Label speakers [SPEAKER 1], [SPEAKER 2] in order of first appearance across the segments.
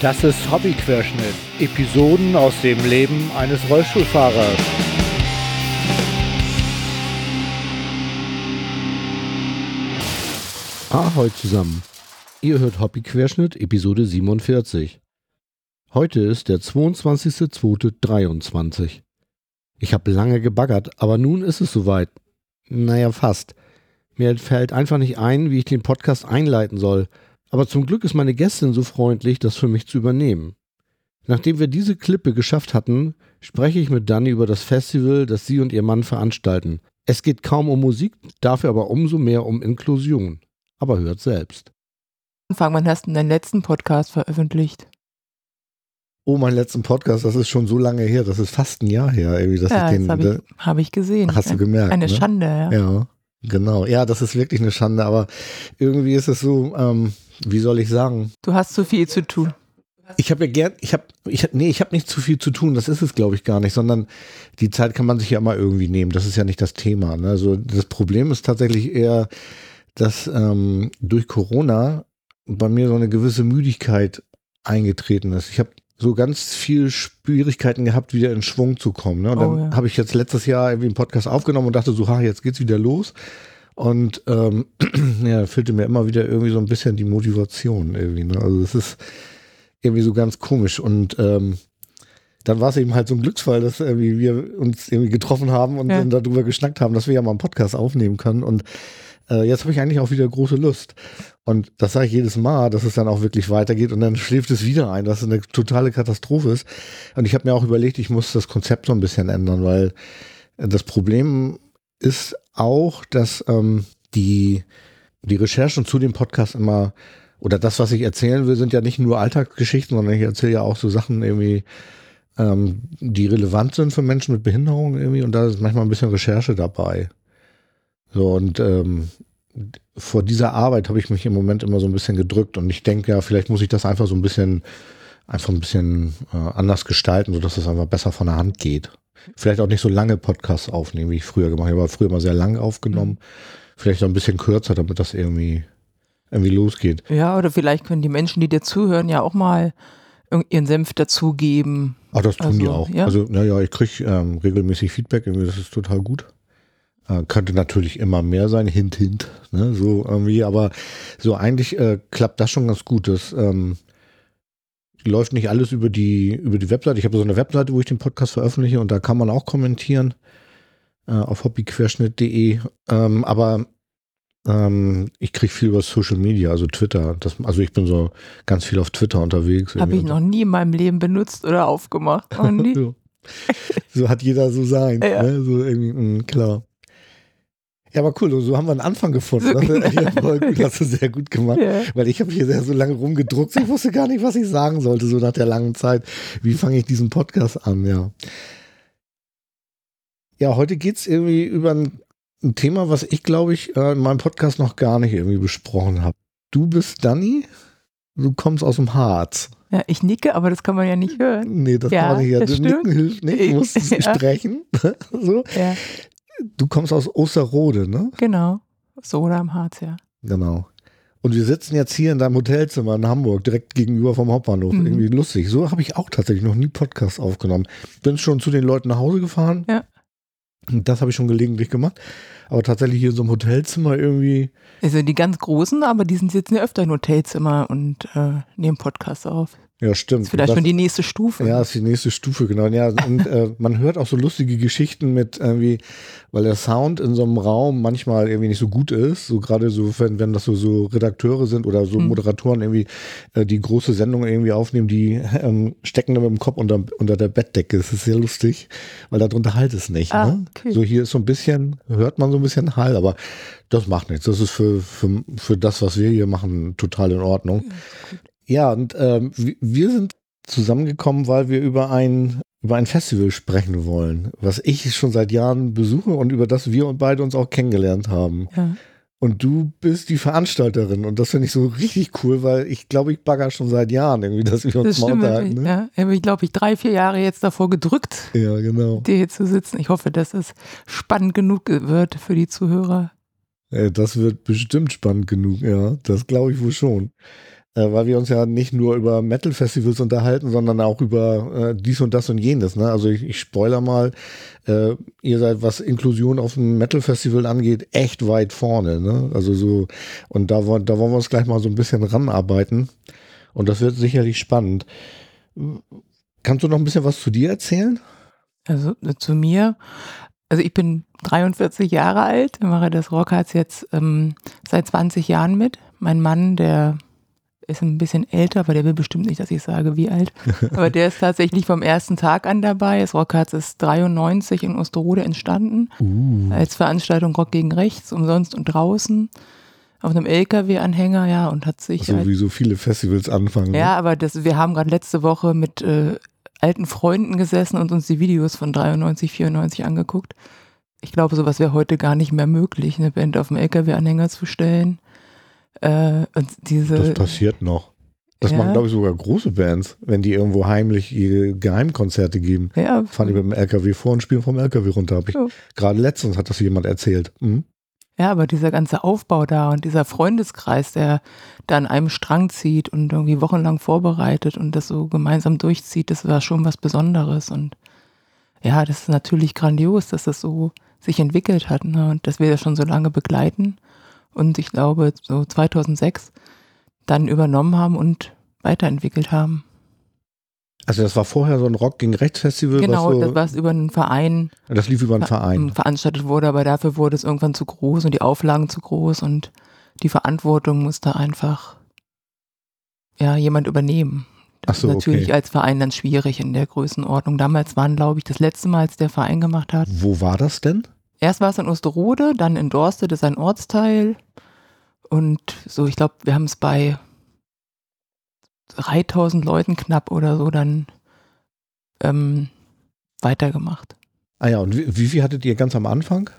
[SPEAKER 1] Das ist Hobbyquerschnitt. Episoden aus dem Leben eines Rollstuhlfahrers.
[SPEAKER 2] Ahoi zusammen. Ihr hört Hobbyquerschnitt Episode 47. Heute ist der 22.02.23. Ich habe lange gebaggert, aber nun ist es soweit. Naja, fast. Mir fällt einfach nicht ein, wie ich den Podcast einleiten soll. Aber zum Glück ist meine Gästin so freundlich, das für mich zu übernehmen. Nachdem wir diese Klippe geschafft hatten, spreche ich mit Dani über das Festival, das sie und ihr Mann veranstalten. Es geht kaum um Musik, dafür aber umso mehr um Inklusion. Aber hört selbst.
[SPEAKER 3] Anfang, wann hast du deinen letzten Podcast veröffentlicht?
[SPEAKER 2] Oh, meinen letzten Podcast, das ist schon so lange her, das ist fast ein Jahr her, irgendwie, dass
[SPEAKER 3] ja,
[SPEAKER 2] ich den.
[SPEAKER 3] das habe ich, hab ich, gesehen.
[SPEAKER 2] Hast du gemerkt?
[SPEAKER 3] Eine
[SPEAKER 2] ne?
[SPEAKER 3] Schande, ja.
[SPEAKER 2] Ja, genau. Ja, das ist wirklich eine Schande, aber irgendwie ist es so, ähm, wie soll ich sagen?
[SPEAKER 3] Du hast zu viel zu tun.
[SPEAKER 2] Ich habe ja gern, ich habe, ich, nee, ich habe nicht zu viel zu tun, das ist es, glaube ich, gar nicht, sondern die Zeit kann man sich ja immer irgendwie nehmen. Das ist ja nicht das Thema. Ne? Also das Problem ist tatsächlich eher, dass ähm, durch Corona bei mir so eine gewisse Müdigkeit eingetreten ist. Ich habe so ganz viel Schwierigkeiten gehabt, wieder in Schwung zu kommen. Ne? Und
[SPEAKER 3] Oh,
[SPEAKER 2] dann
[SPEAKER 3] ja.
[SPEAKER 2] habe ich jetzt letztes Jahr irgendwie einen Podcast aufgenommen und dachte so, ha, jetzt geht's wieder los. Und ähm, ja, fehlte mir immer wieder irgendwie so ein bisschen die Motivation irgendwie. Ne? Also es ist irgendwie so ganz komisch. Und ähm, dann war es eben halt so ein Glücksfall, dass irgendwie wir uns irgendwie getroffen haben und
[SPEAKER 3] Ja.
[SPEAKER 2] dann darüber geschnackt haben, dass wir ja mal einen Podcast aufnehmen können. Und äh, jetzt habe ich eigentlich auch wieder große Lust. Und das sage ich jedes Mal, dass es dann auch wirklich weitergeht und dann schläft es wieder ein, dass es eine totale Katastrophe ist. Und ich habe mir auch überlegt, ich muss das Konzept so ein bisschen ändern, weil das Problem ist auch, dass ähm, die, die Recherchen zu dem Podcast immer oder das, was ich erzählen will, sind ja nicht nur Alltagsgeschichten, sondern ich erzähle ja auch so Sachen irgendwie, ähm, die relevant sind für Menschen mit Behinderung irgendwie und da ist manchmal ein bisschen Recherche dabei. So und ähm, vor dieser Arbeit habe ich mich im Moment immer so ein bisschen gedrückt und ich denke ja, vielleicht muss ich das einfach so ein bisschen, einfach ein bisschen äh, anders gestalten, sodass es einfach besser von der Hand geht. Vielleicht auch nicht so lange Podcasts aufnehmen, wie ich früher gemacht habe. Ich habe früher mal sehr lang aufgenommen. Vielleicht auch ein bisschen kürzer, damit das irgendwie, irgendwie losgeht.
[SPEAKER 3] Ja, oder vielleicht können die Menschen, die dir zuhören, ja auch mal ihren Senf dazugeben.
[SPEAKER 2] Ach, das tun
[SPEAKER 3] Also,
[SPEAKER 2] die auch.
[SPEAKER 3] ja.
[SPEAKER 2] Also, naja, ich kriege ähm, regelmäßig Feedback, irgendwie, das ist total gut. Äh, könnte natürlich immer mehr sein, hint, hint, ne, so irgendwie, aber so eigentlich äh, klappt das schon ganz gut. Das ähm, läuft nicht alles über die, über die Webseite. Ich habe so eine Webseite, wo ich den Podcast veröffentliche und da kann man auch kommentieren äh, auf hobbyquerschnitt.de. Ähm, aber ähm, ich kriege viel über Social Media, also Twitter. Das, also ich bin so ganz viel auf Twitter unterwegs.
[SPEAKER 3] Habe ich noch nie in meinem Leben benutzt oder aufgemacht.
[SPEAKER 2] So. so hat jeder so sein.
[SPEAKER 3] Ja.
[SPEAKER 2] Ne? So irgendwie, mh, klar. Ja, aber cool, so haben wir einen Anfang gefunden. Das, ist- ja, voll gut, hast du sehr gut gemacht.
[SPEAKER 3] Ja.
[SPEAKER 2] Weil ich habe hier sehr so lange rumgedruckt. Ich wusste gar nicht, was ich sagen sollte, so nach der langen Zeit. Wie fange ich diesen Podcast an, ja. Ja, heute geht's irgendwie über ein, ein Thema, was ich, glaube ich, äh, in meinem Podcast noch gar nicht irgendwie besprochen habe. Du bist Dani, du kommst aus dem Harz.
[SPEAKER 3] ja, ich nicke, aber das kann man ja nicht hören.
[SPEAKER 2] Nee, das
[SPEAKER 3] Ja,
[SPEAKER 2] kann man nicht.
[SPEAKER 3] das
[SPEAKER 2] Das. Nicken hilft nicht. Du musst es
[SPEAKER 3] Ja.
[SPEAKER 2] sprechen. so.
[SPEAKER 3] Ja,
[SPEAKER 2] Du kommst aus Osterrode, ne?
[SPEAKER 3] genau. So oder am Harz, ja.
[SPEAKER 2] Genau. Und wir sitzen jetzt hier in deinem Hotelzimmer in Hamburg, direkt gegenüber vom Hauptbahnhof.
[SPEAKER 3] Mhm.
[SPEAKER 2] Irgendwie lustig. So habe ich auch tatsächlich noch nie Podcasts aufgenommen. Bin schon zu den Leuten nach Hause gefahren.
[SPEAKER 3] Ja.
[SPEAKER 2] Und Das habe ich schon gelegentlich gemacht. Aber tatsächlich hier in so einem Hotelzimmer irgendwie.
[SPEAKER 3] Also die ganz Großen, aber die sind sitzen ja öfter in Hotelzimmer und äh, nehmen Podcasts auf.
[SPEAKER 2] Ja, stimmt.
[SPEAKER 3] Das ist vielleicht
[SPEAKER 2] das,
[SPEAKER 3] schon die nächste Stufe.
[SPEAKER 2] Ja, ist die nächste Stufe, genau. Ja, und äh, man hört auch so lustige Geschichten mit irgendwie, weil der Sound in so einem Raum manchmal irgendwie nicht so gut ist. So gerade so, wenn, wenn das so, so Redakteure sind oder so
[SPEAKER 3] Hm.
[SPEAKER 2] Moderatoren irgendwie, äh, die große Sendungen irgendwie aufnehmen, die ähm, stecken dann mit dem Kopf unter, unter der Bettdecke. Das ist sehr lustig, weil darunter halt es nicht.
[SPEAKER 3] Ah,
[SPEAKER 2] ne?
[SPEAKER 3] okay.
[SPEAKER 2] So hier ist so ein bisschen, hört man so ein bisschen Hall, aber das macht nichts. Das ist für, für, für das, was wir hier machen, total in Ordnung. Ja, und ähm, wir- sind zusammengekommen, weil wir über ein, über ein Festival sprechen wollen, was ich schon seit Jahren besuche und über das wir und beide uns auch kennengelernt haben.
[SPEAKER 3] Ja.
[SPEAKER 2] Und du bist die Veranstalterin und das finde ich so richtig cool, weil ich glaube, ich bagger schon seit Jahren irgendwie, dass wir uns
[SPEAKER 3] Das
[SPEAKER 2] mal unterhalten. Ne?
[SPEAKER 3] Ja. Ich habe, glaube ich, drei, vier Jahre jetzt davor gedrückt,
[SPEAKER 2] Ja. genau.
[SPEAKER 3] dir hier zu sitzen. Ich hoffe, dass es spannend genug wird für die Zuhörer.
[SPEAKER 2] Äh, Das wird bestimmt spannend genug, ja. Das glaube ich wohl schon. Äh, weil wir uns ja nicht nur über Metal-Festivals unterhalten, sondern auch über äh, dies und das und jenes. Ne? Also ich, ich spoiler mal, äh, ihr seid, was Inklusion auf dem Metal-Festival angeht, echt weit vorne. Ne? Also so, und da, da wollen wir uns gleich mal so ein bisschen ranarbeiten. Und das wird sicherlich spannend. Kannst du noch ein bisschen was zu dir erzählen?
[SPEAKER 3] Also äh, zu mir. Also ich bin 43 Jahre alt, mache das Rockharz jetzt ähm, seit 20 Jahren mit. Mein Mann, der ist ein bisschen älter, aber der will bestimmt nicht, dass ich sage, wie alt. Aber der ist tatsächlich vom ersten Tag an dabei. Das Rockharz ist 93 in Osterode entstanden. Uh. Als Veranstaltung Rock gegen Rechts, umsonst und draußen. Auf einem LKW-Anhänger, ja, und hat sich.
[SPEAKER 2] So halt, wie so viele Festivals anfangen.
[SPEAKER 3] Ja, ne? aber das, wir haben gerade letzte Woche mit äh, alten Freunden gesessen und uns die Videos von 93, 94 angeguckt. Ich glaube, sowas wäre heute gar nicht mehr möglich, eine Band auf dem LKW-Anhänger zu stellen. Äh, diese,
[SPEAKER 2] das passiert noch. Das ja. machen, glaube ich, sogar große Bands, wenn die irgendwo heimlich Geheimkonzerte geben. Ja. Fahren die mit dem LKW vor und spielen vom LKW runter. Hab ich, oh. Gerade letztens hat das jemand erzählt. Mhm.
[SPEAKER 3] Ja, aber dieser ganze Aufbau da und dieser Freundeskreis, der da an einem Strang zieht und irgendwie wochenlang vorbereitet und das so gemeinsam durchzieht, das war schon was Besonderes. Und ja, das ist natürlich grandios, dass das so sich entwickelt hat ne? und dass wir das schon so lange begleiten und ich glaube so 2006 dann übernommen haben und weiterentwickelt haben.
[SPEAKER 2] Also das war vorher so ein Rock gegen Rechts Festival.
[SPEAKER 3] Genau,
[SPEAKER 2] so,
[SPEAKER 3] das war über einen Verein.
[SPEAKER 2] Das lief über einen Verein.
[SPEAKER 3] Veranstaltet wurde, aber dafür wurde es irgendwann zu groß und die Auflagen zu groß und die Verantwortung musste einfach ja jemand übernehmen. Das so, ist natürlich okay. als Verein dann schwierig in der Größenordnung. Damals waren, glaube ich, das letzte Mal, als der Verein gemacht hat.
[SPEAKER 2] Wo war das denn?
[SPEAKER 3] Erst war es in Osterode, dann in Dorstedt, das ist ein Ortsteil. Und so, ich glaube, wir haben es bei 3000 Leuten knapp oder so dann ähm, weitergemacht.
[SPEAKER 2] Ah ja, und wie, wie viel hattet ihr ganz am Anfang?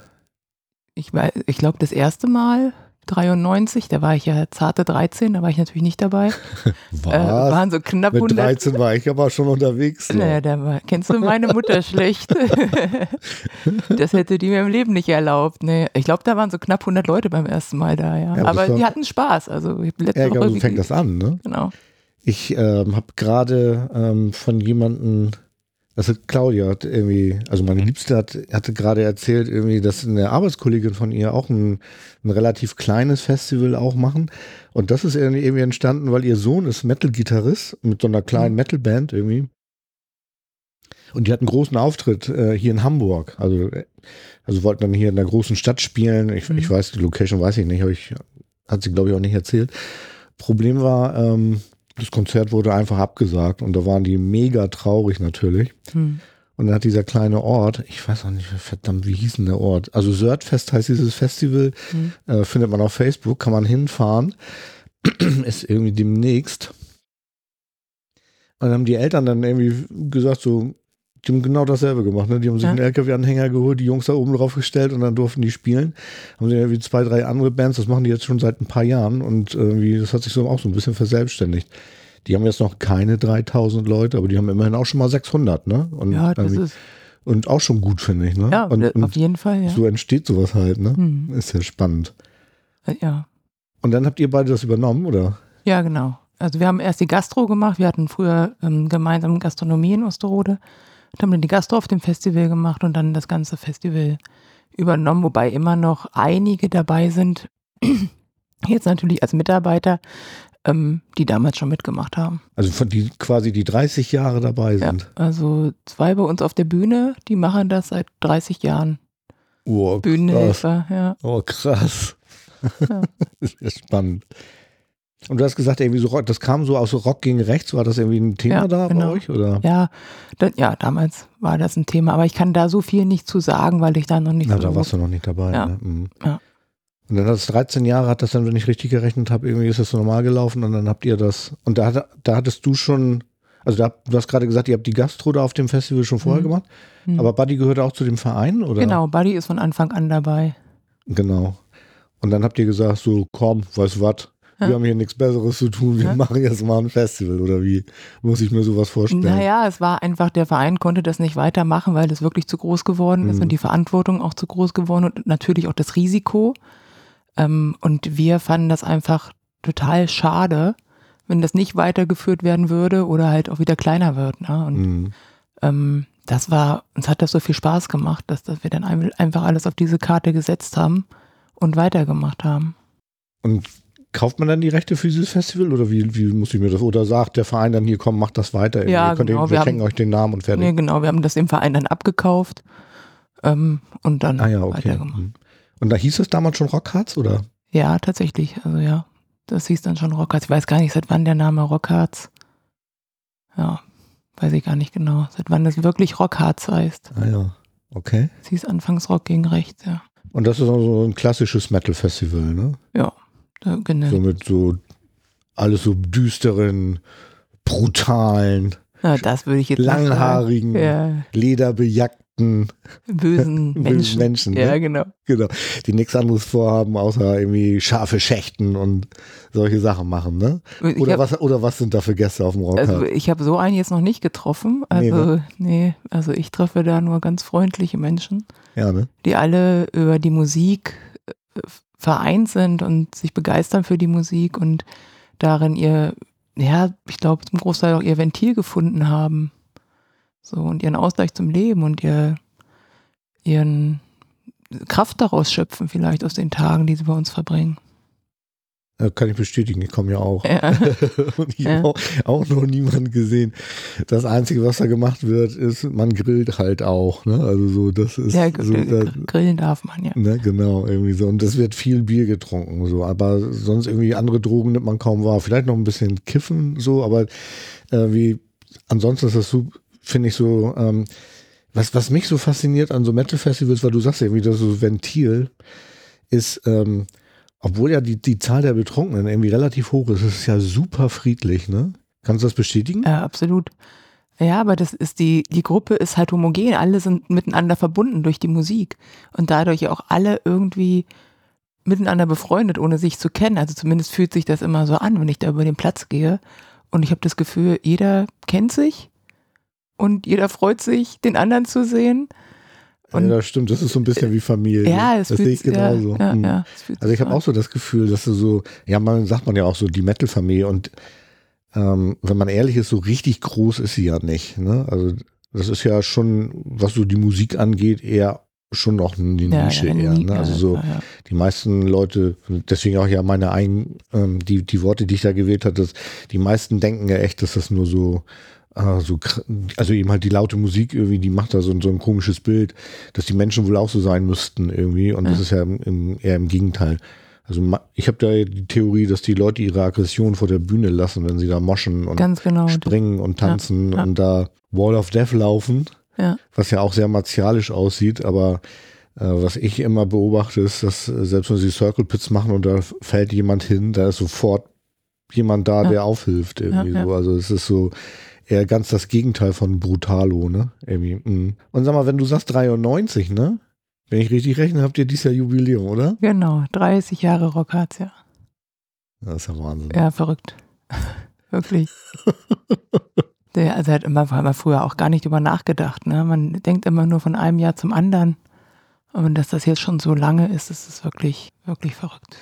[SPEAKER 3] Ich, ich glaube, das erste Mal 93, da war ich ja zarte 13, da war ich natürlich nicht dabei.
[SPEAKER 2] Was? Äh, waren
[SPEAKER 3] so knapp
[SPEAKER 2] Mit 13 war ich aber schon unterwegs.
[SPEAKER 3] So. Naja, da war, kennst du meine Mutter schlecht. das hätte die mir im Leben nicht erlaubt. Nee, ich glaube, da waren so knapp 100 Leute beim ersten Mal da, ja. ja aber die hatten Spaß. Also
[SPEAKER 2] letzte ja, Woche so fängt das an, ne?
[SPEAKER 3] Genau.
[SPEAKER 2] Ich ähm, habe gerade ähm, von jemandem das hat Claudia hat irgendwie, also meine Liebste hat, hatte gerade erzählt, irgendwie, dass eine Arbeitskollegin von ihr auch ein, ein relativ kleines Festival auch machen. Und das ist irgendwie, entstanden, weil ihr Sohn ist Metal-Gitarrist mit so einer kleinen mhm. Metal-Band irgendwie. Und die hat einen großen Auftritt äh, hier in Hamburg. Also, also wollten dann hier in der großen Stadt spielen. Ich, mhm. ich weiß, die Location weiß ich nicht, aber ich, hat sie, glaube ich, auch nicht erzählt. Problem war, ähm, das Konzert wurde einfach abgesagt und da waren die mega traurig natürlich. Hm. Und dann hat dieser kleine Ort, ich weiß auch nicht, verdammt, wie hieß denn der Ort? Also Sörtfest heißt dieses Festival, hm. äh, findet man auf Facebook, kann man hinfahren, ist irgendwie demnächst. Und dann haben die Eltern dann irgendwie gesagt, so, die haben genau dasselbe gemacht. Ne? Die haben sich ja. einen LKW-Anhänger geholt, die Jungs da oben drauf gestellt und dann durften die spielen. Haben sie irgendwie zwei, drei andere Bands, das machen die jetzt schon seit ein paar Jahren und irgendwie, das hat sich so auch so ein bisschen verselbstständigt. Die haben jetzt noch keine 3000 Leute, aber die haben immerhin auch schon mal 600, ne? Und,
[SPEAKER 3] ja, das ist
[SPEAKER 2] und auch schon gut, finde ich, ne?
[SPEAKER 3] Ja,
[SPEAKER 2] und,
[SPEAKER 3] und auf jeden Fall, ja.
[SPEAKER 2] So entsteht sowas halt, ne? Hm. Ist ja spannend.
[SPEAKER 3] Ja.
[SPEAKER 2] Und dann habt ihr beide das übernommen, oder?
[SPEAKER 3] Ja, genau. Also wir haben erst die Gastro gemacht. Wir hatten früher ähm, gemeinsam Gastronomie in Osterode und haben dann die Gastro auf dem Festival gemacht und dann das ganze Festival übernommen, wobei immer noch einige dabei sind, jetzt natürlich als Mitarbeiter, ähm, die damals schon mitgemacht haben.
[SPEAKER 2] Also von die quasi die 30 Jahre dabei sind.
[SPEAKER 3] Ja, also zwei bei uns auf der Bühne, die machen das seit 30 Jahren.
[SPEAKER 2] Oh,
[SPEAKER 3] Bühnenhelfer, ja.
[SPEAKER 2] Oh, krass. Ja. das ist spannend. Und du hast gesagt, irgendwie so das kam so aus Rock gegen rechts, war das irgendwie ein Thema ja, da genau. bei euch? Oder?
[SPEAKER 3] Ja, das, ja, damals war das ein Thema, aber ich kann da so viel nicht zu sagen, weil ich da noch nicht
[SPEAKER 2] Na,
[SPEAKER 3] so.
[SPEAKER 2] Da warst du noch nicht dabei.
[SPEAKER 3] Ja.
[SPEAKER 2] Ne?
[SPEAKER 3] Mhm. ja.
[SPEAKER 2] Und dann hat es 13 Jahre, hat das dann, wenn ich richtig gerechnet habe, irgendwie ist das so normal gelaufen und dann habt ihr das. Und da, da hattest du schon, also da, du hast gerade gesagt, ihr habt die Gastro da auf dem Festival schon vorher mhm. gemacht, mhm. aber Buddy gehört auch zu dem Verein, oder?
[SPEAKER 3] Genau, Buddy ist von Anfang an dabei.
[SPEAKER 2] Genau. Und dann habt ihr gesagt, so komm, weißt du was, wir haben hier nichts Besseres zu tun, wir ja. machen jetzt mal ein Festival oder wie muss ich mir sowas vorstellen?
[SPEAKER 3] Naja, es war einfach, der Verein konnte das nicht weitermachen, weil das wirklich zu groß geworden ist mhm. und die Verantwortung auch zu groß geworden und natürlich auch das Risiko. Ähm, und wir fanden das einfach total schade, wenn das nicht weitergeführt werden würde oder halt auch wieder kleiner wird. Ne? Und
[SPEAKER 2] Mhm.
[SPEAKER 3] ähm, das war, uns hat das so viel Spaß gemacht, dass, dass wir dann ein- einfach alles auf diese Karte gesetzt haben und weitergemacht haben.
[SPEAKER 2] Und kauft man dann die Rechte für dieses Festival oder wie, wie muss ich mir das? Oder sagt der Verein dann hier, komm, macht das weiter.
[SPEAKER 3] Ja, genau,
[SPEAKER 2] den,
[SPEAKER 3] wir
[SPEAKER 2] wir schenken
[SPEAKER 3] haben-
[SPEAKER 2] euch den Namen und fertig.
[SPEAKER 3] Nee, genau, wir haben das dem Verein dann abgekauft ähm, und dann
[SPEAKER 2] ah ja, okay.
[SPEAKER 3] weitergemacht.
[SPEAKER 2] Mhm. Und da hieß es damals schon Rockharz oder?
[SPEAKER 3] Ja, tatsächlich. Also ja, das hieß dann schon Rockharz. Ich weiß gar nicht, seit wann der Name Rockharz. Ja, weiß ich gar nicht genau. Seit wann das wirklich Rockharz heißt.
[SPEAKER 2] Ah ja, okay.
[SPEAKER 3] Es hieß anfangs Rock gegen Rechts, ja.
[SPEAKER 2] Und das ist auch so ein klassisches Metal-Festival, ne?
[SPEAKER 3] Ja, genau.
[SPEAKER 2] So mit so alles so düsteren, brutalen,
[SPEAKER 3] ja, das würde ich jetzt
[SPEAKER 2] langhaarigen,
[SPEAKER 3] Ja,
[SPEAKER 2] lederbejackten
[SPEAKER 3] bösen Menschen.
[SPEAKER 2] Menschen.
[SPEAKER 3] Ja,
[SPEAKER 2] ne?
[SPEAKER 3] genau.
[SPEAKER 2] Genau. Die nichts anderes vorhaben, außer irgendwie scharfe Schächten und solche Sachen machen, ne? Oder
[SPEAKER 3] hab-
[SPEAKER 2] was, oder was sind da für Gäste auf dem Rock?
[SPEAKER 3] Also ich habe so einen jetzt noch nicht getroffen.
[SPEAKER 2] Nee,
[SPEAKER 3] Also
[SPEAKER 2] ne?
[SPEAKER 3] nee, also ich treffe da nur ganz freundliche Menschen,
[SPEAKER 2] ja, ne?
[SPEAKER 3] die alle über die Musik vereint sind und sich begeistern für die Musik und darin ihr, ja, ich glaube zum Großteil auch ihr Ventil gefunden haben. So und ihren Ausgleich zum Leben und ihr, ihren Kraft daraus schöpfen, vielleicht aus den Tagen, die sie bei uns verbringen.
[SPEAKER 2] Ja, kann ich bestätigen, ich komme ja auch.
[SPEAKER 3] Ja.
[SPEAKER 2] und ich
[SPEAKER 3] Ja.
[SPEAKER 2] habe auch, auch noch niemanden gesehen. Das Einzige, was da gemacht wird, ist, man grillt halt auch. Ne? Also so, das ist
[SPEAKER 3] Ja,
[SPEAKER 2] so, das,
[SPEAKER 3] grillen darf man ja.
[SPEAKER 2] ne, genau, irgendwie so. Und es wird viel Bier getrunken, so, aber sonst irgendwie andere Drogen nimmt man kaum wahr. Vielleicht noch ein bisschen kiffen, so, aber äh, wie ansonsten ist das so, finde ich so, ähm, was, was mich so fasziniert an so Metal-Festivals, weil du sagst irgendwie, das ist so Ventil, ist, ähm, obwohl ja die, die Zahl der Betrunkenen irgendwie relativ hoch ist, ist es ja super friedlich, ne? Kannst du das bestätigen?
[SPEAKER 3] Ja, absolut. Ja, aber das ist die, die Gruppe ist halt homogen. Alle sind miteinander verbunden durch die Musik und dadurch auch alle irgendwie miteinander befreundet, ohne sich zu kennen. Also zumindest fühlt sich das immer so an, wenn ich da über den Platz gehe. Und ich habe das Gefühl, jeder kennt sich und jeder freut sich, den anderen zu sehen. Und
[SPEAKER 2] ja, das stimmt, das ist so ein bisschen wie Familie.
[SPEAKER 3] ja, es
[SPEAKER 2] das
[SPEAKER 3] fühlt
[SPEAKER 2] sehe ich genauso.
[SPEAKER 3] Ja, ja,
[SPEAKER 2] Mhm.
[SPEAKER 3] ja, fühlt
[SPEAKER 2] Also ich habe auch so das Gefühl, dass du so, ja, man sagt man ja auch so, die Metal-Familie und ähm, wenn man ehrlich ist, so richtig groß ist sie ja nicht. Ne? Also das ist ja schon, was so die Musik angeht, eher schon noch eine.
[SPEAKER 3] Ja,
[SPEAKER 2] Nische
[SPEAKER 3] ja,
[SPEAKER 2] eher. Ne? Also so
[SPEAKER 3] ja, ja.
[SPEAKER 2] die meisten Leute, deswegen auch ja meine eigenen, ähm, die, die Worte, die ich da gewählt hatte, die meisten denken ja echt, dass das nur so, so, kr- also eben halt die laute Musik irgendwie, die macht da so, ein- so ein komisches Bild, dass die Menschen wohl auch so sein müssten irgendwie und das
[SPEAKER 3] Ja.
[SPEAKER 2] ist ja im, eher im Gegenteil. Also ich habe da die Theorie, dass die Leute ihre Aggression vor der Bühne lassen, wenn sie da moschen und
[SPEAKER 3] genau.
[SPEAKER 2] springen und tanzen
[SPEAKER 3] ja.
[SPEAKER 2] und da Wall of Death laufen,
[SPEAKER 3] Ja.
[SPEAKER 2] was ja auch sehr martialisch aussieht, aber äh, was ich immer beobachte, ist, dass selbst wenn sie Circle Pits machen und da fällt jemand hin, da ist sofort jemand da,
[SPEAKER 3] Ja.
[SPEAKER 2] der aufhilft irgendwie
[SPEAKER 3] Ja,
[SPEAKER 2] so. Also es ist so eher ganz das Gegenteil von Brutalo, ne? Irgendwie. mm. Und sag mal, wenn du sagst 93, ne? Wenn ich richtig rechne, habt ihr dieses Jahr Jubiläum, oder?
[SPEAKER 3] Genau, 30 Jahre Rockharz, ja.
[SPEAKER 2] Das ist ja Wahnsinn.
[SPEAKER 3] Ja, verrückt. Wirklich. Der, also hat immer, wir früher auch gar nicht drüber nachgedacht. Ne? Man denkt immer nur von einem Jahr zum anderen. Und dass das jetzt schon so lange ist, das ist wirklich, wirklich verrückt.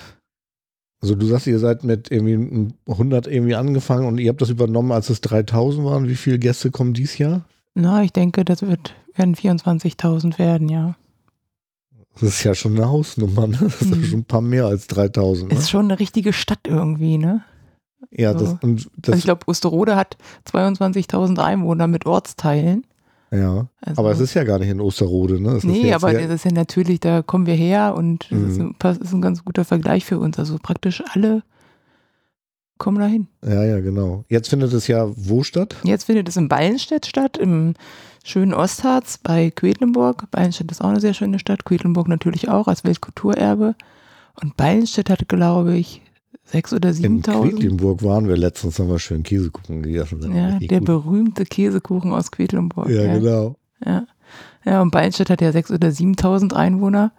[SPEAKER 2] Also du sagst, ihr seid mit irgendwie 100 irgendwie angefangen und ihr habt das übernommen, als es 3000 waren. Wie viele Gäste kommen dieses Jahr?
[SPEAKER 3] Na, ich denke, das wird, werden 24.000 werden, ja.
[SPEAKER 2] Das ist ja schon eine Hausnummer, ne? Das ist
[SPEAKER 3] Mhm.
[SPEAKER 2] schon ein paar mehr als 3000. Ne?
[SPEAKER 3] Ist schon eine richtige Stadt irgendwie, ne?
[SPEAKER 2] Ja, das,
[SPEAKER 3] so.
[SPEAKER 2] und das,
[SPEAKER 3] Also ich glaube, Osterode hat 22.000 Einwohner mit Ortsteilen.
[SPEAKER 2] Ja.
[SPEAKER 3] Also,
[SPEAKER 2] Aber es ist ja gar nicht in Osterode, ne? Es
[SPEAKER 3] Nee, aber das ist ja natürlich, da kommen wir her und das ist,
[SPEAKER 2] Mhm.
[SPEAKER 3] ein, ist ein ganz guter Vergleich für uns. Also praktisch alle kommen dahin.
[SPEAKER 2] ja, ja, genau. Jetzt findet es ja wo statt?
[SPEAKER 3] Jetzt findet es in Ballenstedt statt, im schönen Ostharz bei Quedlinburg. Ballenstedt ist auch eine sehr schöne Stadt, Quedlinburg natürlich auch als Weltkulturerbe. Und Ballenstedt hat, glaube ich, 6.000 oder
[SPEAKER 2] In
[SPEAKER 3] 7.000.
[SPEAKER 2] Quedlinburg waren wir letztens, haben wir schön Käsekuchen gegessen.
[SPEAKER 3] Ja, der
[SPEAKER 2] gut.
[SPEAKER 3] berühmte Käsekuchen aus Quedlinburg.
[SPEAKER 2] ja, genau.
[SPEAKER 3] Ja. ja, und Ballenstedt hat ja 6.000 oder 7.000 Einwohner.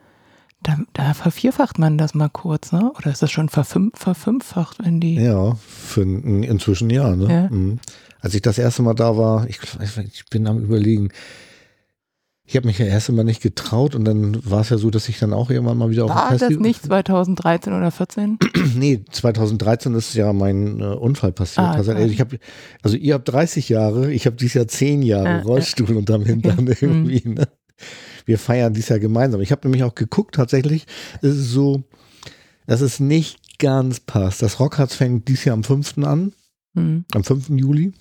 [SPEAKER 3] Da, da vervierfacht man das mal kurz, ne? Oder ist das schon verfünf, verfünffacht, wenn die.
[SPEAKER 2] Ja, für inzwischen ja, ne?
[SPEAKER 3] Ja.
[SPEAKER 2] Mhm. Als ich das erste Mal da war, ich, ich bin am überlegen, Ich habe mich ja erst immer nicht getraut und dann war es ja so, dass ich dann auch irgendwann mal wieder auf
[SPEAKER 3] War das nicht 2013 oder 14?
[SPEAKER 2] nee, 2013 ist ja mein äh, Unfall passiert.
[SPEAKER 3] Ah,
[SPEAKER 2] also, ich hab, also ihr habt 30 Jahre, ich habe dieses Jahr 10 Jahre
[SPEAKER 3] Ah,
[SPEAKER 2] Rollstuhl unterm Hintern
[SPEAKER 3] Okay.
[SPEAKER 2] irgendwie. Ne? Wir feiern dieses Jahr gemeinsam. Ich habe nämlich auch geguckt, tatsächlich ist es so, dass es nicht ganz passt. Das Rockharz fängt dieses Jahr am 5. an
[SPEAKER 3] Hm.
[SPEAKER 2] am 5. Juli.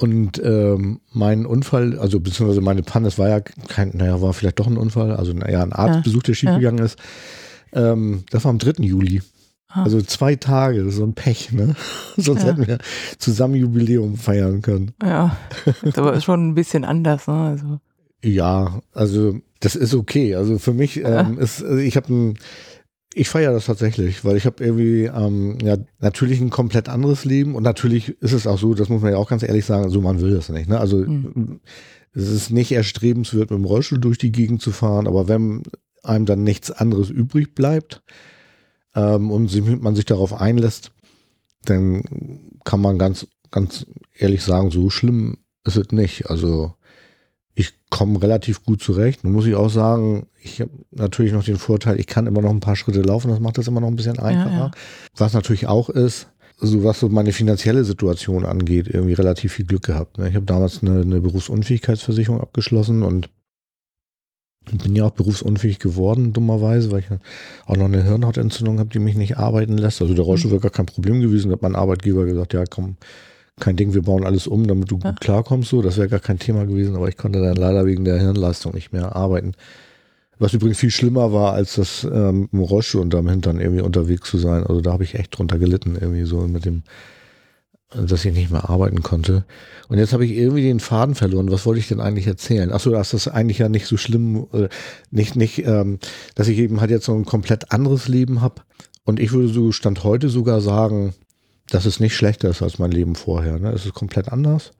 [SPEAKER 2] Und ähm, mein Unfall, also beziehungsweise meine Panne, es war ja kein, naja, war vielleicht doch ein Unfall, also naja, ein Arztbesuch, der schiefgegangen ist. Ähm, das war am 3. Juli.
[SPEAKER 3] Ah.
[SPEAKER 2] Also zwei Tage, so ein Pech, ne? Sonst
[SPEAKER 3] Ja.
[SPEAKER 2] hätten wir zusammen Jubiläum feiern können.
[SPEAKER 3] Ja, ist aber schon ein bisschen anders. Ne? Also,
[SPEAKER 2] Ja, also das ist okay. Also für mich ähm, ist, also ich habe ein, ich feiere das tatsächlich, weil ich habe irgendwie ähm, ja natürlich ein komplett anderes Leben und natürlich ist es auch so, das muss man ja auch ganz ehrlich sagen, so man will das nicht. Ne? Also
[SPEAKER 3] Hm.
[SPEAKER 2] es ist nicht erstrebenswert, mit dem Rollstuhl durch die Gegend zu fahren, aber wenn einem dann nichts anderes übrig bleibt ähm, und man sich darauf einlässt, dann kann man ganz, ganz ehrlich sagen, so schlimm ist es nicht. Also ich komme relativ gut zurecht. Nun muss ich auch sagen, ich habe natürlich noch den Vorteil, ich kann immer noch ein paar Schritte laufen, das macht das immer noch ein bisschen einfacher.
[SPEAKER 3] ja.
[SPEAKER 2] Was natürlich auch ist, so was so meine finanzielle Situation angeht, irgendwie relativ viel Glück gehabt. Ne? Ich habe damals eine, eine Berufsunfähigkeitsversicherung abgeschlossen und bin ja auch berufsunfähig geworden, dummerweise, weil ich ja auch noch eine Hirnhautentzündung habe, die mich nicht arbeiten lässt. Also der Rollstuhl wäre gar kein Problem gewesen, hat mein Arbeitgeber gesagt, ja komm, kein Ding, wir bauen alles um, damit du
[SPEAKER 3] Ja.
[SPEAKER 2] gut klarkommst. So, das wäre gar kein Thema gewesen, aber ich konnte dann leider wegen der Hirnleistung nicht mehr arbeiten. Was übrigens viel schlimmer war, als das ähm, im Rollstuhl unterm Hintern irgendwie unterwegs zu sein. Also da habe ich echt drunter gelitten, irgendwie so mit dem, dass ich nicht mehr arbeiten konnte. Und jetzt habe ich irgendwie den Faden verloren. Was wollte ich denn eigentlich erzählen? Achso, dass das eigentlich ja nicht so schlimm, äh, nicht, nicht, ähm, dass ich eben halt jetzt so ein komplett anderes Leben habe. Und ich würde so Stand heute sogar sagen, dass es nicht schlechter ist als mein Leben vorher. Ne? Es ist komplett anders.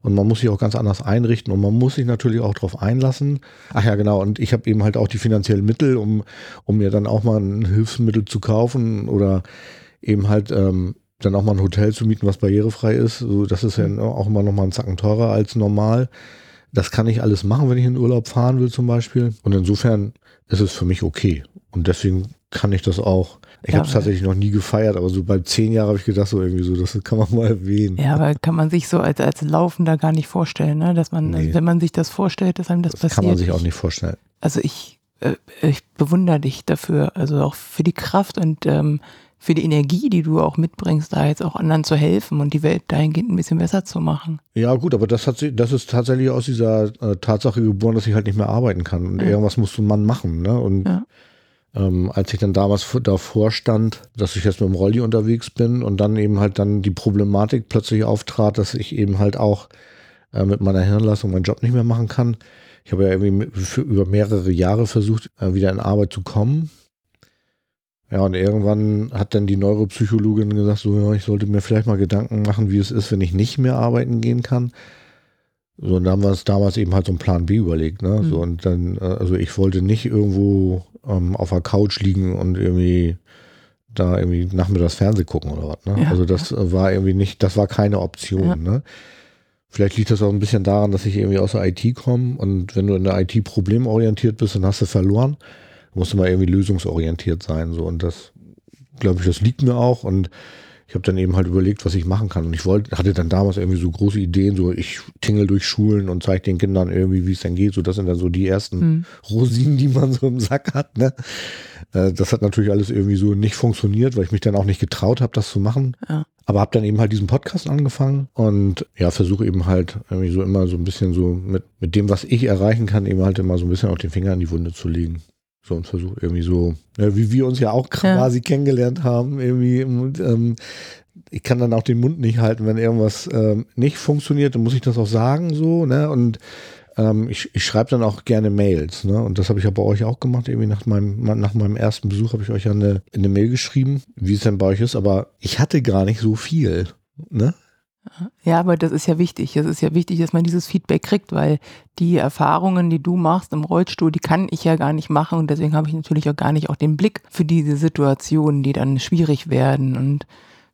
[SPEAKER 2] Und man muss sich auch ganz anders einrichten und man muss sich natürlich auch darauf einlassen. Ach ja, genau. Und ich habe eben halt auch die finanziellen Mittel, um, um mir dann auch mal ein Hilfsmittel zu kaufen oder eben halt ähm, dann auch mal ein Hotel zu mieten, was barrierefrei ist. So, das ist ja auch immer noch mal einen Zacken teurer als normal. Das kann ich alles machen, wenn ich in Urlaub fahren will zum Beispiel. Und insofern ist es für mich okay. Und deswegen kann ich das auch. Ich
[SPEAKER 3] Ja,
[SPEAKER 2] habe es tatsächlich noch nie gefeiert, aber so bei zehn Jahren habe ich gedacht, so irgendwie so, das kann man mal erwähnen.
[SPEAKER 3] ja, aber kann man sich so als, als Laufender gar nicht vorstellen, ne? dass man,
[SPEAKER 2] Nee.
[SPEAKER 3] also wenn man sich das vorstellt, dass einem das,
[SPEAKER 2] Das
[SPEAKER 3] passiert.
[SPEAKER 2] kann man sich auch nicht vorstellen.
[SPEAKER 3] Also ich, äh, ich bewundere dich dafür, also auch für die Kraft und ähm, für die Energie, die du auch mitbringst, da jetzt auch anderen zu helfen und die Welt dahingehend ein bisschen besser zu machen.
[SPEAKER 2] Ja, gut, aber das, hat, das ist tatsächlich aus dieser äh, Tatsache geboren, dass ich halt nicht mehr arbeiten kann. Und
[SPEAKER 3] Ja.
[SPEAKER 2] irgendwas muss so ein Mann machen. Ne? Und
[SPEAKER 3] Ja.
[SPEAKER 2] Ähm, als ich dann damals vor- davor stand, dass ich jetzt mit dem Rolli unterwegs bin und dann eben halt dann die Problematik plötzlich auftrat, dass ich eben halt auch äh, mit meiner Hirnleistung meinen Job nicht mehr machen kann. Ich habe ja irgendwie für, über mehrere Jahre versucht, äh, wieder in Arbeit zu kommen. Ja, und irgendwann hat dann die Neuropsychologin gesagt, so, ja, ich sollte mir vielleicht mal Gedanken machen, wie es ist, wenn ich nicht mehr arbeiten gehen kann. So, und da haben wir uns damals eben halt so einen Plan B überlegt, ne?
[SPEAKER 3] Mhm.
[SPEAKER 2] So, und dann, äh, also ich wollte nicht irgendwo ähm, auf der Couch liegen und irgendwie da irgendwie nachmittags Fernsehen gucken oder was, ne?
[SPEAKER 3] Ja,
[SPEAKER 2] also das äh, war irgendwie nicht, das war keine Option,
[SPEAKER 3] Ja.
[SPEAKER 2] ne? Vielleicht liegt das auch ein bisschen daran, dass ich irgendwie aus der IT komme und wenn du in der IT problemorientiert bist, dann hast du verloren. Du musst immer irgendwie lösungsorientiert sein, so und das, glaube ich, das liegt mir auch und ich habe dann eben halt überlegt, was ich machen kann. Und ich wollte, hatte dann damals irgendwie so große Ideen, so ich tingel durch Schulen und zeige den Kindern irgendwie, wie es denn geht. So, das sind dann so die ersten
[SPEAKER 3] Hm.
[SPEAKER 2] Rosinen, die man so im Sack hat. Ne? Äh, Das hat natürlich alles irgendwie so nicht funktioniert, weil ich mich dann auch nicht getraut habe, das zu machen.
[SPEAKER 3] Ja.
[SPEAKER 2] Aber habe dann eben halt diesen Podcast angefangen und ja, versuche eben halt irgendwie so immer so ein bisschen so mit, mit dem, was ich erreichen kann, eben halt immer so ein bisschen auch den Finger in die Wunde zu legen. So und versuche irgendwie so, ja, wie wir uns ja auch
[SPEAKER 3] Ja.
[SPEAKER 2] quasi kennengelernt haben, irgendwie. Und, ähm, ich kann dann auch den Mund nicht halten, wenn irgendwas ähm, nicht funktioniert, dann muss ich das auch sagen, so, ne? Und ähm, ich, ich schreibe dann auch gerne Mails, ne? Und das habe ich ja bei euch auch gemacht. Irgendwie nach meinem, nach meinem ersten Besuch habe ich euch ja eine, eine Mail geschrieben, wie es denn bei euch ist, aber ich hatte gar nicht so viel. Ne?
[SPEAKER 3] Ja, aber das ist ja wichtig. Es ist ja wichtig, dass man dieses Feedback kriegt, weil die Erfahrungen, die du machst im Rollstuhl, die kann ich ja gar nicht machen und deswegen habe ich natürlich auch gar nicht auch den Blick für diese Situationen, die dann schwierig werden und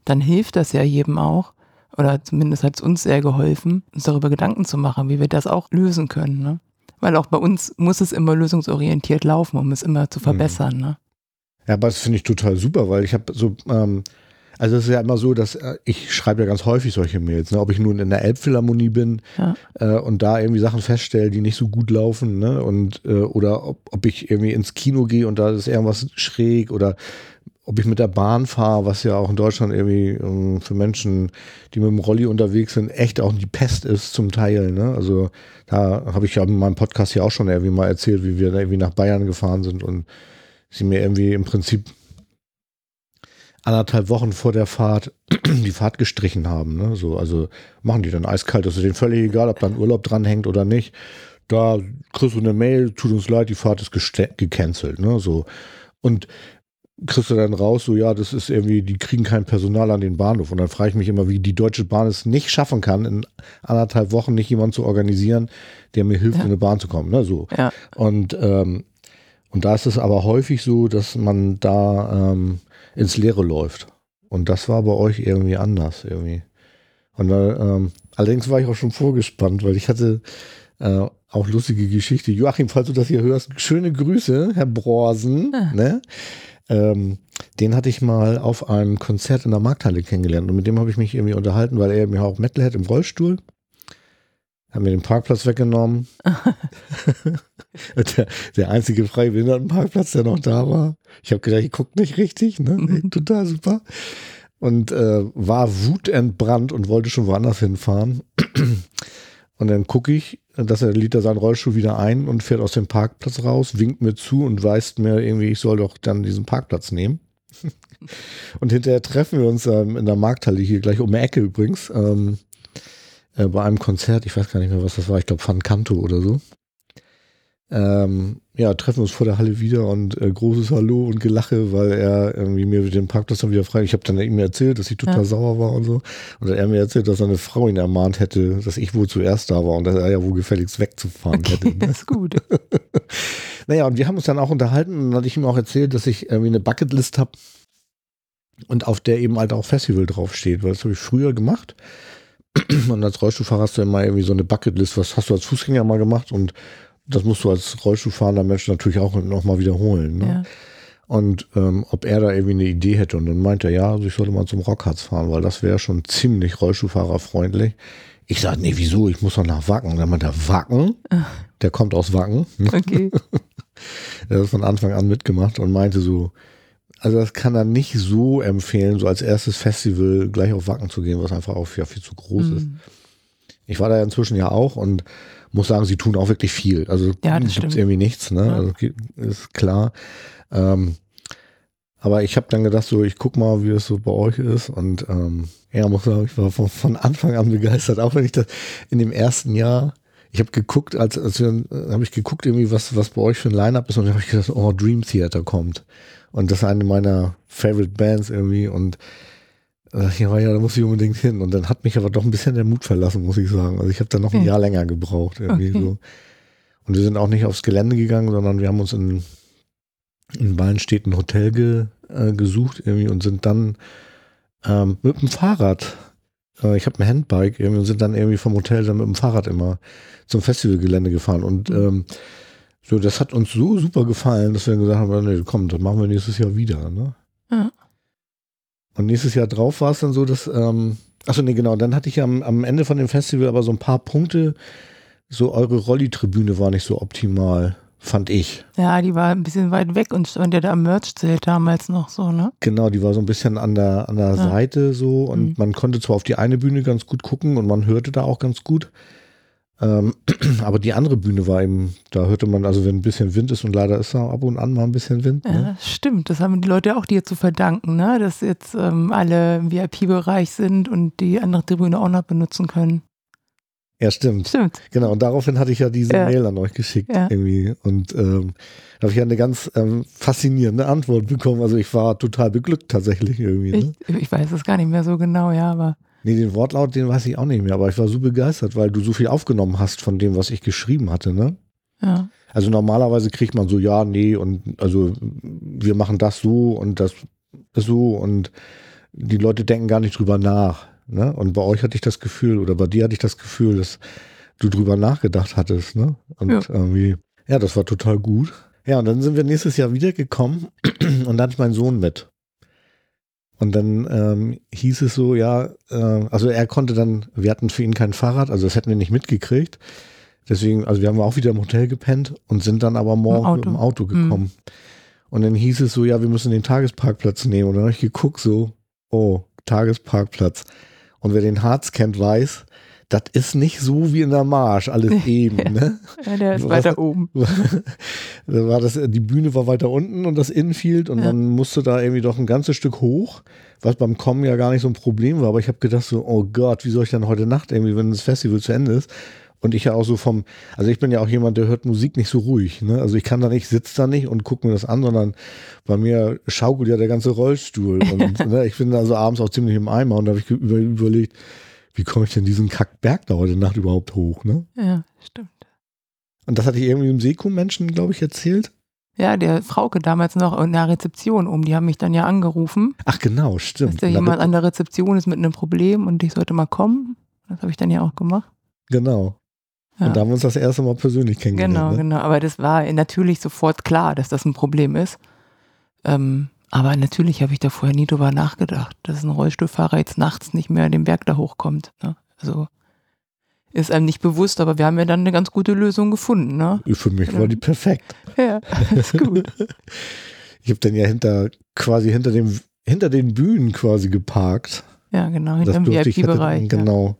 [SPEAKER 3] dann hilft das ja jedem auch oder zumindest hat es uns sehr geholfen, uns darüber Gedanken zu machen, wie wir das auch lösen können. Ne? Weil auch bei uns muss es immer lösungsorientiert laufen, um es immer zu verbessern. Ne?
[SPEAKER 2] Ja, aber das finde ich total super, weil ich habe so, ähm, also es ist ja immer so, dass äh, ich schreibe ja ganz häufig solche Mails, ne? ob ich nun in der Elbphilharmonie bin
[SPEAKER 3] Ja.
[SPEAKER 2] äh, und da irgendwie Sachen feststelle, die nicht so gut laufen, ne? Und äh, oder ob, ob ich irgendwie ins Kino gehe und da ist irgendwas schräg oder ob ich mit der Bahn fahre, was ja auch in Deutschland irgendwie ähm, für Menschen, die mit dem Rolli unterwegs sind, echt auch die Pest ist zum Teil. Ne? Also da habe ich ja in meinem Podcast hier auch schon irgendwie mal erzählt, wie wir irgendwie nach Bayern gefahren sind und sie mir irgendwie im Prinzip anderthalb Wochen vor der Fahrt die Fahrt gestrichen haben. Ne? So, also machen die dann eiskalt. Das ist denen völlig egal, ob da ein Urlaub dranhängt oder nicht. Da kriegst du eine Mail, tut uns leid, die Fahrt ist gecancelt. Ne? So. Und kriegst du dann raus, so ja, das ist irgendwie, die kriegen kein Personal an den Bahnhof. Und dann frage ich mich immer, wie die Deutsche Bahn es nicht schaffen kann, in anderthalb Wochen nicht jemanden zu organisieren, der mir hilft,
[SPEAKER 3] Ja.
[SPEAKER 2] in eine Bahn zu kommen. Ne? So.
[SPEAKER 3] Ja.
[SPEAKER 2] Und, ähm, und da ist es aber häufig so, dass man da ähm, ins Leere läuft. Und das war bei euch irgendwie anders irgendwie. Und ähm, allerdings war ich auch schon vorgespannt, weil ich hatte äh, auch lustige Geschichte. Joachim, falls du das hier hörst, schöne Grüße, Herr Borsen.
[SPEAKER 3] Ah.
[SPEAKER 2] Ne? Ähm, den hatte ich mal auf einem Konzert in der Markthalle kennengelernt und mit dem habe ich mich irgendwie unterhalten, weil er mir auch Metal hat im Rollstuhl. Hat mir den Parkplatz weggenommen. der, der einzige freie Behindertenparkplatz, der noch da war. Ich habe gedacht, ich gucke nicht richtig, ne?
[SPEAKER 3] Mhm.
[SPEAKER 2] Total super. Und äh, war wutentbrannt und wollte schon woanders hinfahren. Und dann gucke ich, dass er lädt da seinen Rollstuhl wieder ein und fährt aus dem Parkplatz raus, winkt mir zu und weist mir irgendwie, ich soll doch dann diesen Parkplatz nehmen. und hinterher treffen wir uns ähm, in der Markthalle hier gleich um die Ecke übrigens. Ähm, äh, bei einem Konzert, ich weiß gar nicht mehr, was das war, ich glaube Van Canto oder so. Ähm, ja, treffen uns vor der Halle wieder und äh, großes Hallo und Gelache, weil er irgendwie mir den Parkplatz dann wieder frei. Ich habe dann ihm erzählt, dass ich total
[SPEAKER 3] Ja.
[SPEAKER 2] sauer war und so. Und er mir erzählt, dass seine Frau ihn ermahnt hätte, dass ich wohl zuerst da war und dass er ja wohl gefälligst wegzufahren hätte.
[SPEAKER 3] Okay, das ist gut.
[SPEAKER 2] Naja, und wir haben uns dann auch unterhalten und dann hatte ich ihm auch erzählt, dass ich irgendwie eine Bucketlist habe und auf der eben halt auch Festival draufsteht, weil das habe ich früher gemacht. Und als Rollstuhlfahrer hast du immer irgendwie so eine Bucketlist, was hast du als Fußgänger mal gemacht und das musst du als Rollstuhlfahrender Mensch natürlich auch nochmal wiederholen. Ne?
[SPEAKER 3] Ja.
[SPEAKER 2] Und ähm, ob er da irgendwie eine Idee hätte. Und dann meinte er, ja, also ich sollte mal zum Rockharz fahren, weil das wäre schon ziemlich Rollstuhlfahrerfreundlich. Ich sage, nee, wieso? Ich muss doch nach Wacken. Und dann meinte er, Wacken? Der kommt aus Wacken.
[SPEAKER 3] Okay.
[SPEAKER 2] Er hat von Anfang an mitgemacht und meinte so, also das kann er nicht so empfehlen, so als erstes Festival gleich auf Wacken zu gehen, was einfach auch ja, viel zu groß ist.
[SPEAKER 3] Mhm.
[SPEAKER 2] Ich war da inzwischen ja auch und muss sagen, sie tun auch wirklich viel. Also
[SPEAKER 3] Ja, stimmt.
[SPEAKER 2] irgendwie nichts, ne?
[SPEAKER 3] Ja.
[SPEAKER 2] Also, ist klar. Ähm, aber ich habe dann gedacht, so ich guck mal, wie es so bei euch ist und ähm, ja, muss sagen, ich war von, von Anfang an begeistert, auch wenn ich das in dem ersten Jahr ich habe geguckt, als, als äh, habe ich geguckt, irgendwie, was, was bei euch für ein Line-Up ist, und dann habe ich gedacht, oh, Dream Theater kommt. Und das ist eine meiner Favorite Bands irgendwie. Und äh, ja, war ja, da muss ich unbedingt hin. Und dann hat mich aber doch ein bisschen der Mut verlassen, muss ich sagen. Also ich habe da noch ein
[SPEAKER 3] Okay.
[SPEAKER 2] Jahr länger gebraucht, irgendwie
[SPEAKER 3] Okay.
[SPEAKER 2] so. Und wir sind auch nicht aufs Gelände gegangen, sondern wir haben uns in, in Ballenstedt ein Hotel ge, äh, gesucht irgendwie und sind dann ähm, mit dem Fahrrad äh, ich habe ein Handbike irgendwie und sind dann irgendwie vom Hotel dann mit dem Fahrrad immer zum Festivalgelände gefahren. Und ähm, so, das hat uns so super gefallen, dass wir gesagt haben, nee, komm, das machen wir nächstes Jahr wieder. Ne?
[SPEAKER 3] Ja.
[SPEAKER 2] Und nächstes Jahr drauf war es dann so, dass, ähm, achso, nee, genau, dann hatte ich am, am Ende von dem Festival aber so ein paar Punkte, so eure Rolli-Tribüne war nicht so optimal, fand ich.
[SPEAKER 3] Ja, die war ein bisschen weit weg und stand ja da am Merch-Zelt damals noch so, ne?
[SPEAKER 2] Genau, die war so ein bisschen an der, an der
[SPEAKER 3] Ja.
[SPEAKER 2] Seite so und
[SPEAKER 3] Mhm.
[SPEAKER 2] man konnte zwar auf die eine Bühne ganz gut gucken und man hörte da auch ganz gut. Ähm, aber die andere Bühne war eben, da hörte man, also wenn ein bisschen Wind ist und leider ist da ab und an mal ein bisschen Wind.
[SPEAKER 3] Ja,
[SPEAKER 2] Ne?
[SPEAKER 3] das stimmt. Das haben die Leute auch dir zu verdanken, ne? Dass jetzt ähm, alle im VIP-Bereich sind und die andere Tribüne auch noch benutzen können.
[SPEAKER 2] Ja, stimmt.
[SPEAKER 3] Stimmt.
[SPEAKER 2] Genau, und daraufhin hatte ich ja diese
[SPEAKER 3] Ja.
[SPEAKER 2] Mail an euch geschickt
[SPEAKER 3] Ja.
[SPEAKER 2] irgendwie. Und ähm, da habe ich ja eine ganz ähm, faszinierende Antwort bekommen. Also ich war total beglückt tatsächlich irgendwie. Ne?
[SPEAKER 3] Ich, ich weiß es gar nicht mehr so genau, ja, aber
[SPEAKER 2] Nee, den Wortlaut, den weiß ich auch nicht mehr, aber ich war so begeistert, weil du so viel aufgenommen hast von dem, was ich geschrieben hatte, ne?
[SPEAKER 3] ja.
[SPEAKER 2] Also normalerweise kriegt man so, ja, nee, und also wir machen das so und das so und die Leute denken gar nicht drüber nach. Ne? Und bei euch hatte ich das Gefühl, oder bei dir hatte ich das Gefühl, dass du drüber nachgedacht hattest, ne? Und
[SPEAKER 3] Ja.
[SPEAKER 2] irgendwie, ja, das war total gut. Ja, und dann sind wir nächstes Jahr wiedergekommen und dann hatte ich meinen Sohn mit. Und dann ähm, hieß es so, ja, äh, also er konnte dann, wir hatten für ihn kein Fahrrad, also das hätten wir nicht mitgekriegt. Deswegen, also wir haben auch wieder im Hotel gepennt und sind dann aber morgen
[SPEAKER 3] Auto.
[SPEAKER 2] mit dem Auto gekommen. Und dann hieß es so, ja, wir müssen den Tagesparkplatz nehmen. Und dann habe ich geguckt, so, oh, Tagesparkplatz. Und wer den Harz kennt, weiß, das ist nicht so wie in der Marsch, alles eben, ne?
[SPEAKER 3] Ja, der ist weiter oben.
[SPEAKER 2] da war das, die Bühne war weiter unten und das Infield und
[SPEAKER 3] Ja.
[SPEAKER 2] dann musste da irgendwie doch ein ganzes Stück hoch, was beim Kommen ja gar nicht so ein Problem war. Aber ich habe gedacht so, oh Gott, wie soll ich dann heute Nacht irgendwie, wenn das Festival zu Ende ist? Und ich ja auch so vom, also ich bin ja auch jemand, der hört Musik nicht so ruhig. Ne? Also ich kann da nicht, sitze da nicht und gucke mir das an, sondern bei mir schaukelt ja der ganze Rollstuhl. Und ne, ich bin also abends auch ziemlich im Eimer und da habe ich über, überlegt, wie komme ich denn diesen Kackberg da heute Nacht überhaupt hoch? Ne?
[SPEAKER 3] Ja, stimmt.
[SPEAKER 2] Und das hatte ich irgendwie im Seko-Menschen, glaube ich, erzählt.
[SPEAKER 3] Ja, der Frauke damals noch in der Rezeption um, die haben mich dann ja angerufen,
[SPEAKER 2] Ach genau,
[SPEAKER 3] dass
[SPEAKER 2] stimmt.
[SPEAKER 3] da
[SPEAKER 2] Und
[SPEAKER 3] jemand an der Rezeption ist mit einem Problem und ich sollte mal kommen. Das habe ich dann ja auch gemacht.
[SPEAKER 2] Genau.
[SPEAKER 3] Ja.
[SPEAKER 2] Und da haben wir uns das erste Mal persönlich
[SPEAKER 3] Genau,
[SPEAKER 2] kennengelernt. ne?
[SPEAKER 3] genau. Aber das war natürlich sofort klar, dass das ein Problem ist. Ähm, aber natürlich habe ich da vorher nie drüber nachgedacht, dass ein Rollstuhlfahrer jetzt nachts nicht mehr den Berg da hochkommt. Ne? Also ist einem nicht bewusst, aber wir haben ja dann eine ganz gute Lösung gefunden. Ne?
[SPEAKER 2] Für mich war die perfekt.
[SPEAKER 3] Ja, ist gut.
[SPEAKER 2] Ich habe dann ja hinter, quasi hinter dem, hinter den Bühnen quasi geparkt.
[SPEAKER 3] Ja, genau, hinter dem VIP-Bereich.
[SPEAKER 2] Genau.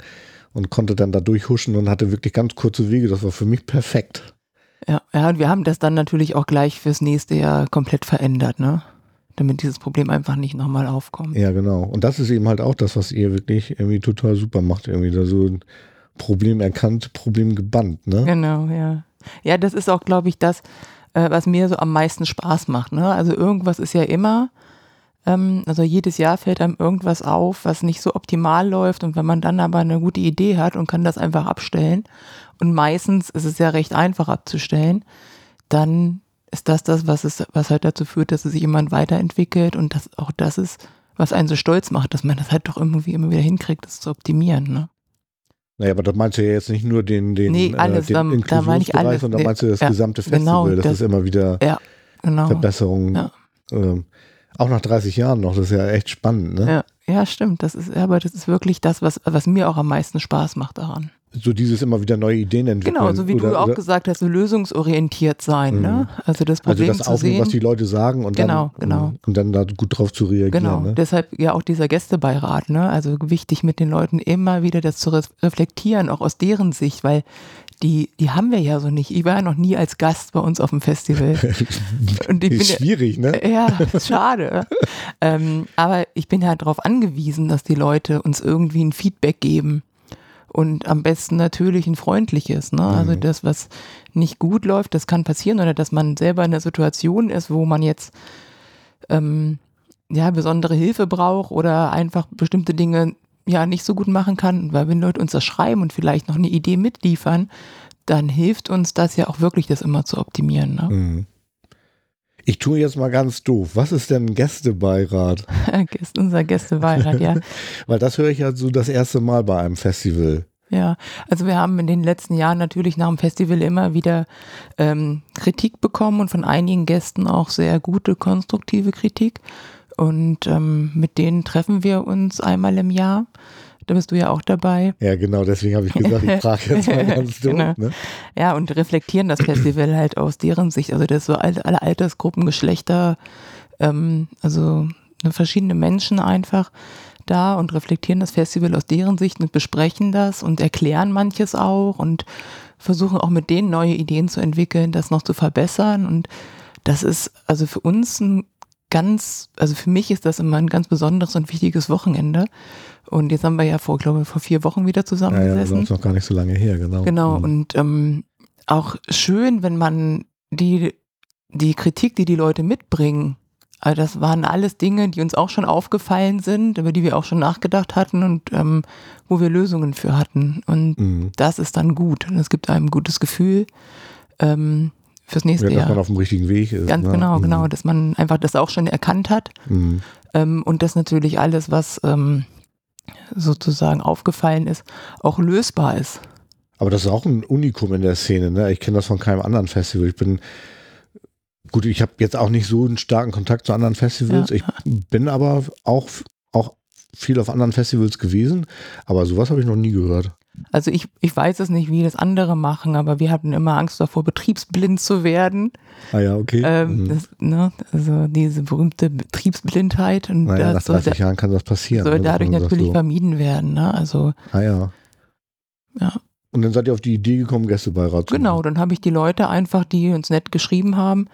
[SPEAKER 2] Und konnte dann da durchhuschen und hatte wirklich ganz kurze Wege. Das war für mich perfekt.
[SPEAKER 3] Ja. ja, ja, und wir haben das dann natürlich auch gleich fürs nächste Jahr komplett verändert, ne? Damit dieses Problem einfach nicht nochmal aufkommt.
[SPEAKER 2] Ja, genau. Und das ist eben halt auch das, was ihr wirklich irgendwie total super macht. Irgendwie da so ein Problem erkannt, Problem gebannt, ne?
[SPEAKER 3] Genau, ja. Ja, das ist auch, glaube ich, das, äh, was mir so am meisten Spaß macht. Ne? Also irgendwas ist ja immer, ähm, also jedes Jahr fällt einem irgendwas auf, was nicht so optimal läuft. Und wenn man dann aber eine gute Idee hat und kann das einfach abstellen, und meistens ist es ja recht einfach abzustellen, dann ist das das, was, es, was halt dazu führt, dass es sich jemand weiterentwickelt und das auch das ist, was einen so stolz macht, dass man das halt doch irgendwie immer wieder hinkriegt, das zu optimieren. Ne?
[SPEAKER 2] Naja, aber das meinst du ja jetzt nicht nur den, den,
[SPEAKER 3] Nee, alles,
[SPEAKER 2] äh, den
[SPEAKER 3] da- da meine ich
[SPEAKER 2] Inklusionsbereich,
[SPEAKER 3] alles.
[SPEAKER 2] sondern
[SPEAKER 3] Nee,
[SPEAKER 2] meinst du das
[SPEAKER 3] ja,
[SPEAKER 2] gesamte Festival,
[SPEAKER 3] genau,
[SPEAKER 2] dass
[SPEAKER 3] das-
[SPEAKER 2] es immer wieder
[SPEAKER 3] Genau.
[SPEAKER 2] Verbesserungen,
[SPEAKER 3] Ja.
[SPEAKER 2] ähm, auch nach 30 Jahren noch, das ist ja echt spannend, ne?
[SPEAKER 3] Ja, ja, stimmt. Das ist, ja, aber das ist wirklich das, was, was mir auch am meisten Spaß macht daran.
[SPEAKER 2] So dieses immer wieder neue Ideen entwickeln.
[SPEAKER 3] Genau, so wie
[SPEAKER 2] oder,
[SPEAKER 3] du auch
[SPEAKER 2] oder,
[SPEAKER 3] gesagt hast, so lösungsorientiert sein,
[SPEAKER 2] Mhm.
[SPEAKER 3] ne? Also das
[SPEAKER 2] Also
[SPEAKER 3] Problem
[SPEAKER 2] das
[SPEAKER 3] zu
[SPEAKER 2] aufnehmen,
[SPEAKER 3] sehen.
[SPEAKER 2] was die Leute sagen und
[SPEAKER 3] Genau,
[SPEAKER 2] dann,
[SPEAKER 3] genau.
[SPEAKER 2] und dann da gut drauf zu reagieren.
[SPEAKER 3] Genau,
[SPEAKER 2] Ne?
[SPEAKER 3] deshalb ja auch dieser Gästebeirat, ne? Also wichtig mit den Leuten immer wieder das zu re reflektieren, auch aus deren Sicht, weil die, die haben wir ja so nicht. Ich war ja noch nie als Gast bei uns auf dem Festival.
[SPEAKER 2] Ist
[SPEAKER 3] ja,
[SPEAKER 2] schwierig, ne?
[SPEAKER 3] Ja, ist schade. ähm, aber ich bin halt darauf angewiesen, dass die Leute uns irgendwie ein Feedback geben. Und am besten natürlich ein freundliches. Ne? Also
[SPEAKER 2] Mhm.
[SPEAKER 3] das, was nicht gut läuft, das kann passieren. Oder dass man selber in einer Situation ist, wo man jetzt ähm, ja, besondere Hilfe braucht oder einfach bestimmte Dinge ja nicht so gut machen kann. Weil wenn Leute uns das schreiben und vielleicht noch eine Idee mitliefern, dann hilft uns das ja auch wirklich, das immer zu optimieren. Ne?
[SPEAKER 2] Mhm. Ich tue jetzt mal ganz doof. Was ist denn ein Gästebeirat?
[SPEAKER 3] Gäste- Unser Gästebeirat, ja.
[SPEAKER 2] Weil das höre ich ja so das erste Mal bei einem Festival.
[SPEAKER 3] Ja, also wir haben in den letzten Jahren natürlich nach dem Festival immer wieder ähm, Kritik bekommen und von einigen Gästen auch sehr gute, konstruktive Kritik. Und ähm, mit denen treffen wir uns einmal im Jahr. Da bist du ja auch dabei.
[SPEAKER 2] Ja, genau, deswegen habe ich gesagt, ich frage jetzt mal ganz doof.
[SPEAKER 3] Genau.
[SPEAKER 2] Ne?
[SPEAKER 3] Ja, und reflektieren das Festival halt aus deren Sicht. Also das so alle, alle Altersgruppen, Geschlechter, ähm, also verschiedene Menschen einfach da und reflektieren das Festival aus deren Sicht und besprechen das und erklären manches auch und versuchen auch mit denen neue Ideen zu entwickeln, das noch zu verbessern. Und das ist also für uns ein ganz, also für mich ist das immer ein ganz besonderes und wichtiges Wochenende. Und jetzt haben wir ja vor, glaube ich, vor vier Wochen wieder
[SPEAKER 2] Ja, ja,
[SPEAKER 3] zusammengesessen.
[SPEAKER 2] das ist noch gar nicht so lange her, genau.
[SPEAKER 3] Genau,
[SPEAKER 2] Mhm.
[SPEAKER 3] und ähm, auch schön, wenn man die, die Kritik, die die Leute mitbringen, also das waren alles Dinge, die uns auch schon aufgefallen sind, über die wir auch schon nachgedacht hatten und ähm, wo wir Lösungen für hatten. Und
[SPEAKER 2] Mhm.
[SPEAKER 3] das ist dann gut. Und es gibt einem ein gutes Gefühl ähm, fürs nächste
[SPEAKER 2] Ja, dass man
[SPEAKER 3] Jahr.
[SPEAKER 2] auf dem richtigen Weg ist.
[SPEAKER 3] Ganz
[SPEAKER 2] ne?
[SPEAKER 3] genau,
[SPEAKER 2] Mhm.
[SPEAKER 3] genau, dass man einfach das auch schon erkannt hat
[SPEAKER 2] Mhm.
[SPEAKER 3] ähm, und dass natürlich alles, was ähm, sozusagen aufgefallen ist, auch lösbar ist.
[SPEAKER 2] Aber das ist auch ein Unikum in der Szene. Ne? Ich kenne das von keinem anderen Festival. Ich bin gut, ich habe jetzt auch nicht so einen starken Kontakt zu anderen Festivals. Ja. Ich bin aber auch, auch viel auf anderen Festivals gewesen, aber sowas habe ich noch nie gehört.
[SPEAKER 3] Also ich, ich weiß es nicht, wie das andere machen, aber wir hatten immer Angst davor, betriebsblind zu werden.
[SPEAKER 2] Ah ja, okay.
[SPEAKER 3] Ähm, mhm. das, ne, also diese berühmte Betriebsblindheit. Und
[SPEAKER 2] naja, nach 30 Jahren kann das passieren.
[SPEAKER 3] Soll ne, dadurch natürlich so. vermieden werden. Ne? Also,
[SPEAKER 2] ah ja.
[SPEAKER 3] Ja.
[SPEAKER 2] Und dann seid ihr auf die Idee gekommen, Gästebeirat
[SPEAKER 3] zu Genau, dann habe ich die Leute einfach, die uns nett geschrieben haben,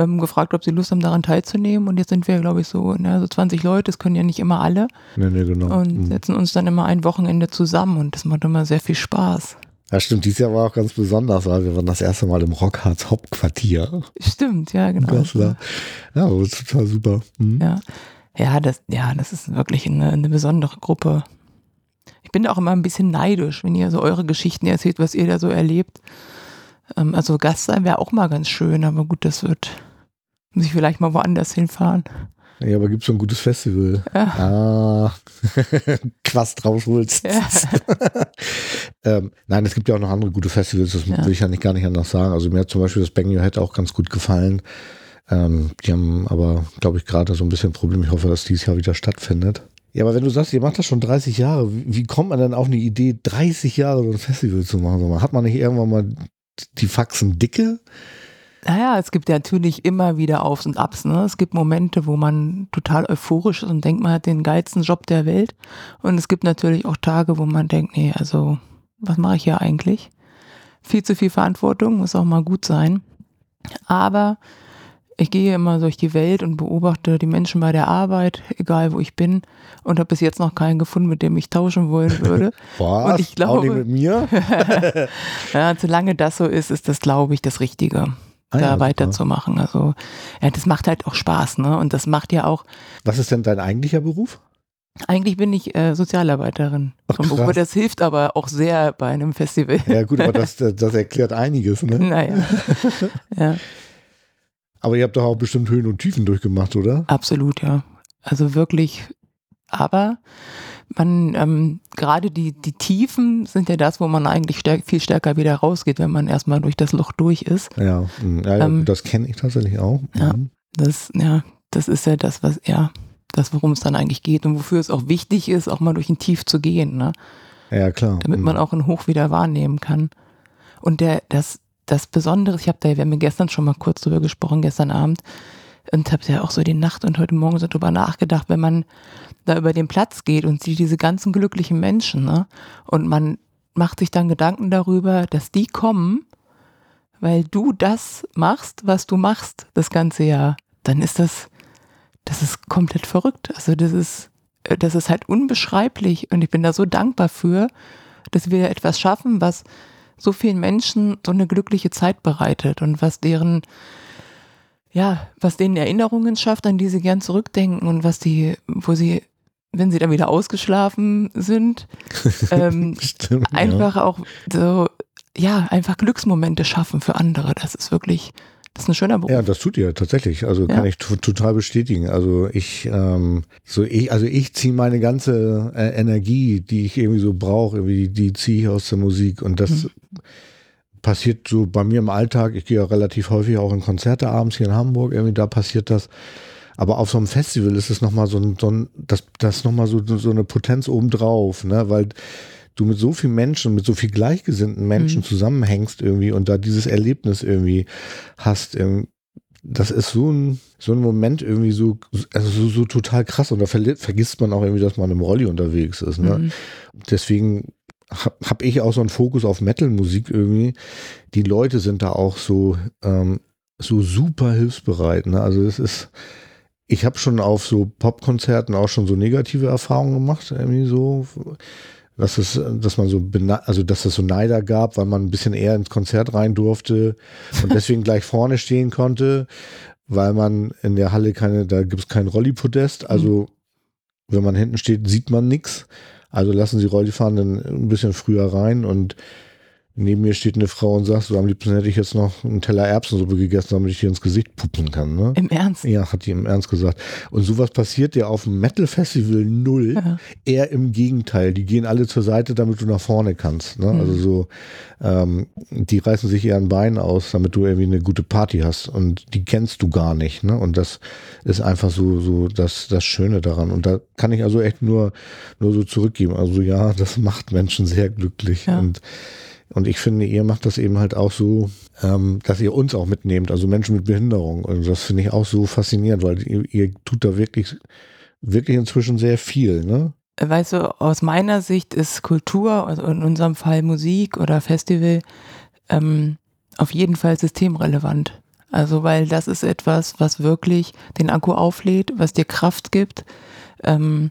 [SPEAKER 3] ähm, gefragt, ob sie Lust haben, daran teilzunehmen. Und jetzt sind wir, glaube ich, so, ne, so 20 Leute, das können ja nicht immer alle.
[SPEAKER 2] Nee, nee, genau.
[SPEAKER 3] Und mhm. setzen uns dann immer ein Wochenende zusammen und das macht immer sehr viel Spaß.
[SPEAKER 2] Ja, stimmt. Dieses Jahr war auch ganz besonders, weil wir waren das erste Mal im Rockharz Hauptquartier.
[SPEAKER 3] Stimmt, ja, genau.
[SPEAKER 2] Das war, ja, das ist total super.
[SPEAKER 3] Mhm. Ja. Ja, das, ja, das ist wirklich eine, eine besondere Gruppe. Ich bin auch immer ein bisschen neidisch, wenn ihr so eure Geschichten erzählt, was ihr da so erlebt. Ähm, also Gast sein wäre auch mal ganz schön, aber gut, das wird, muss ich vielleicht mal woanders hinfahren.
[SPEAKER 2] Ja, aber gibt es so ein gutes Festival?
[SPEAKER 3] Ja.
[SPEAKER 2] Ah, Quast rausholst. Ja. ähm, nein, es gibt ja auch noch andere gute Festivals, das ja. will ich ja nicht gar nicht anders sagen. Also mir hat zum Beispiel das Bang Your Head auch ganz gut gefallen. Ähm, die haben aber, glaube ich, gerade so ein bisschen Problem. Ich hoffe, dass dieses Jahr wieder stattfindet. Ja, aber wenn du sagst, ihr macht das schon 30 Jahre, wie kommt man denn auf eine Idee, 30 Jahre so ein Festival zu machen? Hat man nicht irgendwann mal die Faxen dicke?
[SPEAKER 3] Naja, es gibt ja natürlich immer wieder Aufs und Abs. Ne? Es gibt Momente, wo man total euphorisch ist und denkt, man hat den geilsten Job der Welt. Und es gibt natürlich auch Tage, wo man denkt, nee, also was mache ich hier eigentlich? Viel zu viel Verantwortung, muss auch mal gut sein. Aber ich gehe immer durch die Welt und beobachte die Menschen bei der Arbeit, egal wo ich bin, und habe bis jetzt noch keinen gefunden, mit dem ich tauschen wollen würde.
[SPEAKER 2] Was?
[SPEAKER 3] Und ich glaube,
[SPEAKER 2] Auch nicht mit mir?
[SPEAKER 3] ja, solange das so ist, ist das, glaube ich, das Richtige. Ah, da ja, weiterzumachen. Also, ja, das macht halt auch Spaß, ne? Und das macht ja auch.
[SPEAKER 2] Was ist denn dein eigentlicher Beruf?
[SPEAKER 3] Eigentlich bin ich äh, Sozialarbeiterin. Ach, Beruf, das hilft aber auch sehr bei einem Festival.
[SPEAKER 2] Ja, gut, aber das, das erklärt einiges, ne?
[SPEAKER 3] Naja. ja.
[SPEAKER 2] Aber ihr habt doch auch bestimmt Höhen und Tiefen durchgemacht, oder?
[SPEAKER 3] Absolut, ja. Also wirklich, aber man, ähm, gerade die, die Tiefen sind ja das, wo man eigentlich stärk, viel stärker wieder rausgeht, wenn man erstmal durch das Loch durch ist.
[SPEAKER 2] Ja, ja, ähm, das kenne ich tatsächlich auch.
[SPEAKER 3] Ja, mhm. das, ja, das ist ja das, was, ja, das, worum es dann eigentlich geht und wofür es auch wichtig ist, auch mal durch ein Tief zu gehen, ne?
[SPEAKER 2] Ja, klar.
[SPEAKER 3] Damit man mhm. auch ein Hoch wieder wahrnehmen kann. Und der, das, das Besondere, ich habe da, wir haben gestern schon mal kurz drüber gesprochen, gestern Abend, und habe ja auch so die Nacht und heute Morgen so drüber nachgedacht, wenn man da über den Platz geht und sieht diese ganzen glücklichen Menschen, ne? Und man macht sich dann Gedanken darüber, dass die kommen, weil du das machst, was du machst das ganze Jahr, dann ist das, das ist komplett verrückt. Also das ist, das ist halt unbeschreiblich und ich bin da so dankbar für, dass wir etwas schaffen, was so vielen Menschen so eine glückliche Zeit bereitet und was deren, ja, was denen Erinnerungen schafft, an die sie gern zurückdenken und was die, wo sie, wenn sie dann wieder ausgeschlafen sind, ähm, Stimmt, einfach ja. auch so, ja, einfach Glücksmomente schaffen für andere. Das ist wirklich, das ist ein schöner Beruf.
[SPEAKER 2] Ja, das tut ihr tatsächlich. Also ja. kann ich total bestätigen. Also ich, ähm, so ich, also ich ziehe meine ganze äh, Energie, die ich irgendwie so brauche, irgendwie, die ziehe ich aus der Musik. Und das mhm. Passiert so bei mir im Alltag. Ich gehe ja relativ häufig auch in Konzerte abends hier in Hamburg. Irgendwie da passiert das. Aber auf so einem Festival ist es nochmal so ein, so ein das, das nochmal so, so eine Potenz obendrauf, ne? Weil du mit so vielen Menschen, mit so viel gleichgesinnten Menschen mhm. zusammenhängst irgendwie und da dieses Erlebnis irgendwie hast. Ähm, das ist so ein, so ein Moment irgendwie so, also so, so total krass und da vergisst man auch irgendwie, dass man im Rolli unterwegs ist. Ne? Mhm. Deswegen habe hab ich auch so einen Fokus auf Metal-Musik irgendwie. Die Leute sind da auch so, ähm, so super hilfsbereit. Ne? Also es ist, ich habe schon auf so Popkonzerten auch schon so negative Erfahrungen gemacht, irgendwie so dass es, dass man so, also dass es so Neider gab, weil man ein bisschen eher ins Konzert rein durfte und deswegen gleich vorne stehen konnte, weil man in der Halle keine, da gibt es kein Rolli-Podest, also mhm. wenn man hinten steht, sieht man nichts. Also lassen Sie Rolli fahren dann ein bisschen früher rein und neben mir steht eine Frau und sagt, so am liebsten hätte ich jetzt noch einen Teller Erbsensuppe gegessen, damit ich dir ins Gesicht puppen kann. Ne?
[SPEAKER 3] Im Ernst?
[SPEAKER 2] Ja, hat die im Ernst gesagt. Und sowas passiert ja auf dem Metal Festival null.
[SPEAKER 3] Ja.
[SPEAKER 2] Eher im Gegenteil. Die gehen alle zur Seite, damit du nach vorne kannst. Ne?
[SPEAKER 3] Mhm.
[SPEAKER 2] Also so, ähm, die reißen sich eher ein Bein aus, damit du irgendwie eine gute Party hast. Und die kennst du gar nicht. Ne? Und das ist einfach so, so das, das Schöne daran. Und da kann ich also echt nur, nur so zurückgeben. Also ja, das macht Menschen sehr glücklich.
[SPEAKER 3] Ja.
[SPEAKER 2] Und und ich finde, ihr macht das eben halt auch so, ähm, dass ihr uns auch mitnehmt, also Menschen mit Behinderung. Und das finde ich auch so faszinierend, weil ihr, ihr tut da wirklich, wirklich inzwischen sehr viel, ne?
[SPEAKER 3] Weißt du, aus meiner Sicht ist Kultur, also in unserem Fall Musik oder Festival, ähm, auf jeden Fall systemrelevant. Also, weil das ist etwas, was wirklich den Akku auflädt, was dir Kraft gibt ähm,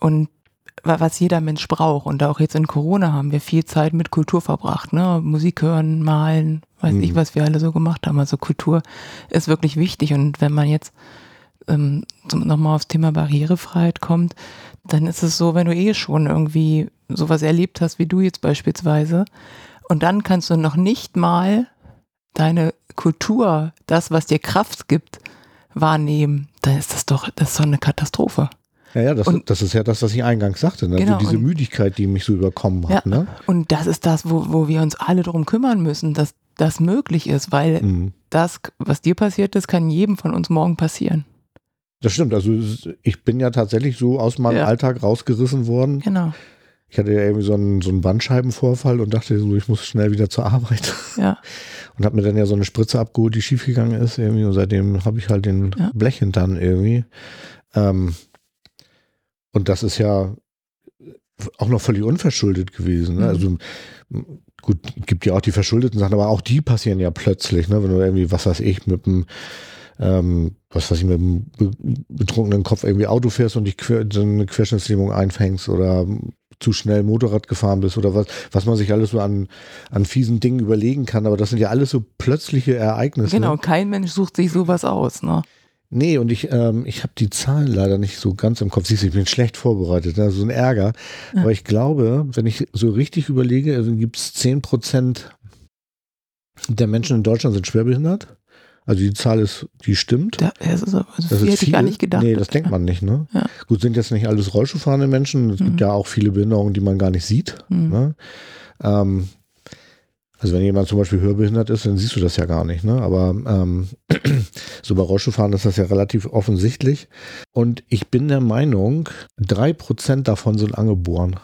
[SPEAKER 3] und was jeder Mensch braucht. Und auch jetzt in Corona haben wir viel Zeit mit Kultur verbracht, ne? Musik hören, malen, weiß
[SPEAKER 2] Mhm.
[SPEAKER 3] ich, was wir alle so gemacht haben. Also Kultur ist wirklich wichtig. Und wenn man jetzt ähm, nochmal aufs Thema Barrierefreiheit kommt, dann ist es so, wenn du eh schon irgendwie sowas erlebt hast, wie du jetzt beispielsweise, und dann kannst du noch nicht mal deine Kultur, das, was dir Kraft gibt, wahrnehmen, dann ist das doch, das ist doch eine Katastrophe.
[SPEAKER 2] Ja, ja, das,
[SPEAKER 3] Und-
[SPEAKER 2] das ist ja das, was ich eingangs sagte, ne?
[SPEAKER 3] Genau,
[SPEAKER 2] also diese
[SPEAKER 3] und-
[SPEAKER 2] Müdigkeit, die mich so überkommen hat,
[SPEAKER 3] Ja.
[SPEAKER 2] ne?
[SPEAKER 3] Und das ist das, wo, wo wir uns alle drum kümmern müssen, dass das möglich ist, weil
[SPEAKER 2] Mhm.
[SPEAKER 3] das, was dir passiert ist, kann jedem von uns morgen passieren.
[SPEAKER 2] Das stimmt, also ich bin ja tatsächlich so aus meinem
[SPEAKER 3] Ja.
[SPEAKER 2] Alltag rausgerissen worden.
[SPEAKER 3] Genau.
[SPEAKER 2] Ich hatte ja irgendwie so einen, so einen Bandscheibenvorfall und dachte so, ich muss schnell wieder zur Arbeit.
[SPEAKER 3] Ja.
[SPEAKER 2] Und habe mir dann ja so eine Spritze abgeholt, die schiefgegangen ist irgendwie. Und seitdem habe ich halt den
[SPEAKER 3] Ja.
[SPEAKER 2] Blechhintern irgendwie. Ähm, und das ist ja auch noch völlig unverschuldet gewesen. Ne?
[SPEAKER 3] Mhm.
[SPEAKER 2] Also gut, gibt ja auch die verschuldeten Sachen, aber auch die passieren ja plötzlich, ne? Wenn du irgendwie, was weiß ich, mit dem ähm, was weiß ich, mit dem be betrunkenen Kopf irgendwie Auto fährst und dich quer, so eine Querschnittslähmung einfängst oder zu schnell Motorrad gefahren bist oder was, was man sich alles so an, an fiesen Dingen überlegen kann. Aber das sind ja alles so plötzliche Ereignisse.
[SPEAKER 3] Genau, kein Mensch sucht sich sowas aus, ne?
[SPEAKER 2] Nee, und ich, ähm, ich habe die Zahlen leider nicht so ganz im Kopf. Siehst du, ich bin schlecht vorbereitet, ne? so ein Ärger.
[SPEAKER 3] Ja.
[SPEAKER 2] Aber ich glaube, wenn ich so richtig überlege, also gibt es 10 Prozent der Menschen in Deutschland sind schwerbehindert. Also die Zahl ist, die stimmt.
[SPEAKER 3] Da, das ist, also
[SPEAKER 2] Das ist
[SPEAKER 3] hätte
[SPEAKER 2] viel.
[SPEAKER 3] ich gar nicht gedacht.
[SPEAKER 2] Nee, das denkt man nicht, ne?
[SPEAKER 3] Ja.
[SPEAKER 2] Gut, sind jetzt nicht alles Rollschuhfahrende Menschen. Es
[SPEAKER 3] Mhm.
[SPEAKER 2] gibt ja auch viele Behinderungen, die man gar nicht sieht.
[SPEAKER 3] Mhm.
[SPEAKER 2] Ne? Ähm, also wenn jemand zum Beispiel hörbehindert ist, dann siehst du das ja gar nicht, ne? Aber ähm, so bei Rollschuhfahren ist das ja relativ offensichtlich. Und ich bin der Meinung, drei Prozent davon sind angeboren.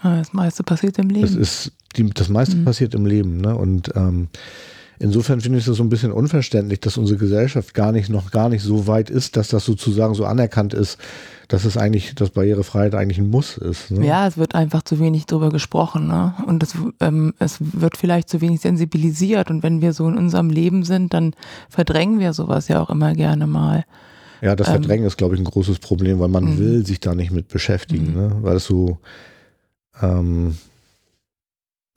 [SPEAKER 3] Ah, Das meiste passiert im
[SPEAKER 2] Das
[SPEAKER 3] Leben.
[SPEAKER 2] ist die, das meiste
[SPEAKER 3] Mhm.
[SPEAKER 2] passiert im Leben, ne? Und ähm, insofern finde ich das so ein bisschen unverständlich, dass unsere Gesellschaft gar nicht noch gar nicht so weit ist, dass das sozusagen so anerkannt ist, dass es eigentlich, dass Barrierefreiheit eigentlich ein Muss ist. Ne?
[SPEAKER 3] Ja, es wird einfach zu wenig drüber gesprochen, ne? Und es, ähm, es wird vielleicht zu wenig sensibilisiert. Und wenn wir so in unserem Leben sind, dann verdrängen wir sowas ja auch immer gerne mal.
[SPEAKER 2] Ja, das
[SPEAKER 3] Ähm,
[SPEAKER 2] Verdrängen ist, glaube ich, ein großes Problem, weil man
[SPEAKER 3] Mhm.
[SPEAKER 2] will sich da nicht mit beschäftigen,
[SPEAKER 3] Mhm.
[SPEAKER 2] ne? weil es so, ähm,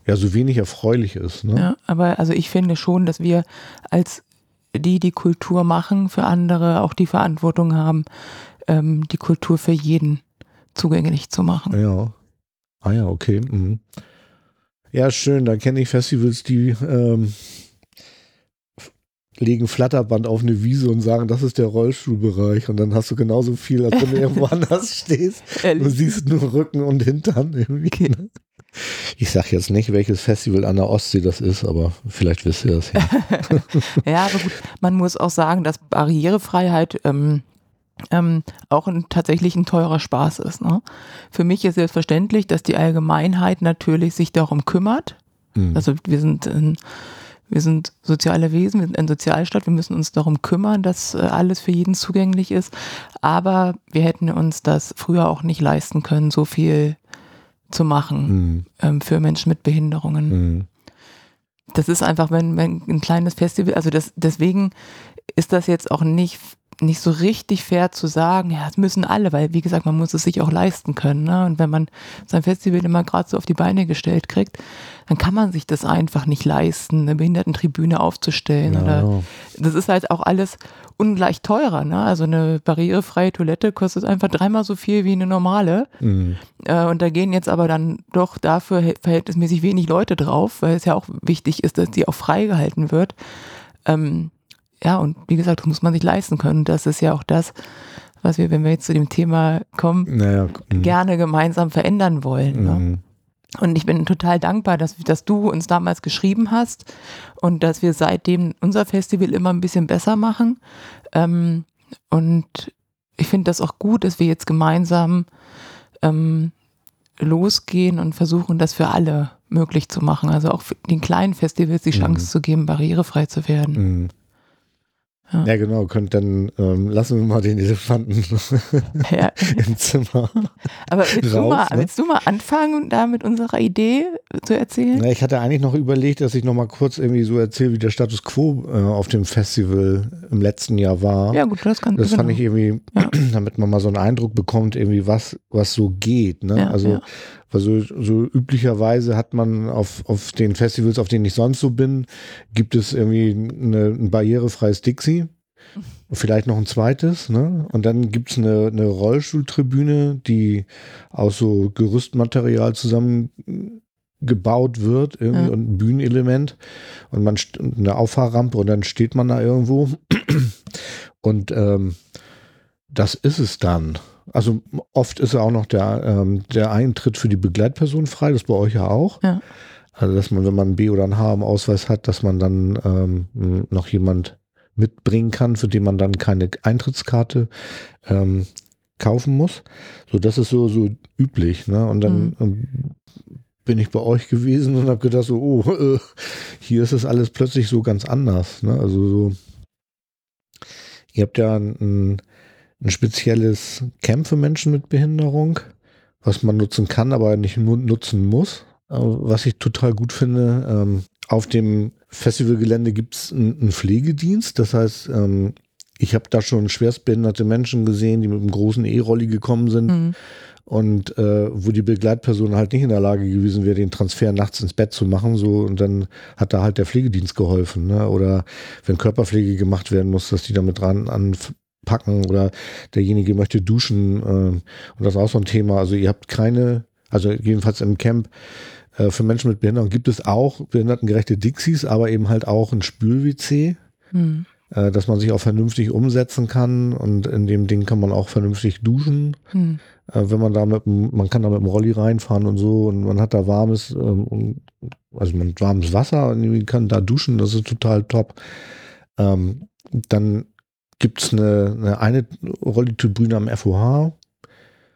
[SPEAKER 2] ja, so wenig erfreulich ist. Ne?
[SPEAKER 3] Ja, aber also ich finde schon, dass wir als die, die Kultur machen für andere, auch die Verantwortung haben, ähm, die Kultur für jeden zugänglich zu machen.
[SPEAKER 2] Ja. Ah ja, okay. Mhm. Ja, schön. Da kenne ich Festivals, die ähm, legen Flatterband auf eine Wiese und sagen, das ist der Rollstuhlbereich. Und dann hast du genauso viel, als wenn du irgendwo anders stehst. Du siehst nur Rücken und Hintern irgendwie.
[SPEAKER 3] Okay.
[SPEAKER 2] ne? Ich sag jetzt nicht, welches Festival an der Ostsee das ist, aber vielleicht wisst ihr das ja.
[SPEAKER 3] Ja, aber gut, man muss auch sagen, dass Barrierefreiheit ähm, ähm, auch ein, tatsächlich ein teurer Spaß ist. Ne? Für mich ist selbstverständlich, dass die Allgemeinheit natürlich sich darum kümmert.
[SPEAKER 2] Mhm.
[SPEAKER 3] Also wir sind ein, wir sind soziale Wesen, wir sind ein Sozialstaat, wir müssen uns darum kümmern, dass äh, alles für jeden zugänglich ist. Aber wir hätten uns das früher auch nicht leisten können, so viel zu machen
[SPEAKER 2] Mhm.
[SPEAKER 3] ähm, für Menschen mit Behinderungen
[SPEAKER 2] Mhm.
[SPEAKER 3] das ist einfach, wenn, wenn ein kleines Festival, also das, deswegen ist das jetzt auch nicht nicht so richtig fair zu sagen, ja, es müssen alle, weil wie gesagt, man muss es sich auch leisten können. Ne? Und wenn man sein Festival immer gerade so auf die Beine gestellt kriegt, dann kann man sich das einfach nicht leisten, eine Behindertentribüne aufzustellen.
[SPEAKER 2] Ja.
[SPEAKER 3] Oder das ist halt auch alles ungleich teurer. Ne? Also eine barrierefreie Toilette kostet einfach dreimal so viel wie eine normale.
[SPEAKER 2] Mhm.
[SPEAKER 3] Äh, und da gehen jetzt aber dann doch dafür verhältnismäßig wenig Leute drauf, weil es ja auch wichtig ist, dass die auch freigehalten wird. Ähm, ja, und wie gesagt, das muss man sich leisten können. Das ist ja auch das, was wir, wenn wir jetzt zu dem Thema kommen,
[SPEAKER 2] Naja, mhm.
[SPEAKER 3] gerne gemeinsam verändern wollen. Ne?
[SPEAKER 2] Mhm.
[SPEAKER 3] Und ich bin total dankbar, dass, dass du uns damals geschrieben hast und dass wir seitdem unser Festival immer ein bisschen besser machen. Ähm, und ich finde das auch gut, dass wir jetzt gemeinsam ähm, losgehen und versuchen, das für alle möglich zu machen. Also auch für den kleinen Festivals die Chance
[SPEAKER 2] Mhm.
[SPEAKER 3] zu geben, barrierefrei zu werden.
[SPEAKER 2] Mhm.
[SPEAKER 3] Ja.
[SPEAKER 2] Ja, genau, könnt dann ähm, lassen wir mal den Elefanten
[SPEAKER 3] Ja.
[SPEAKER 2] im Zimmer.
[SPEAKER 3] Aber willst, du
[SPEAKER 2] Raus,
[SPEAKER 3] mal,
[SPEAKER 2] ne?
[SPEAKER 3] willst du mal anfangen, da mit unserer Idee zu erzählen?
[SPEAKER 2] Ja, ich hatte eigentlich noch überlegt, dass ich noch mal kurz irgendwie so erzähle, wie der Status quo äh, auf dem Festival im letzten Jahr war.
[SPEAKER 3] Ja, gut, das kann
[SPEAKER 2] Das
[SPEAKER 3] genau.
[SPEAKER 2] fand ich irgendwie,
[SPEAKER 3] Ja.
[SPEAKER 2] damit man mal so einen Eindruck bekommt, irgendwie was, was so geht. Ne?
[SPEAKER 3] Ja,
[SPEAKER 2] also, so, üblicherweise hat man auf, auf den Festivals, auf denen ich sonst so bin, gibt es irgendwie eine, ein barrierefreies Dixie. Vielleicht noch ein zweites, ne? Und dann gibt's eine, eine Rollstuhltribüne, die aus so Gerüstmaterial zusammengebaut wird, irgendwie
[SPEAKER 3] Ja.
[SPEAKER 2] und ein Bühnenelement und man eine Auffahrrampe und dann steht man da irgendwo. Und ähm, das ist es dann. Also oft ist auch noch der, ähm, der Eintritt für die Begleitperson frei, das bei euch ja auch.
[SPEAKER 3] Ja.
[SPEAKER 2] Also dass man, wenn man ein B oder ein H im Ausweis hat, dass man dann ähm, noch jemand mitbringen kann, für den man dann keine Eintrittskarte ähm, kaufen muss. So, das ist so, so üblich. Ne? Und dann ähm, bin ich bei euch gewesen und habe gedacht, so, oh, äh, hier ist es alles plötzlich so ganz anders. Ne? Also so, ihr habt ja ein, ein spezielles Camp für Menschen mit Behinderung, was man nutzen kann, aber nicht nur nutzen muss. Aber Was ich total gut finde, ähm, auf dem Festivalgelände gibt es einen, Pflegedienst. Das heißt, ähm, ich habe da schon schwerstbehinderte Menschen gesehen, die mit einem großen E-Rolli gekommen sind
[SPEAKER 3] Mhm.
[SPEAKER 2] und äh, wo die Begleitperson halt nicht in der Lage gewesen wäre, den Transfer nachts ins Bett zu machen, so und dann hat da halt der Pflegedienst geholfen, ne? Oder wenn Körperpflege gemacht werden muss, dass die damit dran anpacken oder derjenige möchte duschen äh, und das ist auch so ein Thema. Also ihr habt keine, also jedenfalls im Camp äh, für Menschen mit Behinderung gibt es auch behindertengerechte Dixies, aber eben halt auch ein Spül-WC
[SPEAKER 3] Mhm.
[SPEAKER 2] äh, dass man sich auch vernünftig umsetzen kann und in dem Ding kann man auch vernünftig duschen.
[SPEAKER 3] Mhm.
[SPEAKER 2] Äh, wenn man da mit man kann da mit dem Rolli reinfahren und so und man hat da warmes, ähm, und- also man hat warmes Wasser und kann da duschen, das ist total top. Ähm, dann gibt's eine, eine, eine Rolli-Tribüne am FOH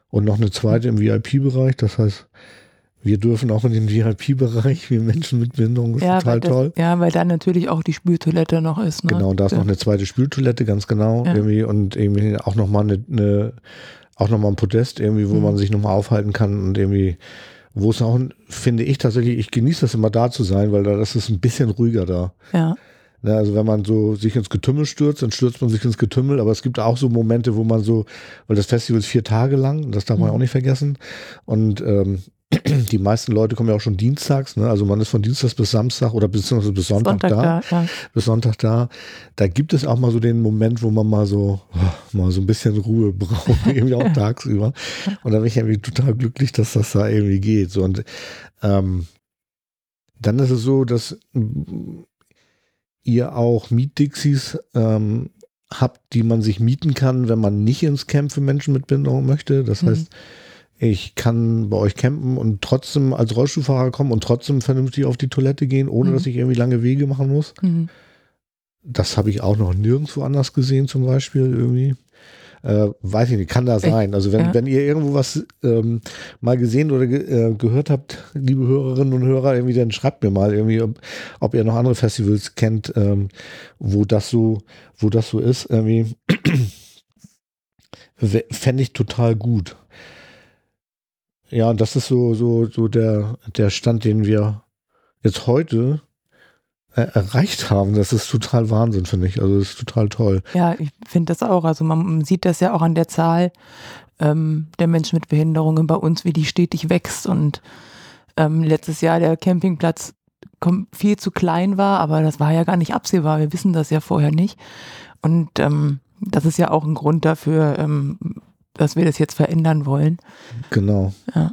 [SPEAKER 2] und noch eine zweite im VIP-Bereich, das heißt, wir dürfen auch in den VIP-Bereich, wir Menschen mit Behinderung, ist
[SPEAKER 3] Ja,
[SPEAKER 2] total
[SPEAKER 3] das,
[SPEAKER 2] toll.
[SPEAKER 3] ja, weil dann natürlich auch die Spültoilette noch ist. Ne?
[SPEAKER 2] Genau, und da ist
[SPEAKER 3] ja.
[SPEAKER 2] noch eine zweite Spültoilette, ganz genau,
[SPEAKER 3] Ja.
[SPEAKER 2] irgendwie, und irgendwie auch nochmal eine, eine, auch nochmal ein Podest, irgendwie, wo
[SPEAKER 3] Mhm.
[SPEAKER 2] man sich nochmal aufhalten kann und irgendwie, wo es auch, finde ich tatsächlich, ich genieße das immer da zu sein, weil da das ist ein bisschen ruhiger da.
[SPEAKER 3] Ja,
[SPEAKER 2] also wenn man so sich ins Getümmel stürzt, dann stürzt man sich ins Getümmel, aber es gibt auch so Momente, wo man so, weil das Festival ist vier Tage lang, das darf man
[SPEAKER 3] Mhm.
[SPEAKER 2] auch nicht vergessen. Und ähm, die meisten Leute kommen ja auch schon dienstags, ne? also man ist von Dienstags bis Samstag oder beziehungsweise bis Sonntag,
[SPEAKER 3] Sonntag
[SPEAKER 2] da
[SPEAKER 3] da. Ja.
[SPEAKER 2] bis Sonntag da. Da gibt es auch mal so den Moment, wo man mal so, oh, mal so ein bisschen Ruhe braucht, irgendwie auch tagsüber. Und da bin ich irgendwie total glücklich, dass das da irgendwie geht. So, und ähm, dann ist es so, dass ihr auch Mietdixies ähm, habt, die man sich mieten kann, wenn man nicht ins Camp für Menschen mit Behinderung möchte. Das
[SPEAKER 3] Mhm.
[SPEAKER 2] heißt, ich kann bei euch campen und trotzdem als Rollstuhlfahrer kommen und trotzdem vernünftig auf die Toilette gehen, ohne
[SPEAKER 3] Mhm.
[SPEAKER 2] dass ich irgendwie lange Wege machen muss.
[SPEAKER 3] Mhm.
[SPEAKER 2] Das habe ich auch noch nirgendwo anders gesehen, zum Beispiel irgendwie. Äh, weiß ich nicht, kann da sein. Also wenn,
[SPEAKER 3] ja.
[SPEAKER 2] wenn ihr irgendwo was ähm, mal gesehen oder ge äh, gehört habt, liebe Hörerinnen und Hörer, irgendwie, dann schreibt mir mal irgendwie, ob, ob ihr noch andere Festivals kennt, ähm, wo das so, wo das so ist. Irgendwie fände ich total gut. Ja, und das ist so, so, so der, der Stand, den wir jetzt heute erreicht haben. Das ist total Wahnsinn, finde ich. Also das ist total toll.
[SPEAKER 3] Ja, ich finde das auch. Also man sieht das ja auch an der Zahl ähm, der Menschen mit Behinderungen bei uns, wie die stetig wächst. Und ähm, letztes Jahr der Campingplatz viel zu klein war, aber das war ja gar nicht absehbar. Wir wissen das ja vorher nicht. Und ähm, das ist ja auch ein Grund dafür, ähm, dass wir das jetzt verändern wollen.
[SPEAKER 2] Genau.
[SPEAKER 3] Ja.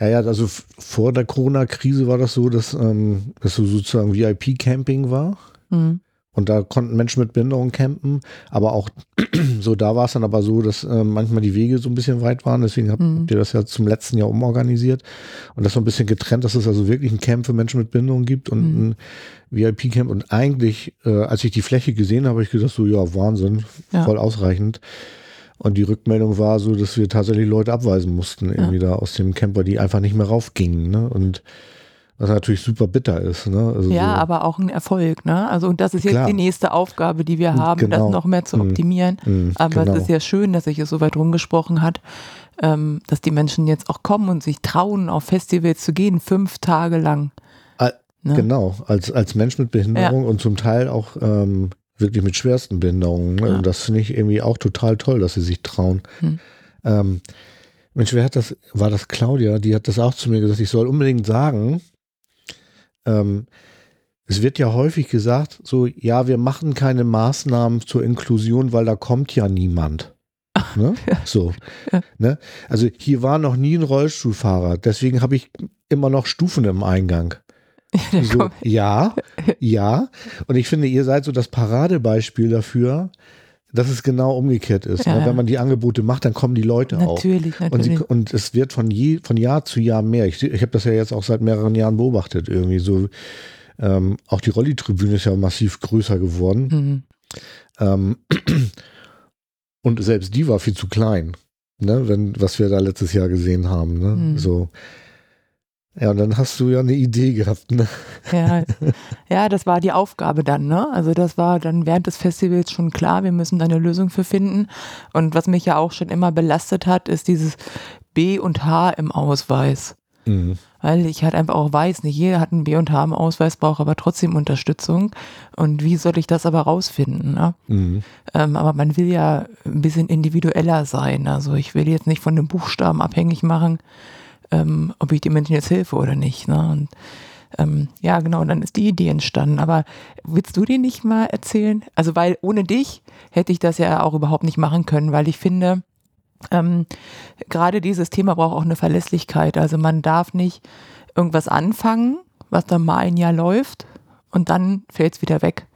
[SPEAKER 2] Ja, ja, also vor der Corona-Krise war das so, dass ähm, das so sozusagen VIP-Camping war.
[SPEAKER 3] Mhm.
[SPEAKER 2] Und da konnten Menschen mit Behinderung campen. Aber auch so, da war es dann aber so, dass äh, manchmal die Wege so ein bisschen weit waren. Deswegen habt,
[SPEAKER 3] Mhm.
[SPEAKER 2] habt ihr das ja zum letzten Jahr umorganisiert. Und das so ein bisschen getrennt, dass es also wirklich ein Camp für Menschen mit Behinderung gibt und
[SPEAKER 3] Mhm.
[SPEAKER 2] ein VIP-Camp. Und eigentlich, äh, als ich die Fläche gesehen habe, habe ich gedacht, so, ja, Wahnsinn,
[SPEAKER 3] Ja.
[SPEAKER 2] voll ausreichend. Und die Rückmeldung war so, dass wir tatsächlich Leute abweisen mussten, irgendwie da aus dem Camper, die einfach nicht mehr raufgingen. Ne? Und was natürlich super bitter ist. Ne? Also
[SPEAKER 3] Ja,
[SPEAKER 2] so,
[SPEAKER 3] aber auch ein Erfolg, ne? Also und das ist jetzt
[SPEAKER 2] Klar.
[SPEAKER 3] die nächste Aufgabe, die wir haben,
[SPEAKER 2] Genau.
[SPEAKER 3] das noch mehr zu
[SPEAKER 2] Mhm.
[SPEAKER 3] optimieren.
[SPEAKER 2] mh,
[SPEAKER 3] Aber
[SPEAKER 2] genau.
[SPEAKER 3] es ist ja schön, dass sich es so weit rumgesprochen hat, ähm, dass die Menschen jetzt auch kommen und sich trauen, auf Festivals zu gehen, fünf Tage lang. Ne?
[SPEAKER 2] Genau, als, als Mensch mit Behinderung und zum Teil auch ähm, wirklich mit schwersten Behinderungen. Ne?
[SPEAKER 3] Ja.
[SPEAKER 2] Und das finde ich irgendwie auch total toll, dass sie sich trauen.
[SPEAKER 3] Hm.
[SPEAKER 2] Ähm, Mensch, wer hat das, war das Claudia, die hat das auch zu mir gesagt, ich soll unbedingt sagen, ähm, es wird ja häufig gesagt, so, ja, wir machen keine Maßnahmen zur Inklusion, weil da kommt ja niemand. Ne? So.
[SPEAKER 3] Ja.
[SPEAKER 2] Ne? Also hier war noch nie ein Rollstuhlfahrer, deswegen habe ich immer noch Stufen im Eingang.
[SPEAKER 3] Der
[SPEAKER 2] So, ja, ja. Und ich finde, ihr seid so das Paradebeispiel dafür, dass es genau umgekehrt ist.
[SPEAKER 3] Ja,
[SPEAKER 2] ne?
[SPEAKER 3] ja.
[SPEAKER 2] Wenn man die Angebote macht, dann kommen die Leute auch.
[SPEAKER 3] Natürlich,
[SPEAKER 2] Und, sie,
[SPEAKER 3] natürlich.
[SPEAKER 2] und es wird von, je, von Jahr zu Jahr mehr. Ich, ich habe das ja jetzt auch seit mehreren Jahren beobachtet. Irgendwie so. Ähm, auch die Rolli-Tribüne ist ja massiv größer geworden.
[SPEAKER 3] Mhm.
[SPEAKER 2] Ähm, und selbst die war viel zu klein, ne? Wenn, was wir da letztes Jahr gesehen haben. Ne?
[SPEAKER 3] Mhm.
[SPEAKER 2] So. Ja, und dann hast du ja eine Idee gehabt. Ne?
[SPEAKER 3] Ja, ja, das war die Aufgabe dann, ne? Also das war dann während des Festivals schon klar, wir müssen da eine Lösung für finden. Und was mich ja auch schon immer belastet hat, ist dieses B und H im Ausweis.
[SPEAKER 2] Mhm.
[SPEAKER 3] Weil ich halt einfach auch weiß, nicht jeder hat einen B und H im Ausweis, braucht aber trotzdem Unterstützung. Und wie soll ich das aber rausfinden? Ne?
[SPEAKER 2] Mhm.
[SPEAKER 3] Ähm, aber man will ja ein bisschen individueller sein. Also ich will jetzt nicht von den Buchstaben abhängig machen, ähm, ob ich den Menschen jetzt helfe oder nicht. Ne? Und ähm, ja, genau, dann ist die Idee entstanden. Aber willst du dir nicht mal erzählen? Also, weil ohne dich hätte ich das ja auch überhaupt nicht machen können, weil ich finde, ähm, gerade dieses Thema braucht auch eine Verlässlichkeit. Also man darf nicht irgendwas anfangen, was dann mal ein Jahr läuft und dann fällt es wieder weg.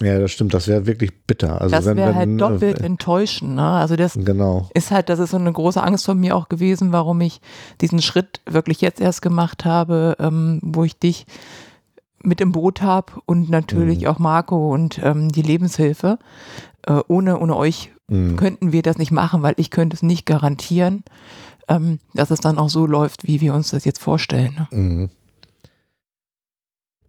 [SPEAKER 2] Ja, das stimmt. Das wäre wirklich bitter. Also
[SPEAKER 3] das wäre halt doppelt
[SPEAKER 2] äh,
[SPEAKER 3] enttäuschend. Ne? Also das
[SPEAKER 2] Genau.
[SPEAKER 3] ist halt, das ist so eine große Angst von mir auch gewesen, warum ich diesen Schritt wirklich jetzt erst gemacht habe, ähm, wo ich dich mit im Boot habe und natürlich
[SPEAKER 2] Mhm.
[SPEAKER 3] auch Marco und ähm, die Lebenshilfe. Äh, ohne, ohne euch
[SPEAKER 2] Mhm.
[SPEAKER 3] könnten wir das nicht machen, weil ich könnte es nicht garantieren, ähm, dass es dann auch so läuft, wie wir uns das jetzt vorstellen. Ne?
[SPEAKER 2] Mhm.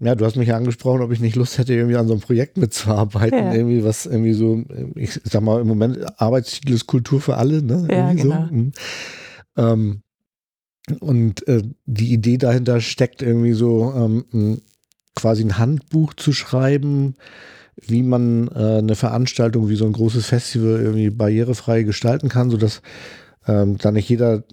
[SPEAKER 2] Ja, du hast mich ja angesprochen, ob ich nicht Lust hätte, irgendwie an so einem Projekt mitzuarbeiten.
[SPEAKER 3] Ja.
[SPEAKER 2] Irgendwie was, irgendwie so, ich sag mal, im Moment Arbeitstitel ist Kultur für alle, ne?
[SPEAKER 3] Ja,
[SPEAKER 2] Irgendwie
[SPEAKER 3] genau.
[SPEAKER 2] So. Mhm. Ähm, und äh, die Idee dahinter steckt irgendwie so, ähm, quasi ein Handbuch zu schreiben, wie man äh, eine Veranstaltung wie so ein großes Festival irgendwie barrierefrei gestalten kann, sodass ähm, da nicht jeder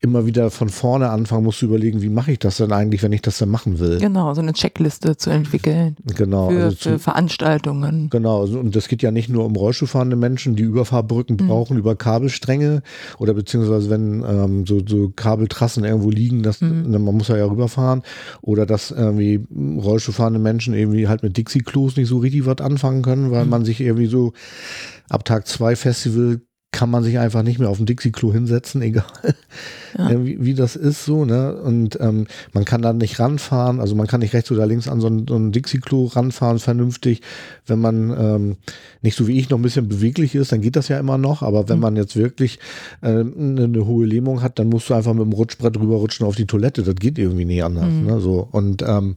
[SPEAKER 2] immer wieder von vorne anfangen muss zu überlegen, wie mache ich das denn eigentlich, wenn ich das dann machen will.
[SPEAKER 3] Genau, so eine Checkliste zu entwickeln
[SPEAKER 2] Genau.
[SPEAKER 3] für,
[SPEAKER 2] also
[SPEAKER 3] für
[SPEAKER 2] zu,
[SPEAKER 3] Veranstaltungen.
[SPEAKER 2] genau. also- Und das geht ja nicht nur um Rollstuhlfahrende Menschen, die Überfahrbrücken
[SPEAKER 3] Mhm.
[SPEAKER 2] brauchen über Kabelstränge oder beziehungsweise wenn ähm, so, so Kabeltrassen irgendwo liegen, das,
[SPEAKER 3] Mhm.
[SPEAKER 2] ne, man muss ja ja rüberfahren oder dass irgendwie Rollstuhlfahrende Menschen irgendwie halt mit Dixie-Klos nicht so richtig was anfangen können, weil
[SPEAKER 3] Mhm.
[SPEAKER 2] man sich irgendwie so ab Tag zwei Festival kann man sich einfach nicht mehr auf ein Dixie-Klo hinsetzen, egal
[SPEAKER 3] Ja.
[SPEAKER 2] äh, wie, wie das ist so, ne? Und ähm, man kann da nicht ranfahren, also man kann nicht rechts oder links an so ein, so ein Dixie-Klo ranfahren, vernünftig. Wenn man ähm, nicht so wie ich noch ein bisschen beweglich ist, dann geht das ja immer noch, aber wenn
[SPEAKER 3] Mhm.
[SPEAKER 2] man jetzt wirklich äh, eine, eine hohe Lähmung hat, dann musst du einfach mit dem Rutschbrett rüberrutschen auf die Toilette. Das geht irgendwie nicht anders,
[SPEAKER 3] Mhm.
[SPEAKER 2] ne? So. Und ähm,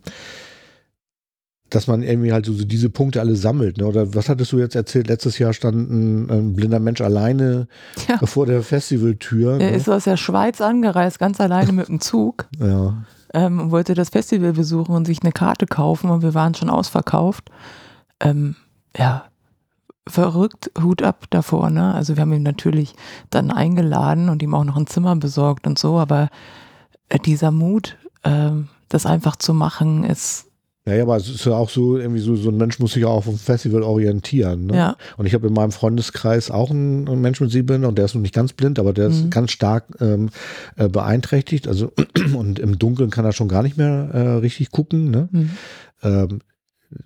[SPEAKER 2] dass man irgendwie halt so, so diese Punkte alle sammelt. Ne? Oder was hattest du jetzt erzählt? Letztes Jahr stand ein, ein blinder Mensch alleine
[SPEAKER 3] Ja.
[SPEAKER 2] vor der Festivaltür.
[SPEAKER 3] Er
[SPEAKER 2] ne?
[SPEAKER 3] ist aus der Schweiz angereist, ganz alleine mit dem Zug.
[SPEAKER 2] Ja.
[SPEAKER 3] ähm, und wollte das Festival besuchen und sich eine Karte kaufen und wir waren schon ausverkauft. Ähm, ja, verrückt, Hut ab davor, ne? Also wir haben ihn natürlich dann eingeladen und ihm auch noch ein Zimmer besorgt und so, aber äh, dieser Mut, äh, das einfach zu machen, ist
[SPEAKER 2] ja, ja, aber es ist ja auch so, irgendwie so, so ein Mensch muss sich auch auf dem Festival orientieren. Ne?
[SPEAKER 3] Ja.
[SPEAKER 2] Und ich habe in meinem Freundeskreis auch einen, einen Mensch mit Sehbehinderung, und der ist noch nicht ganz blind, aber der ist
[SPEAKER 3] Mhm.
[SPEAKER 2] ganz stark ähm, äh, beeinträchtigt. Also und im Dunkeln kann er schon gar nicht mehr äh, richtig gucken. Ne?
[SPEAKER 3] hm,
[SPEAKER 2] Ähm,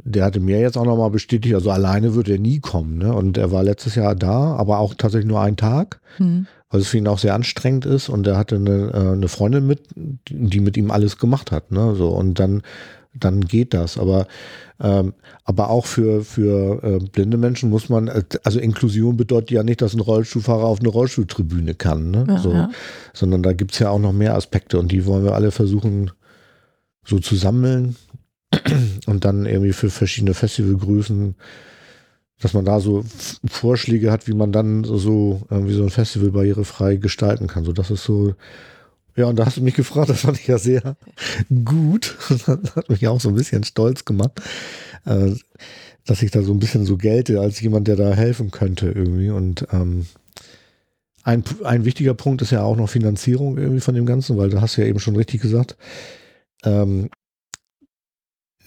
[SPEAKER 2] der hatte mir jetzt auch nochmal bestätigt, also alleine würde er nie kommen. Ne? Und er war letztes Jahr da, aber auch tatsächlich nur einen Tag,
[SPEAKER 3] hm,
[SPEAKER 2] weil es für ihn auch sehr anstrengend ist. Und er hatte eine, äh, eine Freundin mit, die mit ihm alles gemacht hat. Ne? So, und dann, dann geht das. Aber, ähm, aber auch für, für äh, blinde Menschen muss man, äh, also Inklusion bedeutet ja nicht, dass ein Rollstuhlfahrer auf eine Rollstuhltribüne kann. Ne?
[SPEAKER 3] Ja,
[SPEAKER 2] so,
[SPEAKER 3] ja.
[SPEAKER 2] Sondern da gibt's ja auch noch mehr Aspekte und die wollen wir alle versuchen so zu sammeln und dann irgendwie für verschiedene Festivalgrößen, dass man da so Vorschläge hat, wie man dann so- so irgendwie so ein Festival barrierefrei gestalten kann. So, das ist so, ja, und da hast du mich gefragt, das fand ich ja sehr gut. Das hat mich auch so ein bisschen stolz gemacht, äh, dass ich da so ein bisschen so gelte als jemand, der da helfen könnte irgendwie. Und ähm, ein, ein wichtiger Punkt ist ja auch noch Finanzierung irgendwie von dem Ganzen, weil du hast ja eben schon richtig gesagt, ähm,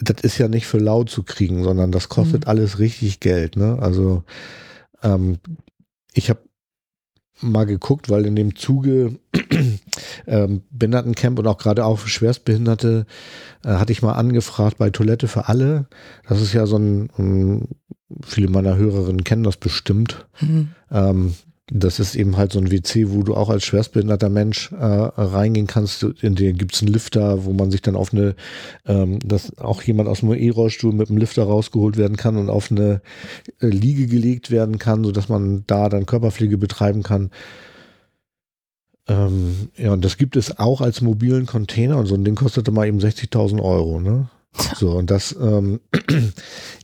[SPEAKER 2] das ist ja nicht für laut zu kriegen, sondern das kostet
[SPEAKER 3] Mhm.
[SPEAKER 2] alles richtig Geld. Ne? Also ähm, ich habe mal geguckt, weil in dem Zuge ähm, Behindertencamp und auch gerade auch für Schwerstbehinderte äh, hatte ich mal angefragt bei Toilette für alle. Das ist ja so ein, ähm, viele meiner Hörerinnen kennen das bestimmt.
[SPEAKER 3] hm,
[SPEAKER 2] Ähm, das ist eben halt so ein WC, wo du auch als schwerstbehinderter Mensch äh, reingehen kannst. In den gibt's einen Lifter, wo man sich dann auf eine, ähm, dass auch jemand aus dem E-Rollstuhl mit dem Lifter rausgeholt werden kann und auf eine äh, Liege gelegt werden kann, sodass man da dann Körperpflege betreiben kann. Ähm, ja, und das gibt es auch als mobilen Container und so ein Ding kostete mal eben 60.000 Euro, ne? So, und das ähm,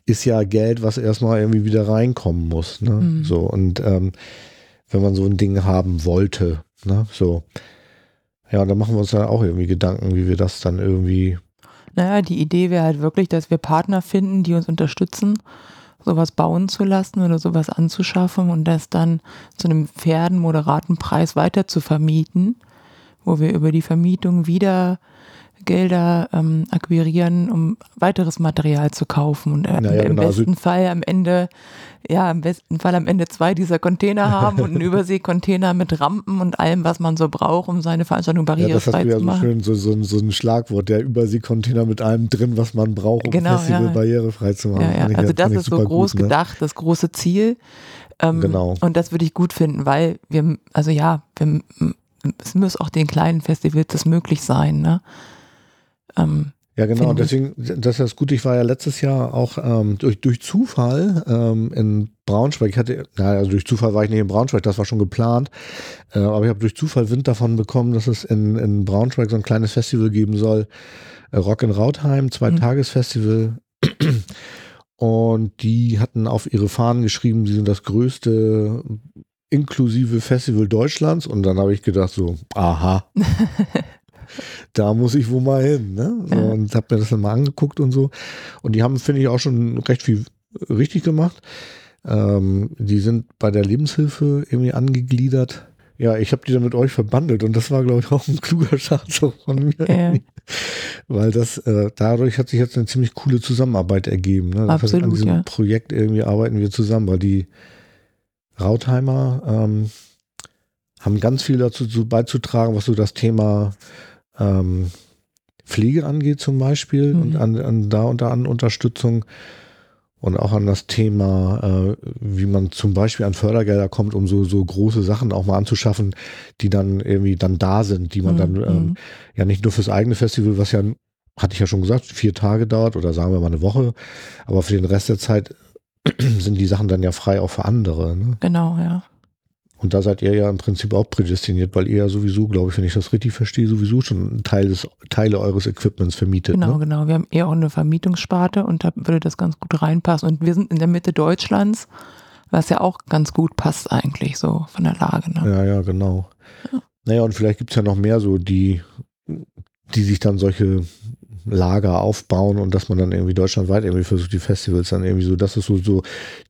[SPEAKER 2] ist ja Geld, was erstmal irgendwie wieder reinkommen muss, ne?
[SPEAKER 3] Mhm.
[SPEAKER 2] So, und ähm, wenn man so ein Ding haben wollte, ne? So. Ja, dann machen wir uns dann auch irgendwie Gedanken, wie wir das dann irgendwie,
[SPEAKER 3] Naja, die Idee wäre halt wirklich, dass wir Partner finden, die uns unterstützen, sowas bauen zu lassen oder sowas anzuschaffen und das dann zu einem fairen, moderaten Preis weiter zu vermieten, wo wir über die Vermietung wieder Gelder ähm, akquirieren, um weiteres Material zu kaufen und äh,
[SPEAKER 2] Naja,
[SPEAKER 3] im
[SPEAKER 2] genau, also-
[SPEAKER 3] besten Fall am Ende, ja, im besten Fall am Ende zwei dieser Container haben und einen Überseekontainer mit Rampen und allem, was man so braucht, um seine Veranstaltung
[SPEAKER 2] ja, das hast
[SPEAKER 3] barrierefrei
[SPEAKER 2] du ja
[SPEAKER 3] zu
[SPEAKER 2] so
[SPEAKER 3] machen.
[SPEAKER 2] schön, so, so, so ein Schlagwort, der Überseekontainer mit allem drin, was man braucht, um
[SPEAKER 3] Genau,
[SPEAKER 2] Festival
[SPEAKER 3] ja.
[SPEAKER 2] barrierefrei zu machen.
[SPEAKER 3] Ja, ja. Also das
[SPEAKER 2] ich
[SPEAKER 3] ist so groß
[SPEAKER 2] gut, ne?
[SPEAKER 3] gedacht, das große Ziel. Ähm,
[SPEAKER 2] Genau.
[SPEAKER 3] Und das würde ich gut finden, weil wir, also ja, wir, es muss auch den kleinen Festivals das möglich sein. Ne? Ähm,
[SPEAKER 2] Ja, genau. Und deswegen, das ist das Gute. Ich war ja letztes Jahr auch ähm, durch, durch Zufall ähm, in Braunschweig. Ich hatte, na, also durch Zufall war ich nicht in Braunschweig, das war schon geplant. Äh, aber ich habe durch Zufall Wind davon bekommen, dass es in, in Braunschweig so ein kleines Festival geben soll. Äh, Rock in Rautheim, zwei
[SPEAKER 3] Mhm.
[SPEAKER 2] Tagesfestival. Und die hatten auf ihre Fahnen geschrieben, sie sind das größte inklusive Festival Deutschlands. Und dann habe ich gedacht so, aha, da muss ich wohl mal hin. Ne? So,
[SPEAKER 3] Ja.
[SPEAKER 2] Und habe mir das dann mal angeguckt und so. Und die haben, finde ich, auch schon recht viel richtig gemacht. Ähm, die sind bei der Lebenshilfe irgendwie angegliedert. Ja, ich habe die dann mit euch verbandelt und das war, glaube ich, auch ein kluger Schatz so von mir.
[SPEAKER 3] Ja.
[SPEAKER 2] Weil das, äh, dadurch hat sich jetzt eine ziemlich coole Zusammenarbeit ergeben. Ne? Das heißt,
[SPEAKER 3] Absolut,
[SPEAKER 2] an diesem
[SPEAKER 3] ja.
[SPEAKER 2] Projekt irgendwie arbeiten wir zusammen, weil die Rautheimer ähm, haben ganz viel dazu zu beizutragen, was so das Thema ähm, Pflege angeht zum Beispiel
[SPEAKER 3] Mhm.
[SPEAKER 2] und an, an da unter an Unterstützung und auch an das Thema, äh, wie man zum Beispiel an Fördergelder kommt, um so, so große Sachen auch mal anzuschaffen, die dann irgendwie dann da sind, die man dann
[SPEAKER 3] Mhm.
[SPEAKER 2] ähm, ja nicht nur fürs eigene Festival, was ja, hatte ich ja schon gesagt, vier Tage dauert oder sagen wir mal eine Woche, aber für den Rest der Zeit sind die Sachen dann ja frei auch für andere. Ne?
[SPEAKER 3] genau, ja.
[SPEAKER 2] Und da seid ihr ja im Prinzip auch prädestiniert, weil ihr ja sowieso, glaube ich, wenn ich das richtig verstehe, sowieso schon Teil des, Teile eures Equipments vermietet.
[SPEAKER 3] Genau,
[SPEAKER 2] Ne?
[SPEAKER 3] genau. Wir haben eher auch eine Vermietungssparte und da würde das ganz gut reinpassen. Und wir sind in der Mitte Deutschlands, was ja auch ganz gut passt eigentlich so von der Lage. Ne?
[SPEAKER 2] Ja, ja, genau. Naja, und vielleicht gibt's ja noch mehr so, die die sich dann solche Lager aufbauen und dass man dann irgendwie deutschlandweit irgendwie versucht, die Festivals dann irgendwie so, das ist so, so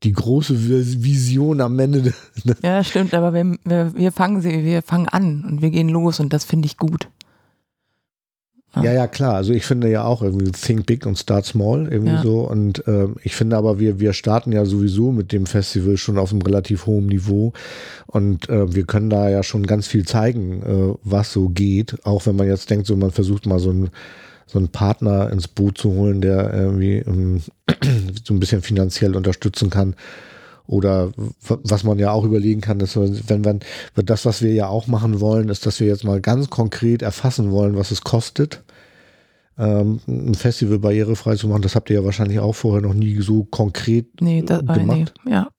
[SPEAKER 2] die große Vision am Ende.
[SPEAKER 3] Ne? Ja, stimmt, aber wir, wir, wir fangen sie, wir fangen an und wir gehen los und das finde ich gut.
[SPEAKER 2] Ja, ja, klar. Also ich finde ja auch irgendwie Think Big und Start Small irgendwie ja. so. Und äh, ich finde aber, wir, wir starten ja sowieso mit dem Festival schon auf einem relativ hohen Niveau. Und äh, wir können da ja schon ganz viel zeigen, äh, was so geht. Auch wenn man jetzt denkt, so man versucht mal so ein so einen Partner ins Boot zu holen, der irgendwie ähm, so ein bisschen finanziell unterstützen kann. Oder was man ja auch überlegen kann, ist, wenn man, das, was wir ja auch machen wollen, ist, dass wir jetzt mal ganz konkret erfassen wollen, was es kostet, ähm, ein Festival barrierefrei zu machen. Das habt ihr ja wahrscheinlich auch vorher noch nie so konkret nee, das, äh, gemacht. Nee,
[SPEAKER 3] ja.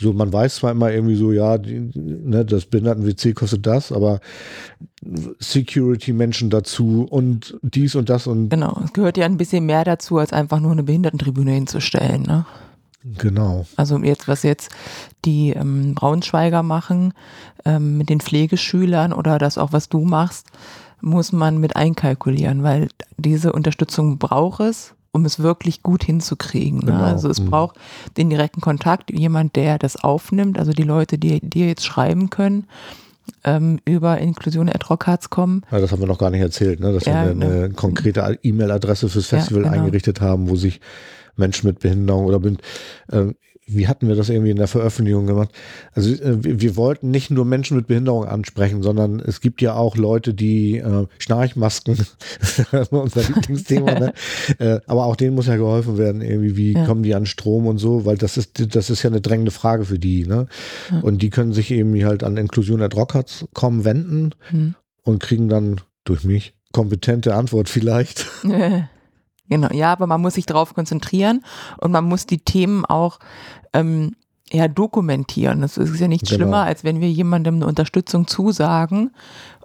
[SPEAKER 2] So, man weiß zwar immer irgendwie so, ja, die, ne, das Behinderten-WC kostet das, aber Security-Menschen dazu und dies und das und.
[SPEAKER 3] Genau, es gehört ja ein bisschen mehr dazu, als einfach nur eine Behindertentribüne hinzustellen, ne?
[SPEAKER 2] Genau.
[SPEAKER 3] Also jetzt, was jetzt die ähm, Braunschweiger machen ähm, mit den Pflegeschülern oder das auch, was du machst, muss man mit einkalkulieren, weil diese Unterstützung braucht es um es wirklich gut hinzukriegen. Ne? Genau. Also es mhm. braucht den direkten Kontakt, jemand, der das aufnimmt, also die Leute, die dir jetzt schreiben können, ähm, über Inklusion at Rockharts kommen.
[SPEAKER 2] Ja, das haben wir noch gar nicht erzählt, ne? dass ja, wir eine ne. konkrete E-Mail-Adresse fürs Festival ja, genau. eingerichtet haben, wo sich Menschen mit Behinderung oder äh, wie hatten wir das irgendwie in der Veröffentlichung gemacht? Also äh, wir, wollten nicht nur Menschen mit Behinderung ansprechen, sondern es gibt ja auch Leute, die äh, Schnarchmasken, unser Lieblingsthema, ne? äh, aber auch denen muss ja geholfen werden, irgendwie, wie ja. kommen die an Strom und so, weil das ist, das ist ja eine drängende Frage für die, ne? Ja. Und die können sich eben halt an Inklusion at Rockards kommen, wenden mhm. und kriegen dann durch mich kompetente Antwort vielleicht.
[SPEAKER 3] Genau, ja, aber man muss sich darauf konzentrieren und man muss die Themen auch ähm, ja, dokumentieren. Das ist ja nichts genau. schlimmer, als wenn wir jemandem eine Unterstützung zusagen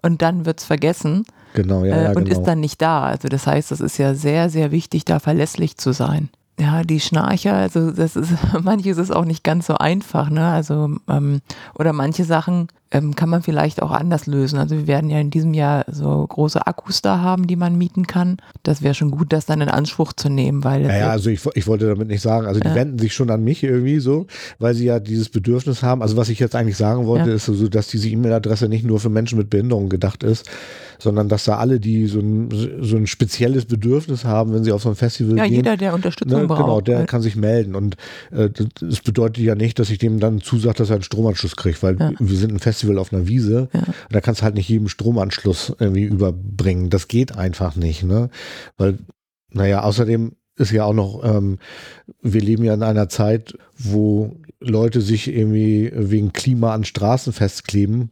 [SPEAKER 3] und dann wird es vergessen.
[SPEAKER 2] Genau, ja, ja
[SPEAKER 3] äh, und
[SPEAKER 2] genau.
[SPEAKER 3] ist dann nicht da. Also das heißt, es ist ja sehr, sehr wichtig, da verlässlich zu sein. Ja, die Schnarcher, also das ist, manches ist auch nicht ganz so einfach, ne? Also, ähm, oder manche Sachen ähm, kann man vielleicht auch anders lösen. Also wir werden ja in diesem Jahr so große Akkus da haben, die man mieten kann. Das wäre schon gut, das dann in Anspruch zu nehmen, weil.
[SPEAKER 2] Ja, ja also ich, ich wollte damit nicht sagen, also die ja. wenden sich schon an mich irgendwie so, weil sie ja dieses Bedürfnis haben. Also was ich jetzt eigentlich sagen wollte, ja. ist so, dass diese E-Mail-Adresse nicht nur für Menschen mit Behinderung gedacht ist, sondern dass da alle, die so ein, so ein spezielles Bedürfnis haben, wenn sie auf so ein Festival
[SPEAKER 3] ja,
[SPEAKER 2] gehen.
[SPEAKER 3] Ja, jeder, der Unterstützung ne,
[SPEAKER 2] braucht. Genau, der kann sich melden. Und äh, das bedeutet ja nicht, dass ich dem dann zusage, dass er einen Stromanschluss kriegt, weil ja. wir sind ein Festival auf einer Wiese. Ja. Da kannst du halt nicht jedem Stromanschluss irgendwie überbringen. Das geht einfach nicht, ne? Weil, naja, außerdem ist ja auch noch, ähm, wir leben ja in einer Zeit, wo Leute sich irgendwie wegen Klima an Straßen festkleben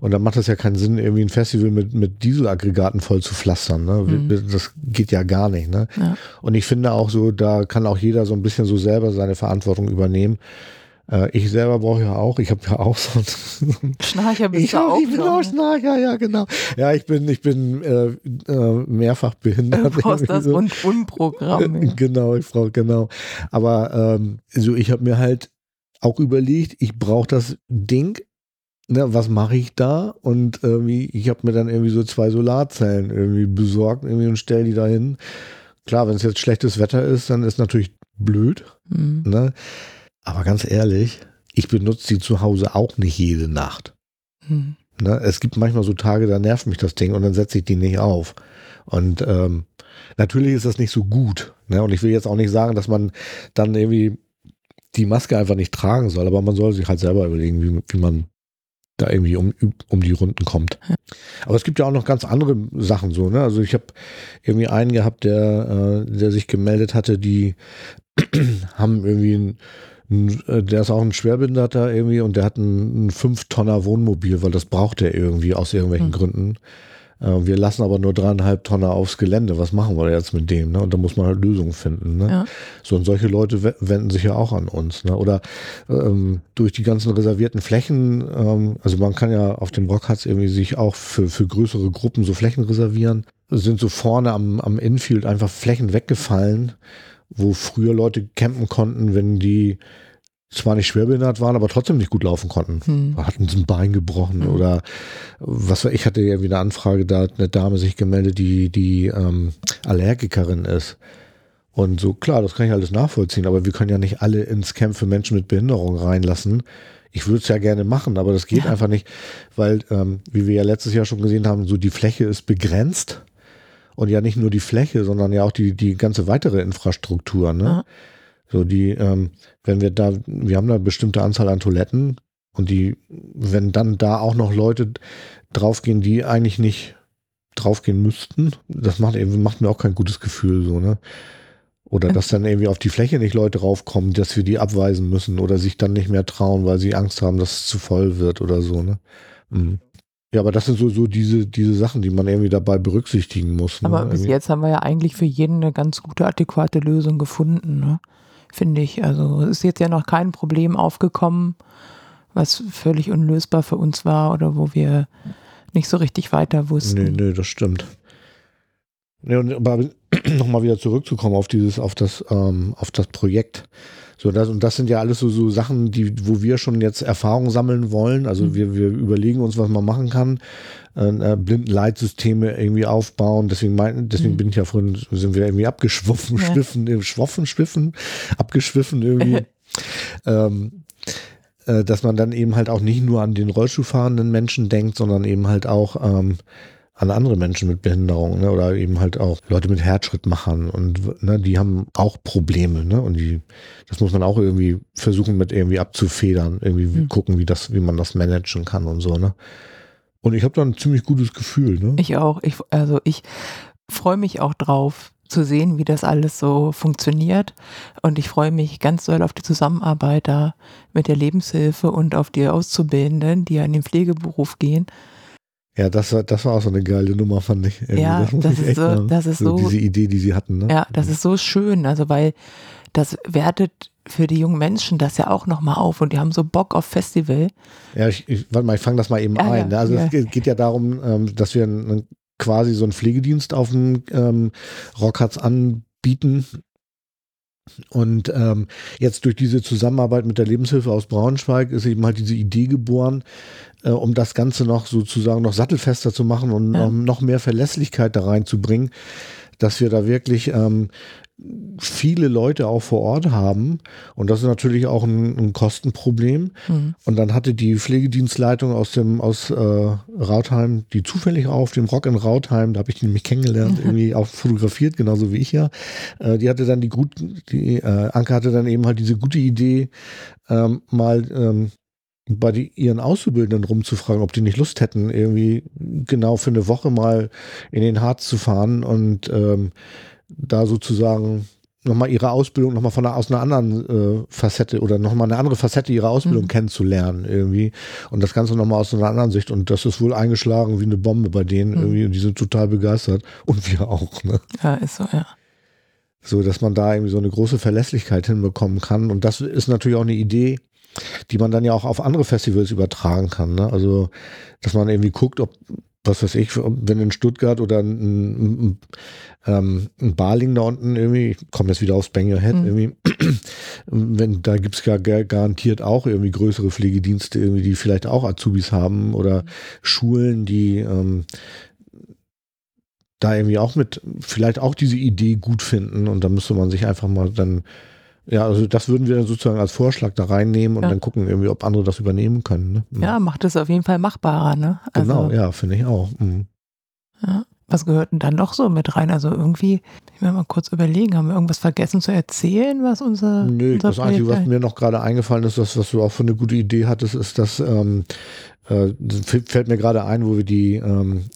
[SPEAKER 2] und dann macht es ja keinen Sinn, irgendwie ein Festival mit, mit Dieselaggregaten voll zu pflastern. Ne? Mhm. Das geht ja gar nicht. Ne? Ja. Und ich finde auch so, da kann auch jeder so ein bisschen so selber seine Verantwortung übernehmen. Äh, ich selber brauche ja auch, ich habe ja auch so
[SPEAKER 3] ein Schnarcher bist
[SPEAKER 2] ich
[SPEAKER 3] du auch.
[SPEAKER 2] Ich bin auch Schnarcher, ja genau. Ja, ich bin, ich bin äh, äh, mehrfach behindert.
[SPEAKER 3] Du brauchst das so. Rundfunkprogramm.
[SPEAKER 2] Ja. Genau, ich brauche, genau. Aber ähm, so, ich habe mir halt auch überlegt, ich brauche das Ding ne, was mache ich da? Und irgendwie, ich habe mir dann irgendwie so zwei Solarzellen irgendwie besorgt irgendwie und stelle die da hin. Klar, wenn es jetzt schlechtes Wetter ist, dann ist natürlich blöd. Mhm. Ne? Aber ganz ehrlich, ich benutze die zu Hause auch nicht jede Nacht. Mhm. Ne? Es gibt manchmal so Tage, da nervt mich das Ding und dann setze ich die nicht auf. Und ähm, natürlich ist das nicht so gut. Ne? Und ich will jetzt auch nicht sagen, dass man dann irgendwie die Maske einfach nicht tragen soll, aber man soll sich halt selber überlegen, wie, wie man da irgendwie um, um die Runden kommt. Aber es gibt ja auch noch ganz andere Sachen so, ne? Also ich habe irgendwie einen gehabt, der, äh, der sich gemeldet hatte, die haben irgendwie ein, der ist auch ein Schwerbehinderter irgendwie und der hat ein, ein 5-Tonner Wohnmobil, weil das braucht er irgendwie aus irgendwelchen mhm. Gründen. Äh, wir lassen aber nur dreieinhalb Tonner aufs Gelände. Was machen wir jetzt mit dem? Ne? Und da muss man halt Lösungen finden. Ne? Ja. So, und solche Leute wenden sich ja auch an uns. Ne? Oder ähm, durch die ganzen reservierten Flächen, ähm, also man kann ja auf dem Rockharz irgendwie sich auch für, für größere Gruppen so Flächen reservieren. Sind so vorne am, am Infield einfach Flächen weggefallen, wo früher Leute campen konnten, wenn die zwar nicht schwerbehindert waren, aber trotzdem nicht gut laufen konnten.
[SPEAKER 3] Hm.
[SPEAKER 2] Hatten sie ein Bein gebrochen
[SPEAKER 3] Hm.
[SPEAKER 2] oder was weiß ich, hatte ja wieder eine Anfrage, da hat eine Dame sich gemeldet, die, die ähm, Allergikerin ist. Und so, klar, das kann ich alles nachvollziehen, aber wir können ja nicht alle ins Camp für Menschen mit Behinderung reinlassen. Ich würde es ja gerne machen, aber das geht
[SPEAKER 3] Ja.
[SPEAKER 2] einfach nicht, weil, ähm, wie wir ja letztes Jahr schon gesehen haben, so die Fläche ist begrenzt. Und ja nicht nur die Fläche, sondern ja auch die, die ganze weitere Infrastruktur. Ne? So die, ähm, wenn wir da, wir haben da eine bestimmte Anzahl an Toiletten und die, wenn dann da auch noch Leute draufgehen, die eigentlich nicht draufgehen müssten, das macht eben, macht mir auch kein gutes Gefühl, so, ne? Oder dass dann irgendwie auf die Fläche nicht Leute raufkommen, dass wir die abweisen müssen oder sich dann nicht mehr trauen, weil sie Angst haben, dass es zu voll wird oder so, ne? Mhm. Ja, aber das sind so, so diese, diese Sachen, die man irgendwie dabei berücksichtigen muss. Ne?
[SPEAKER 3] Aber bis
[SPEAKER 2] Irgendwie.
[SPEAKER 3] jetzt haben wir ja eigentlich für jeden eine ganz gute, adäquate Lösung gefunden, ne? finde ich. Also es ist jetzt ja noch kein Problem aufgekommen, was völlig unlösbar für uns war oder wo wir nicht so richtig weiter wussten.
[SPEAKER 2] Nee, nee, das stimmt. Nee, und aber nochmal wieder zurückzukommen auf dieses, auf das, ähm, auf das Projekt. So, das, und das sind ja alles so, so Sachen, die, wo wir schon jetzt Erfahrung sammeln wollen. Also
[SPEAKER 3] Mhm.
[SPEAKER 2] wir, wir überlegen uns, was man machen kann. Äh, Blindenleitsysteme irgendwie aufbauen. Deswegen mein, deswegen
[SPEAKER 3] Mhm.
[SPEAKER 2] bin ich ja vorhin, sind wir irgendwie abgeschwoffen,
[SPEAKER 3] Ja.
[SPEAKER 2] schwiffen, äh, schwoffen, schwiffen, abgeschwiffen irgendwie. ähm, äh, dass man dann eben halt auch nicht nur an den Rollstuhlfahrenden Menschen denkt, sondern eben halt auch ähm, an andere Menschen mit Behinderung ne? oder eben halt auch Leute mit Herzschrittmachern und ne, die haben auch Probleme ne? und die, das muss man auch irgendwie versuchen mit irgendwie abzufedern, irgendwie
[SPEAKER 3] Hm.
[SPEAKER 2] gucken, wie das, wie man das managen kann und so ne. Und ich habe da ein ziemlich gutes Gefühl ne.
[SPEAKER 3] Ich auch. Ich, also ich freue mich auch drauf zu sehen, wie das alles so funktioniert. Und ich freue mich ganz doll auf die Zusammenarbeit da mit der Lebenshilfe und auf die Auszubildenden, die ja in den Pflegeberuf gehen.
[SPEAKER 2] Ja, das war, das war auch so eine geile Nummer, fand ich. Irgendwie.
[SPEAKER 3] Ja, das
[SPEAKER 2] ich
[SPEAKER 3] ist so- das ist so-
[SPEAKER 2] Diese Idee, die sie hatten, ne?
[SPEAKER 3] Ja, das ist so schön. Also weil das wertet für die jungen Menschen das ja auch nochmal auf und die haben so Bock auf Festival.
[SPEAKER 2] Ja, ich, ich warte mal, ich fange das mal eben
[SPEAKER 3] Ja,
[SPEAKER 2] ein.
[SPEAKER 3] ja,
[SPEAKER 2] ne? also
[SPEAKER 3] ja.
[SPEAKER 2] es geht, ja darum, ähm, dass wir einen, quasi so einen Pflegedienst auf dem ähm, Rockharz anbieten. Und ähm, jetzt durch diese Zusammenarbeit mit der Lebenshilfe aus Braunschweig ist eben halt diese Idee geboren, äh, um das Ganze noch sozusagen noch sattelfester zu machen und
[SPEAKER 3] Ja.
[SPEAKER 2] um noch mehr Verlässlichkeit da reinzubringen, dass wir da wirklich ähm, viele Leute auch vor Ort haben. Und das ist natürlich auch ein, ein Kostenproblem.
[SPEAKER 3] Hm.
[SPEAKER 2] Und dann hatte die Pflegedienstleitung aus dem aus äh, Rautheim, die zufällig auch auf dem Rock in Rautheim, da habe ich die nämlich kennengelernt, irgendwie auch fotografiert, genauso wie ich ja. Äh, die hatte dann die gut, die äh, Anke hatte dann eben halt diese gute Idee, ähm, mal ähm, bei die, ihren Auszubildenden rumzufragen, ob die nicht Lust hätten, irgendwie genau für eine Woche mal in den Harz zu fahren und ähm, da sozusagen nochmal ihre Ausbildung nochmal von einer, aus einer anderen äh, Facette oder nochmal eine andere Facette ihrer Ausbildung
[SPEAKER 3] Mhm.
[SPEAKER 2] kennenzulernen irgendwie und das Ganze nochmal aus einer anderen Sicht und das ist wohl eingeschlagen wie eine Bombe bei denen
[SPEAKER 3] Mhm.
[SPEAKER 2] irgendwie und die sind total begeistert und wir auch, ne?
[SPEAKER 3] Ja, ist so, ja.
[SPEAKER 2] So, dass man da irgendwie so eine große Verlässlichkeit hinbekommen kann und das ist natürlich auch eine Idee, die man dann ja auch auf andere Festivals übertragen kann, ne? Also, dass man irgendwie guckt, ob was weiß ich, wenn in Stuttgart oder ein, ein, ein, Baling da unten irgendwie, ich komme jetzt wieder aufs Bang Your Head,
[SPEAKER 3] Mhm.
[SPEAKER 2] irgendwie, wenn, da gibt's ja gar- garantiert auch irgendwie größere Pflegedienste, irgendwie, die vielleicht auch Azubis haben oder Schulen, die ähm, da irgendwie auch mit, vielleicht auch diese Idee gut finden und da müsste man sich einfach mal dann, ja, also das würden wir dann sozusagen als Vorschlag da reinnehmen und
[SPEAKER 3] Ja.
[SPEAKER 2] dann gucken irgendwie, ob andere das übernehmen können. Ne?
[SPEAKER 3] Ja, macht es auf jeden Fall machbarer, ne? Also,
[SPEAKER 2] Genau, ja, finde ich auch. Mhm.
[SPEAKER 3] Ja. Was gehört denn dann noch so mit rein? Also irgendwie, ich will mal kurz überlegen, haben wir irgendwas vergessen zu erzählen, was unser.
[SPEAKER 2] Nö,
[SPEAKER 3] unser
[SPEAKER 2] das Einzige, was mir noch gerade eingefallen ist, das, was du auch für eine gute Idee hattest, ist, dass ähm, äh, das fällt mir gerade ein, wo wir die ähm,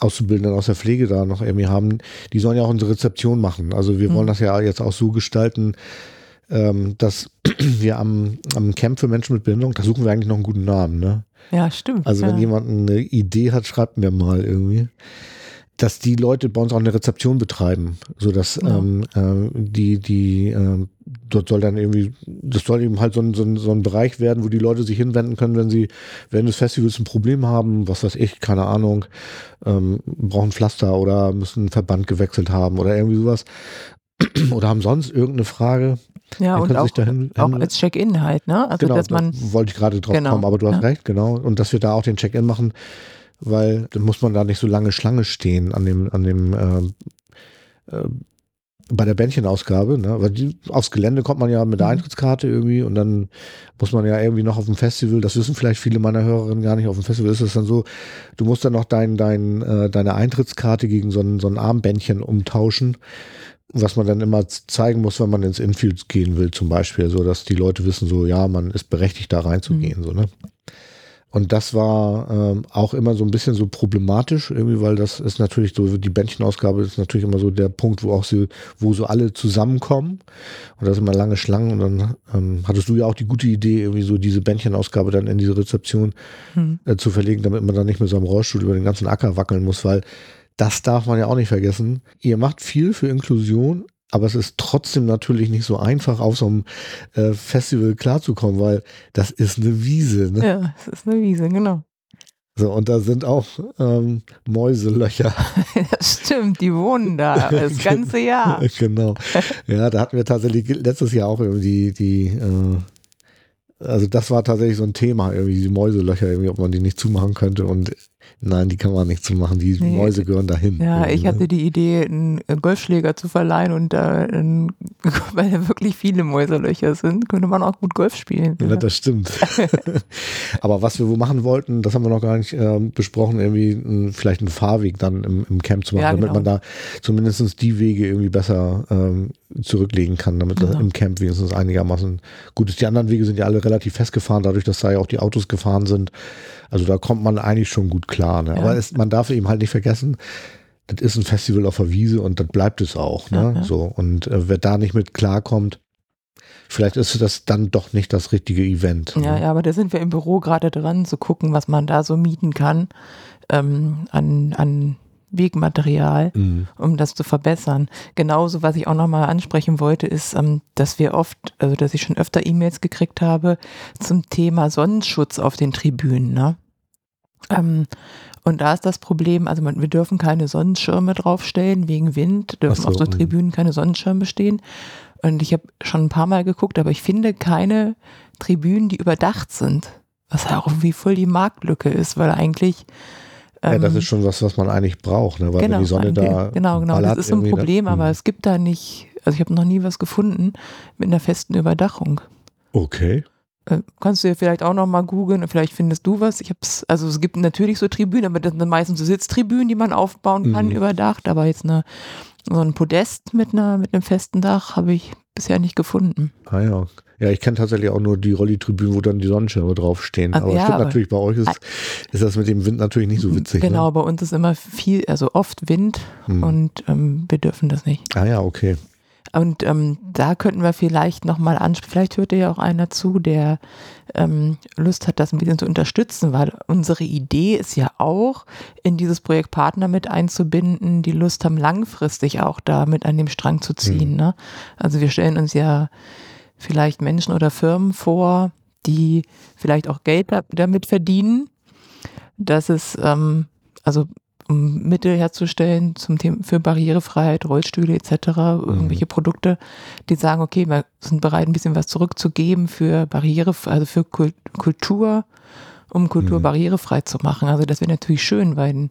[SPEAKER 2] Auszubildenden aus der Pflege da noch irgendwie haben, die sollen ja auch unsere Rezeption machen. Also wir
[SPEAKER 3] Mhm.
[SPEAKER 2] wollen das ja jetzt auch so gestalten, ähm, dass wir am, am Camp für Menschen mit Behinderung, da suchen wir eigentlich noch einen guten Namen, ne?
[SPEAKER 3] Ja, stimmt.
[SPEAKER 2] Also
[SPEAKER 3] ja.
[SPEAKER 2] wenn jemand eine Idee hat, schreibt mir mal irgendwie. Dass die Leute bei uns auch eine Rezeption betreiben, so dass
[SPEAKER 3] Ja.
[SPEAKER 2] ähm, äh, die die ähm, dort soll dann irgendwie das soll eben halt so ein, so, ein, so ein Bereich werden, wo die Leute sich hinwenden können, wenn sie während des Festivals ein Problem haben, was weiß ich, keine Ahnung, ähm, brauchen Pflaster oder müssen einen Verband gewechselt haben oder irgendwie sowas. oder haben sonst irgendeine Frage,
[SPEAKER 3] Ja, und auch,
[SPEAKER 2] dahin-
[SPEAKER 3] auch als Check-in halt, ne? Also,
[SPEAKER 2] genau,
[SPEAKER 3] dass man,
[SPEAKER 2] da wollte ich gerade drauf
[SPEAKER 3] Genau,
[SPEAKER 2] kommen, aber du hast
[SPEAKER 3] ja.
[SPEAKER 2] recht, genau. Und dass wir da auch den Check-in machen, weil dann muss man da nicht so lange Schlange stehen an dem, an dem ähm, äh, bei der Bändchenausgabe, ne? Weil die, aufs Gelände kommt man ja mit der
[SPEAKER 3] Mhm.
[SPEAKER 2] Eintrittskarte irgendwie und dann muss man ja irgendwie noch auf dem Festival, das wissen vielleicht viele meiner Hörerinnen gar nicht, auf dem Festival ist es dann so, du musst dann noch dein, dein, äh, deine Eintrittskarte gegen so ein, so ein Armbändchen umtauschen, was man dann immer zeigen muss, wenn man ins Infield gehen will, zum Beispiel, so dass die Leute wissen, so ja, man ist berechtigt, da reinzugehen, so, ne? Und das war ähm, auch immer so ein bisschen so problematisch, irgendwie, weil das ist natürlich so, die Bändchenausgabe ist natürlich immer so der Punkt, wo auch sie, wo so alle zusammenkommen. Und da sind immer lange Schlangen und dann ähm, hattest du ja auch die gute Idee, irgendwie so diese Bändchenausgabe dann in diese Rezeption
[SPEAKER 3] hm,
[SPEAKER 2] äh, zu verlegen, damit man dann nicht mit so einem Rollstuhl über den ganzen Acker wackeln muss, weil das darf man ja auch nicht vergessen. Ihr macht viel für Inklusion, aber es ist trotzdem natürlich nicht so einfach, auf so einem äh, Festival klarzukommen, weil das ist eine Wiese. Ne?
[SPEAKER 3] ja, es ist eine Wiese, genau.
[SPEAKER 2] So, und da sind auch ähm, Mäuselöcher.
[SPEAKER 3] Das stimmt, die wohnen da das ganze Jahr.
[SPEAKER 2] genau. Ja, da hatten wir tatsächlich letztes Jahr auch irgendwie die, äh, also das war tatsächlich so ein Thema, irgendwie die Mäuselöcher, irgendwie, ob man die nicht zumachen könnte. Und nein, die kann man nicht zumachen. Die
[SPEAKER 3] Nee.
[SPEAKER 2] Mäuse gehören dahin.
[SPEAKER 3] Ja, ich
[SPEAKER 2] Irgendwie, ne?
[SPEAKER 3] hatte die Idee, einen Golfschläger zu verleihen und ähm, weil da wirklich viele Mäuselöcher sind, könnte man auch gut Golf spielen.
[SPEAKER 2] Ja, das stimmt. Aber was wir wo machen wollten, das haben wir noch gar nicht ähm, besprochen, irgendwie ein, vielleicht einen Fahrweg dann im, im Camp zu machen,
[SPEAKER 3] Ja,
[SPEAKER 2] damit
[SPEAKER 3] genau.
[SPEAKER 2] man da zumindest die Wege irgendwie besser ähm, zurücklegen kann, damit das
[SPEAKER 3] Genau.
[SPEAKER 2] im Camp wenigstens einigermaßen gut ist. Die anderen Wege sind ja alle relativ festgefahren, dadurch, dass da ja auch die Autos gefahren sind. Also da kommt man eigentlich schon gut klar. Ne?
[SPEAKER 3] Ja.
[SPEAKER 2] Aber es, man darf eben halt nicht vergessen, das ist ein Festival auf der Wiese und das bleibt es auch. Ne? So, und äh, wer da nicht mit klarkommt, vielleicht ist das dann doch nicht das richtige Event.
[SPEAKER 3] Ja,
[SPEAKER 2] ne?
[SPEAKER 3] ja, aber da sind wir im Büro gerade dran, zu gucken, was man da so mieten kann ähm, an, an Wegmaterial,
[SPEAKER 2] Mhm.
[SPEAKER 3] um das zu verbessern. Genauso, was ich auch nochmal ansprechen wollte, ist, ähm, dass wir oft, also dass ich schon öfter E-Mails gekriegt habe zum Thema Sonnenschutz auf den Tribünen. Ne? Ähm, und da ist das Problem, also man, wir dürfen keine Sonnenschirme draufstellen wegen Wind, dürfen
[SPEAKER 2] so,
[SPEAKER 3] auf so
[SPEAKER 2] mhm.
[SPEAKER 3] Tribünen keine Sonnenschirme stehen. Und ich habe schon ein paar Mal geguckt, aber ich finde keine Tribünen, die überdacht sind. Was ja auch irgendwie voll die Marktlücke ist, weil eigentlich.
[SPEAKER 2] Ja, das
[SPEAKER 3] ähm,
[SPEAKER 2] ist schon was, was man eigentlich braucht, ne? weil
[SPEAKER 3] genau,
[SPEAKER 2] wenn die Sonne da.
[SPEAKER 3] Genau, genau. Das ist so ein
[SPEAKER 2] ne?
[SPEAKER 3] Problem, aber
[SPEAKER 2] Hm.
[SPEAKER 3] es gibt da nicht, also ich habe noch nie was gefunden mit einer festen Überdachung.
[SPEAKER 2] Okay.
[SPEAKER 3] Äh, kannst du ja vielleicht auch noch mal googeln und vielleicht findest du was. Ich hab's, also es gibt natürlich so Tribünen, aber das sind meistens so Sitztribünen, die man aufbauen kann,
[SPEAKER 2] Mhm.
[SPEAKER 3] überdacht, aber jetzt eine, so ein Podest mit einer, mit einem festen Dach habe ich bisher nicht gefunden.
[SPEAKER 2] Ah ja. Ja, ich kenne tatsächlich auch nur die Rolli-Tribünen, wo dann die Sonnenschirme draufstehen.
[SPEAKER 3] Ah,
[SPEAKER 2] aber
[SPEAKER 3] ja,
[SPEAKER 2] stimmt
[SPEAKER 3] aber-
[SPEAKER 2] natürlich, bei euch ist, ist das mit dem Wind natürlich nicht so witzig.
[SPEAKER 3] Genau,
[SPEAKER 2] Ne?
[SPEAKER 3] bei uns ist immer viel, also oft Wind
[SPEAKER 2] Hm.
[SPEAKER 3] und ähm, wir dürfen das nicht.
[SPEAKER 2] Ah ja, okay.
[SPEAKER 3] Und ähm, da könnten wir vielleicht nochmal ansprechen, vielleicht hört ja auch einer zu, der ähm, Lust hat, das ein bisschen zu unterstützen, weil unsere Idee ist ja auch, in dieses Projekt Partner mit einzubinden, die Lust haben, langfristig auch da mit an dem Strang zu ziehen.
[SPEAKER 2] Mhm.
[SPEAKER 3] Ne? Also wir stellen uns ja vielleicht Menschen oder Firmen vor, die vielleicht auch Geld da, damit verdienen, dass es, ähm, also um Mittel herzustellen zum Thema für Barrierefreiheit, Rollstühle etc., irgendwelche Produkte, die sagen, okay, wir sind bereit, ein bisschen was zurückzugeben für Barriere, also für Kult- Kultur, um Kultur
[SPEAKER 2] Mhm.
[SPEAKER 3] barrierefrei zu machen. Also das wäre natürlich schön, weil ein,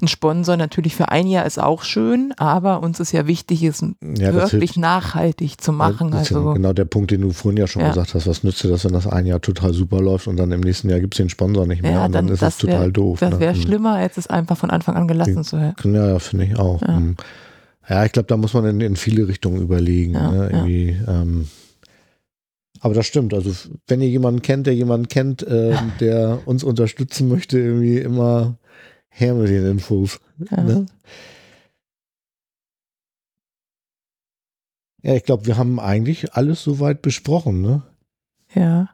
[SPEAKER 3] ein Sponsor natürlich für ein Jahr ist auch schön, aber uns ist ja wichtig, es
[SPEAKER 2] Ja,
[SPEAKER 3] wirklich nachhaltig zu machen.
[SPEAKER 2] Das ist ja
[SPEAKER 3] Also
[SPEAKER 2] genau der Punkt, den du vorhin ja schon
[SPEAKER 3] Ja.
[SPEAKER 2] gesagt hast. Was nützt dir das, wenn das ein Jahr total super läuft und dann im nächsten Jahr gibt es den Sponsor nicht mehr
[SPEAKER 3] ja,
[SPEAKER 2] und dann,
[SPEAKER 3] dann,
[SPEAKER 2] ist es
[SPEAKER 3] das
[SPEAKER 2] total doof.
[SPEAKER 3] das
[SPEAKER 2] ne?
[SPEAKER 3] wäre
[SPEAKER 2] Hm.
[SPEAKER 3] schlimmer, als es einfach von Anfang an gelassen zu haben.
[SPEAKER 2] Ja, finde ich auch.
[SPEAKER 3] Ja.
[SPEAKER 2] Hm. Ja, ich glaube, da muss man in, in viele Richtungen überlegen.
[SPEAKER 3] Ja,
[SPEAKER 2] ne? Irgendwie, ähm, aber das stimmt. Also, wenn ihr jemanden kennt, der jemanden kennt, ähm, der uns unterstützen möchte, irgendwie immer her mit den Infos.
[SPEAKER 3] Ja.
[SPEAKER 2] Ne? Ja, ich glaube, wir haben eigentlich alles soweit besprochen. Ne?
[SPEAKER 3] Ja.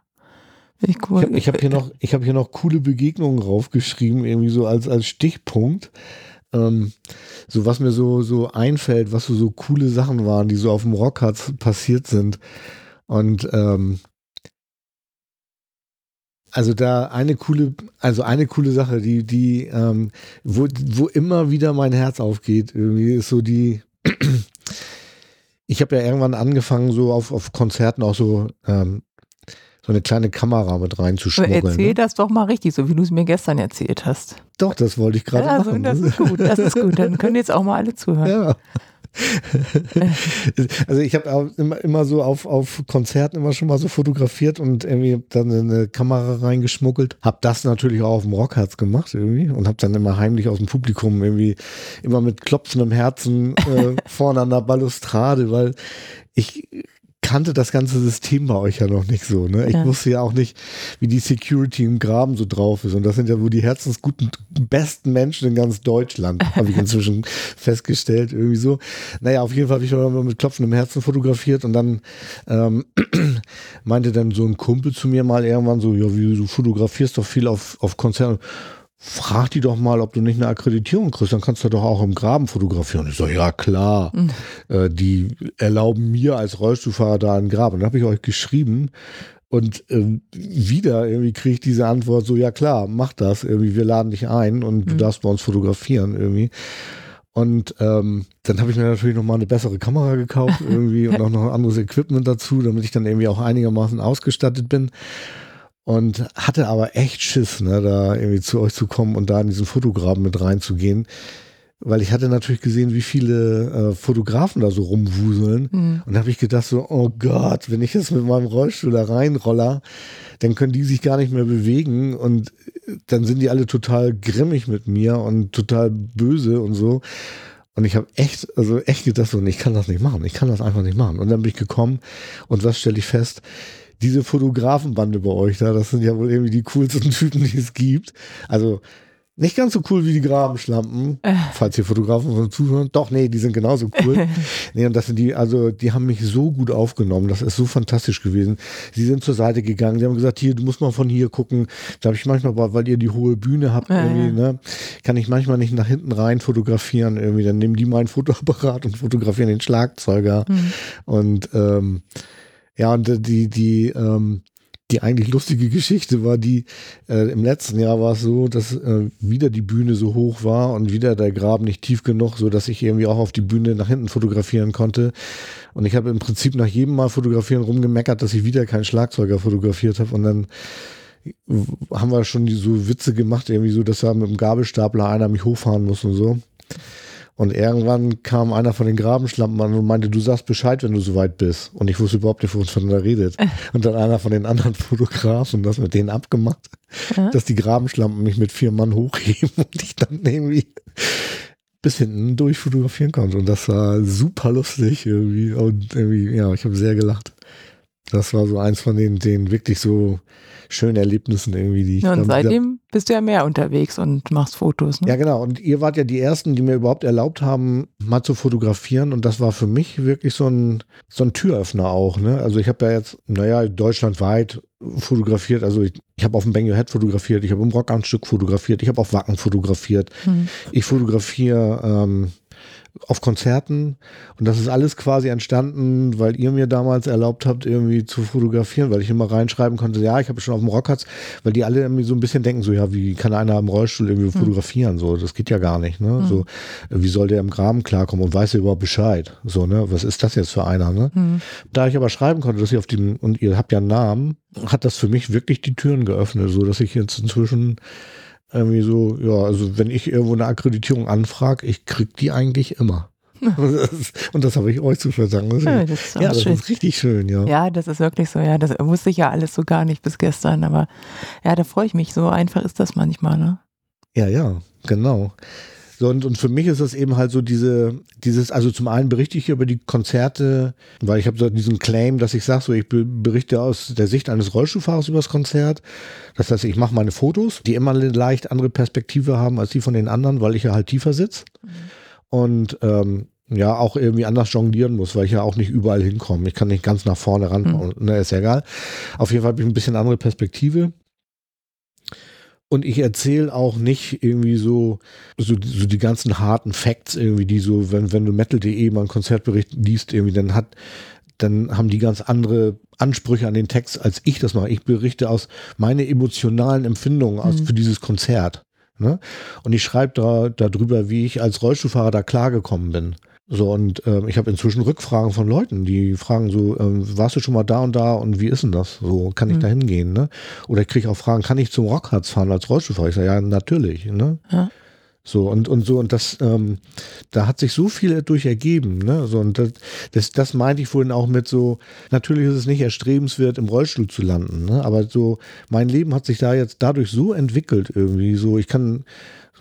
[SPEAKER 3] Ich cool.
[SPEAKER 2] Ich habe hab hier, noch- ich hab hier noch coole Begegnungen raufgeschrieben, irgendwie so als, als Stichpunkt. Ähm, so was mir so, so einfällt, was so, so coole Sachen waren, die so auf dem Rockharz passiert sind. Und ähm, also da eine coole, also eine coole Sache, die, die, ähm, wo, wo immer wieder mein Herz aufgeht, irgendwie ist so die, ich habe ja irgendwann angefangen, so auf, auf Konzerten auch so ähm, so eine kleine Kamera mit reinzuschmuggeln.
[SPEAKER 3] Erzähl
[SPEAKER 2] ne?
[SPEAKER 3] das doch mal richtig, so wie du es mir gestern erzählt hast.
[SPEAKER 2] Doch, das wollte ich gerade
[SPEAKER 3] Ja, also,
[SPEAKER 2] machen.
[SPEAKER 3] das ist gut, das ist gut. Dann können jetzt auch mal alle zuhören.
[SPEAKER 2] Ja. also ich habe immer, immer so auf, auf Konzerten immer schon mal so fotografiert und irgendwie dann eine Kamera reingeschmuggelt. Hab das natürlich auch auf dem Rockherz gemacht irgendwie und hab dann immer heimlich aus dem Publikum irgendwie immer mit klopfendem Herzen äh, vorne an der Balustrade, weil ich kannte das ganze System bei euch ja noch nicht so. Ne? Ich
[SPEAKER 3] Ja.
[SPEAKER 2] wusste ja auch nicht, wie die Security im Graben so drauf ist. Und das sind ja wohl die herzensguten, besten Menschen in ganz Deutschland, habe ich inzwischen festgestellt. Irgendwie so. Naja, auf jeden Fall habe ich immer mit klopfendem Herzen fotografiert und dann ähm, meinte dann so ein Kumpel zu mir mal irgendwann so, ja, wie du fotografierst doch viel auf, auf Konzerten. Frag die doch mal, ob du nicht eine Akkreditierung kriegst, dann kannst du doch auch im Graben fotografieren. Ich so, ja klar, äh, die erlauben mir als Rollstuhlfahrer da einen Graben. Dann habe ich euch geschrieben und ähm, wieder irgendwie kriege ich diese Antwort so, ja klar, mach das, irgendwie, wir laden dich ein und du darfst bei uns fotografieren irgendwie. Und ähm, dann habe ich mir natürlich noch mal eine bessere Kamera gekauft irgendwie und auch noch anderes Equipment dazu, damit ich dann irgendwie auch einigermaßen ausgestattet bin. Und hatte aber echt Schiss, ne, da irgendwie zu euch zu kommen und da in diesen Fotograben mit reinzugehen. Weil ich hatte natürlich gesehen, wie viele äh, Fotografen da so rumwuseln.
[SPEAKER 3] Mhm.
[SPEAKER 2] Und da habe ich gedacht so, oh Gott, wenn ich jetzt mit meinem Rollstuhl da reinroller, dann können die sich gar nicht mehr bewegen und äh, dann sind die alle total grimmig mit mir und total böse und so. Und ich habe echt, also echt gedacht so, ich kann das nicht machen, ich kann das einfach nicht machen. Und dann bin ich gekommen und was stelle ich fest? Diese Fotografenbande bei euch da, das sind ja wohl irgendwie die coolsten Typen, die es gibt. Also nicht ganz so cool wie die Grabenschlampen, falls ihr Fotografen von zuhören. Doch, nee, die sind genauso cool. nee, und das sind die, also die haben mich so gut aufgenommen. Das ist so fantastisch gewesen. Sie sind zur Seite gegangen, die haben gesagt, hier, du musst mal von hier gucken. Da habe ich manchmal, weil ihr die hohe Bühne habt,
[SPEAKER 3] Ja,
[SPEAKER 2] irgendwie, ne, kann ich manchmal nicht nach hinten rein fotografieren. Irgendwie, dann nehmen die meinen Fotoapparat und fotografieren den Schlagzeuger. Und ähm, ja, und äh, die, die, ähm, die eigentlich lustige Geschichte war die, äh, im letzten Jahr war es so, dass äh, wieder die Bühne so hoch war und wieder der Graben nicht tief genug, so dass ich irgendwie auch auf die Bühne nach hinten fotografieren konnte. Und ich habe im Prinzip nach jedem Mal fotografieren rumgemeckert, dass ich wieder keinen Schlagzeuger fotografiert habe und dann haben wir schon die so Witze gemacht, irgendwie so, dass da mit dem Gabelstapler einer mich hochfahren muss und so. Und irgendwann kam einer von den Grabenschlampen an und meinte, du sagst Bescheid, wenn du soweit bist. Und ich wusste überhaupt nicht, wovon er redet. Und dann einer von den anderen Fotografen das mit denen abgemacht, dass die Grabenschlampen mich mit vier Mann hochheben und ich dann irgendwie bis hinten durchfotografieren konnte. Und das war super lustig irgendwie. Und irgendwie, ja, ich habe sehr gelacht. Das war so eins von den, den wirklich so schönen Erlebnissen irgendwie, die ich
[SPEAKER 3] Ja, und seitdem bist du ja mehr unterwegs und machst Fotos. Ne?
[SPEAKER 2] ja, genau. Und ihr wart ja die Ersten, die mir überhaupt erlaubt haben, mal zu fotografieren. Und das war für mich wirklich so ein, so ein Türöffner auch. Ne? Also ich habe ja jetzt, naja, deutschlandweit fotografiert. Also ich, ich habe auf dem Bang Your Head fotografiert, ich habe im Rock am Stück fotografiert, ich habe auf Wacken fotografiert.
[SPEAKER 3] Mhm.
[SPEAKER 2] Ich fotografiere ähm, auf Konzerten. Und das ist alles quasi entstanden, weil ihr mir damals erlaubt habt, irgendwie zu fotografieren, weil ich immer reinschreiben konnte, ja, ich habe schon auf dem Rockharz, weil die alle irgendwie so ein bisschen denken, so, ja, wie kann einer im Rollstuhl irgendwie fotografieren, so, das geht ja gar nicht, ne, so, wie soll der im Graben klarkommen und weiß er überhaupt Bescheid, so, ne, was ist das jetzt für einer, ne? Da ich aber schreiben konnte, dass ihr auf dem, und ihr habt ja einen Namen, hat das für mich wirklich die Türen geöffnet, so, dass ich jetzt inzwischen irgendwie so, ja, also wenn ich irgendwo eine Akkreditierung anfrage, ich krieg die eigentlich immer. Und das, habe ich euch zu verdanken. Das
[SPEAKER 3] Ja, das ist
[SPEAKER 2] ja, das
[SPEAKER 3] schön.
[SPEAKER 2] ist richtig schön, ja.
[SPEAKER 3] Ja, das ist wirklich so. Ja, das wusste ich ja alles so gar nicht bis gestern. Aber ja, da freue ich mich. So einfach ist das manchmal. Ne?
[SPEAKER 2] Ja, ja, genau. Und, und für mich ist das eben halt so diese, dieses, also zum einen berichte ich über die Konzerte, weil ich habe so diesen Claim, dass ich sage, so ich be- berichte aus der Sicht eines Rollstuhlfahrers über das Konzert. Das heißt, ich mache meine Fotos, die immer eine leicht andere Perspektive haben als die von den anderen, weil ich ja halt tiefer sitze. Und ähm, ja, auch irgendwie anders jonglieren muss, weil ich ja auch nicht überall hinkomme. Ich kann nicht ganz nach vorne ran, ne, ist ja egal. Auf jeden Fall habe ich ein bisschen andere Perspektive. Und ich erzähle auch nicht irgendwie so, so, so die ganzen harten Facts irgendwie, die so, wenn, wenn du metal.de mal einen Konzertbericht liest, irgendwie, dann hat, dann haben die ganz andere Ansprüche an den Text, als ich das mache. Ich berichte aus meine emotionalen Empfindungen aus, für dieses Konzert. Ne? Und ich schreibe da darüber, wie ich als Rollstuhlfahrer da klargekommen bin. So, und ähm, ich habe inzwischen Rückfragen von Leuten, die fragen so, ähm, warst du schon mal da und da und wie ist denn das? So, kann ich
[SPEAKER 3] Mhm.
[SPEAKER 2] da hingehen? Ne? Oder ich kriege auch Fragen, kann ich zum Rockharz fahren als Rollstuhlfahrer? Ich sage, ja, natürlich. Ne?
[SPEAKER 3] Ja.
[SPEAKER 2] So, und, und so, und das, ähm, da hat sich so viel durch ergeben, ne? So, und das, das, das meinte ich vorhin auch mit so, natürlich ist es nicht erstrebenswert, im Rollstuhl zu landen, ne? Aber so, mein Leben hat sich da jetzt dadurch so entwickelt irgendwie. So, ich kann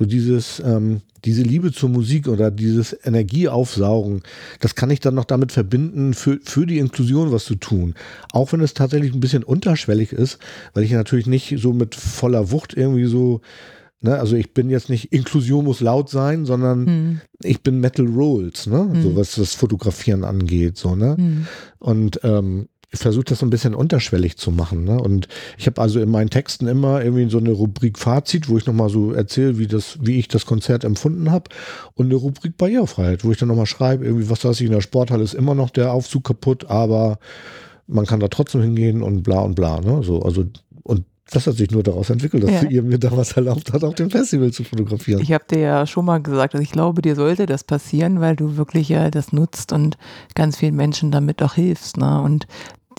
[SPEAKER 2] so dieses, ähm, diese Liebe zur Musik oder dieses Energieaufsaugen, das kann ich dann noch damit verbinden, für, für die Inklusion was zu tun. Auch wenn es tatsächlich ein bisschen unterschwellig ist, weil ich natürlich nicht so mit voller Wucht irgendwie so, ne, also ich bin jetzt nicht Inklusion muss laut sein, sondern
[SPEAKER 3] Hm.
[SPEAKER 2] ich bin Metal Rolls, ne, so
[SPEAKER 3] Mhm.
[SPEAKER 2] was das Fotografieren angeht, so, ne.
[SPEAKER 3] Hm.
[SPEAKER 2] Und ähm, ich versuche das so ein bisschen unterschwellig zu machen. Ne? Und ich habe also in meinen Texten immer irgendwie so eine Rubrik Fazit, wo ich nochmal so erzähle, wie, das, wie ich das Konzert empfunden habe. Und eine Rubrik Barrierefreiheit, wo ich dann nochmal schreibe, irgendwie, was weiß ich, in der Sporthalle ist immer noch der Aufzug kaputt, aber man kann da trotzdem hingehen und bla und bla. Ne? So, also, und das hat sich nur daraus entwickelt, dass
[SPEAKER 3] Ja.
[SPEAKER 2] ihr mir da was erlaubt hat, auf dem Festival zu fotografieren.
[SPEAKER 3] Ich habe dir ja schon mal gesagt, dass ich glaube, dir sollte das passieren, weil du wirklich ja das nutzt und ganz vielen Menschen damit auch hilfst, ne? Und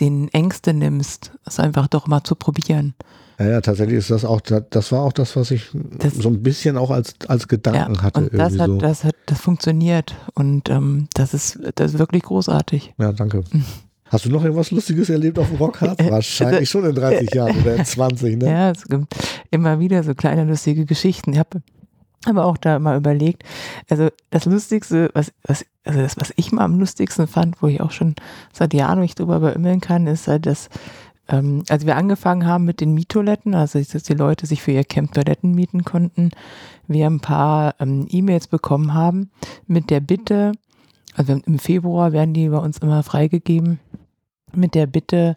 [SPEAKER 3] den Ängste nimmst, es einfach doch mal zu probieren.
[SPEAKER 2] Ja, ja, tatsächlich ist das auch, das war auch das, was ich
[SPEAKER 3] Das-
[SPEAKER 2] so ein bisschen auch als, als Gedanken hatte.
[SPEAKER 3] und das hat,
[SPEAKER 2] so.
[SPEAKER 3] das hat, das funktioniert und ähm, das ist, das ist wirklich großartig.
[SPEAKER 2] Ja, danke. Hast du noch irgendwas Lustiges erlebt auf dem Rockharz?
[SPEAKER 3] Äh,
[SPEAKER 2] Wahrscheinlich schon in 30 Jahren oder in 20, ne?
[SPEAKER 3] Ja, es gibt immer wieder so kleine lustige Geschichten. Ich habe aber auch da mal überlegt, also das Lustigste, was, was, also das, was ich mal am lustigsten fand, wo ich auch schon seit Jahren mich drüber beimmeln kann, ist halt, dass ähm, als wir angefangen haben mit den Miettoiletten, also dass die Leute sich für ihr Camp Toiletten mieten konnten, wir ein paar ähm, E-Mails bekommen haben mit der Bitte, also im Februar werden die bei uns immer freigegeben, mit der Bitte,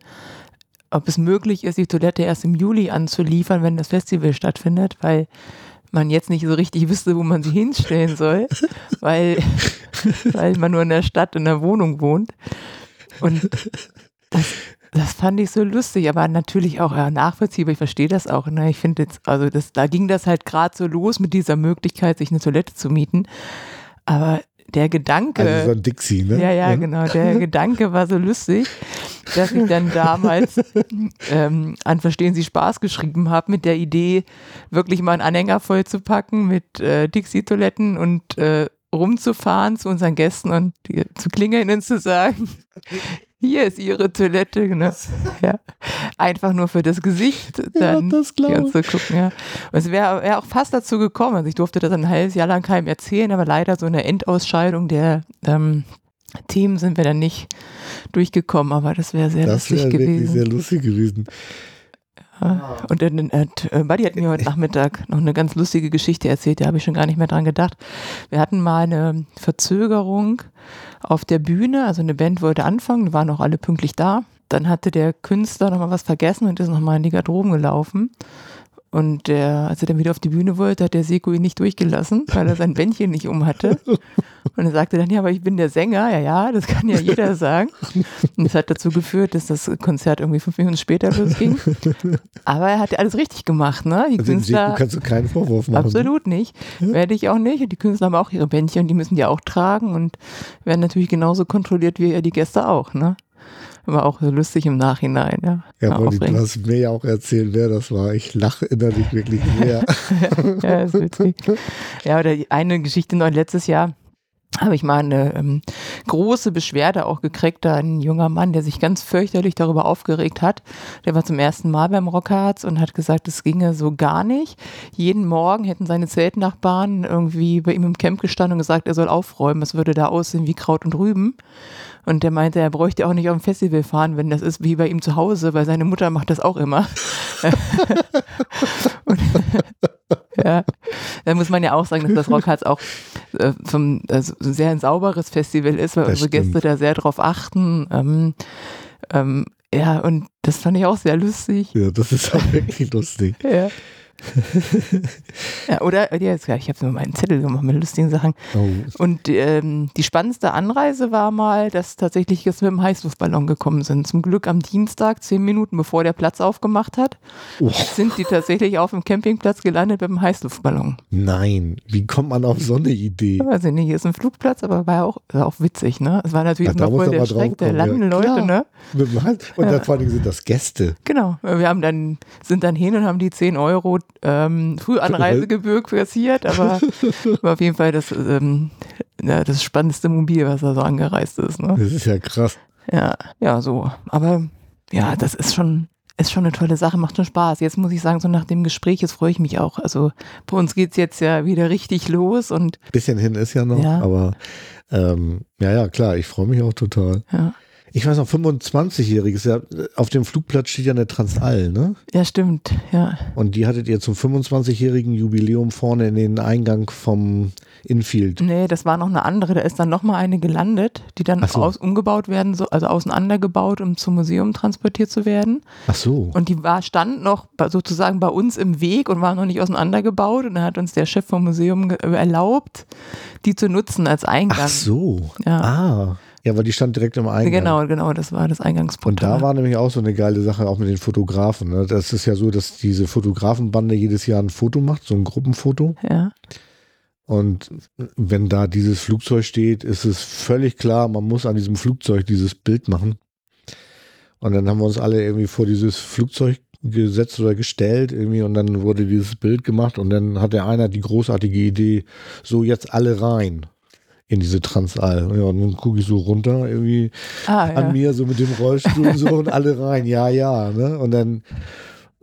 [SPEAKER 3] ob es möglich ist, die Toilette erst im Juli anzuliefern, wenn das Festival stattfindet, weil man jetzt nicht so richtig wüsste, wo man sie hinstellen soll, weil, weil man nur in der Stadt in der Wohnung wohnt. Und das, das fand ich so lustig, aber natürlich auch ja, nachvollziehbar. Ich verstehe das auch. Ne? Ich finde jetzt, also das, da ging das halt gerade so los mit dieser Möglichkeit, sich eine Toilette zu mieten. Aber der Gedanke.
[SPEAKER 2] Also so ein Dixie, ne?
[SPEAKER 3] Ja, ja, genau. Der Gedanke war so lustig, dass ich dann damals ähm, an Verstehen Sie Spaß geschrieben habe mit der Idee, wirklich mal einen Anhänger voll zu packen mit äh, Dixie-Toiletten und äh, rumzufahren zu unseren Gästen und die, zu klingeln und zu sagen, hier ist Ihre Toilette. Ne? Ja. Einfach nur für das Gesicht dann
[SPEAKER 2] das glaube
[SPEAKER 3] uns zu gucken. Ja. Und es wäre wär auch fast dazu gekommen. Also ich durfte das ein halbes Jahr lang keinem erzählen, aber leider so eine Endausscheidung der ähm, Themen sind wir dann nicht durchgekommen, aber das wäre sehr
[SPEAKER 2] Das
[SPEAKER 3] lustig
[SPEAKER 2] wäre wirklich
[SPEAKER 3] gewesen.
[SPEAKER 2] sehr lustig gewesen.
[SPEAKER 3] Ja. Und dann hat äh, Buddy hat mir heute Nachmittag noch eine ganz lustige Geschichte erzählt, da habe ich schon gar nicht mehr dran gedacht. Wir hatten mal eine Verzögerung auf der Bühne, also eine Band wollte anfangen, waren auch alle pünktlich da. Dann hatte der Künstler nochmal was vergessen und ist nochmal in die Garderoben gelaufen. Und der, als er dann wieder auf die Bühne wollte, hat der Seko ihn nicht durchgelassen, weil er sein Bändchen nicht um hatte. Und er sagte dann, ja, aber ich bin der Sänger. Ja, ja, das kann ja jeder sagen. Und das hat dazu geführt, dass das Konzert irgendwie fünf Minuten später losging. Aber er hat ja alles richtig gemacht, ne? Die
[SPEAKER 2] Also dem Seko
[SPEAKER 3] Künstler.
[SPEAKER 2] kannst du keinen Vorwurf machen.
[SPEAKER 3] Absolut nicht. Werde ich auch nicht. Und die Künstler haben auch ihre Bändchen und die müssen die auch tragen und werden natürlich genauso kontrolliert wie die Gäste auch, ne? Aber auch so lustig im Nachhinein, ja.
[SPEAKER 2] Ja,
[SPEAKER 3] War
[SPEAKER 2] Molly, du hast mir ja auch erzählt, wer das war. Ich lache innerlich wirklich sehr.
[SPEAKER 3] ja, ist witzig. Ja, oder eine Geschichte noch letztes Jahr habe ich mal eine ähm, große Beschwerde auch gekriegt, da ein junger Mann, der sich ganz fürchterlich darüber aufgeregt hat. Der war zum ersten Mal beim Rockharz und hat gesagt, es ginge so gar nicht. Jeden Morgen hätten seine Zeltnachbarn irgendwie bei ihm im Camp gestanden und gesagt, er soll aufräumen. Es würde da aussehen wie Kraut und Rüben. Und der meinte, er bräuchte auch nicht auf ein Festival fahren, wenn das ist wie bei ihm zu Hause, weil seine Mutter macht das auch immer. und, ja, da muss man ja auch sagen, dass das Rockharz auch äh, vom, also sehr ein sauberes Festival ist, weil
[SPEAKER 2] Das
[SPEAKER 3] unsere Gäste
[SPEAKER 2] stimmt.
[SPEAKER 3] da sehr drauf achten. Ähm, ähm, ja, und das fand ich auch sehr lustig.
[SPEAKER 2] ja, das ist auch wirklich lustig.
[SPEAKER 3] Ja. Ja, oder, ja, ja, ich habe nur meinen Zettel gemacht mit lustigen Sachen.
[SPEAKER 2] Oh.
[SPEAKER 3] Und ähm, die spannendste Anreise war mal, dass tatsächlich jetzt mit dem Heißluftballon gekommen sind. Zum Glück am Dienstag, zehn Minuten bevor der Platz aufgemacht hat,
[SPEAKER 2] Oh,
[SPEAKER 3] sind die tatsächlich auf dem Campingplatz gelandet mit dem Heißluftballon.
[SPEAKER 2] nein, wie kommt man auf so eine Idee?
[SPEAKER 3] Ich weiß ich nicht, hier ist ein Flugplatz, aber war auch, war auch witzig, ne? Es war natürlich
[SPEAKER 2] da muss
[SPEAKER 3] voll
[SPEAKER 2] er
[SPEAKER 3] der Schreck der
[SPEAKER 2] draufkommen,
[SPEAKER 3] landen
[SPEAKER 2] ja.
[SPEAKER 3] Leute,
[SPEAKER 2] Klar.
[SPEAKER 3] ne?
[SPEAKER 2] Und dann vor allem sind das Gäste.
[SPEAKER 3] Genau. Wir haben dann, sind dann hin und haben die 10 Euro ähm, Frühanreisegebühr kassiert, aber war auf jeden Fall das, ähm, ja, das spannendste Mobil, was da so angereist ist. Ne?
[SPEAKER 2] Das ist ja krass.
[SPEAKER 3] Ja, ja, so. Aber ja, das ist schon, ist schon eine tolle Sache, macht schon Spaß. Jetzt muss ich sagen, so nach dem Gespräch, jetzt freue ich mich auch. Also bei uns geht es jetzt ja wieder richtig los und
[SPEAKER 2] Bisschen hin ist ja noch,
[SPEAKER 3] Ja.
[SPEAKER 2] aber ähm, ja, ja, klar, ich freue mich auch total.
[SPEAKER 3] ja,
[SPEAKER 2] Ich weiß noch, 25-Jähriges, ja, auf dem Flugplatz steht ja eine Transall, ne?
[SPEAKER 3] ja stimmt, ja.
[SPEAKER 2] Und die hattet ihr zum 25-jährigen Jubiläum vorne in den Eingang vom Infield.
[SPEAKER 3] Nee, das war noch eine andere. Da ist dann nochmal eine gelandet, die dann
[SPEAKER 2] so.
[SPEAKER 3] aus, umgebaut werden, so, also auseinandergebaut, um zum Museum transportiert zu werden.
[SPEAKER 2] Ach so.
[SPEAKER 3] Und die war, stand noch sozusagen bei uns im Weg und war noch nicht auseinandergebaut. Und dann hat uns der Chef vom Museum erlaubt, die zu nutzen als Eingang.
[SPEAKER 2] Ach so.
[SPEAKER 3] Ja.
[SPEAKER 2] Ah. Ja, weil die stand direkt im Eingang.
[SPEAKER 3] Genau, genau, das war das
[SPEAKER 2] Und
[SPEAKER 3] Eingangsportal.
[SPEAKER 2] da war nämlich auch so eine geile Sache, auch mit den Fotografen. Ne? Das ist ja so, dass diese Fotografenbande jedes Jahr ein Foto macht, so ein Gruppenfoto.
[SPEAKER 3] ja.
[SPEAKER 2] Und wenn da dieses Flugzeug steht, ist es völlig klar, man muss an diesem Flugzeug dieses Bild machen. Und dann haben wir uns alle irgendwie vor dieses Flugzeug gesetzt oder gestellt irgendwie und dann wurde dieses Bild gemacht und dann hat der einer die großartige Idee, so jetzt alle rein in diese Transall. Ja, und dann gucke ich so runter irgendwie
[SPEAKER 3] Ah, ja.
[SPEAKER 2] an mir, so mit dem Rollstuhl so und alle rein, ja, ja. Ne? Und dann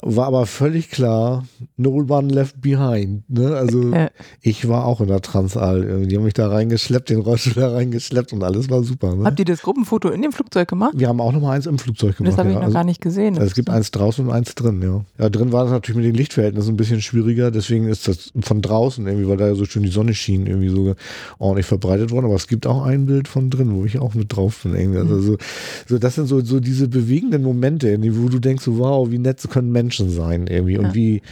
[SPEAKER 2] war aber völlig klar, no one left behind. Ne? Also
[SPEAKER 3] Ja.
[SPEAKER 2] ich war auch in der Transall. Die haben mich da reingeschleppt, den Rollstuhl da reingeschleppt und alles war super. Ne?
[SPEAKER 3] Habt ihr das Gruppenfoto in dem Flugzeug gemacht?
[SPEAKER 2] Wir haben auch noch mal eins im Flugzeug gemacht.
[SPEAKER 3] Das habe ich
[SPEAKER 2] ja.
[SPEAKER 3] noch
[SPEAKER 2] Also-
[SPEAKER 3] gar nicht gesehen.
[SPEAKER 2] also es gibt eins draußen und eins drin, ja. Ja, drin war das natürlich mit den Lichtverhältnissen ein bisschen schwieriger, deswegen ist das von draußen irgendwie, weil da ja so schön die Sonne schien, irgendwie so ordentlich verbreitet worden. Aber es gibt auch ein Bild von drin, wo ich auch mit drauf bin. Irgendwie. Also so, so, das sind so, so diese bewegenden Momente, wo du denkst, so, wow, wie nett können Menschen sein irgendwie und
[SPEAKER 3] Ja.
[SPEAKER 2] wie,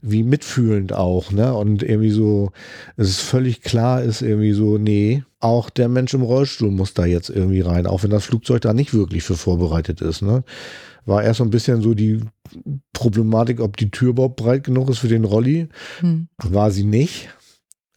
[SPEAKER 2] wie mitfühlend auch, ne? Und irgendwie so, es ist völlig klar ist irgendwie so, nee, auch der Mensch im Rollstuhl muss da jetzt irgendwie rein, auch wenn das Flugzeug da nicht wirklich für vorbereitet ist, ne? War erst so ein bisschen so die Problematik, ob die Tür überhaupt breit genug ist für den Rolli.
[SPEAKER 3] Hm.
[SPEAKER 2] War sie nicht.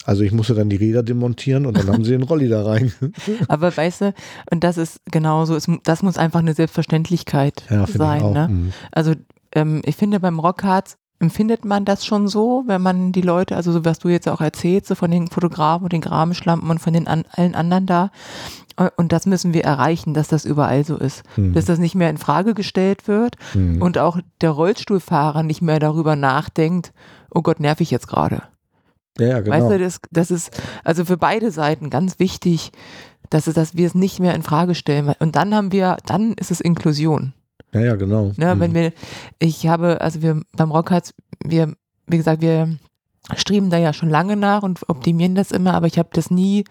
[SPEAKER 2] Also ich musste dann die Räder demontieren und dann haben sie den Rolli da rein.
[SPEAKER 3] Aber weißt du, und das ist genauso, es, das muss einfach eine Selbstverständlichkeit
[SPEAKER 2] Ja,
[SPEAKER 3] sein. Ne?
[SPEAKER 2] Mhm.
[SPEAKER 3] Also ähm, ich finde beim Rockharz empfindet man das schon so, wenn man die Leute, also so was du jetzt auch erzählst, so von den Fotografen und den Grabenschlampen und von den an, allen anderen da. Äh, Und das müssen wir erreichen, dass das überall so ist.
[SPEAKER 2] Mhm.
[SPEAKER 3] Dass das nicht mehr in Frage gestellt wird
[SPEAKER 2] Mhm.
[SPEAKER 3] und auch der Rollstuhlfahrer nicht mehr darüber nachdenkt, oh Gott, nerv ich jetzt gerade.
[SPEAKER 2] Ja, ja, genau.
[SPEAKER 3] Weißt du, das, das ist also für beide Seiten ganz wichtig, dass, es, dass wir es nicht mehr in Frage stellen. Und dann haben wir, dann ist es Inklusion.
[SPEAKER 2] Ja, ja, genau.
[SPEAKER 3] Ne,
[SPEAKER 2] Mhm.
[SPEAKER 3] Wenn wir, ich habe, also wir beim Rockharz, wir, wie gesagt, wir streben da ja schon lange nach und optimieren das immer, aber ich habe das nie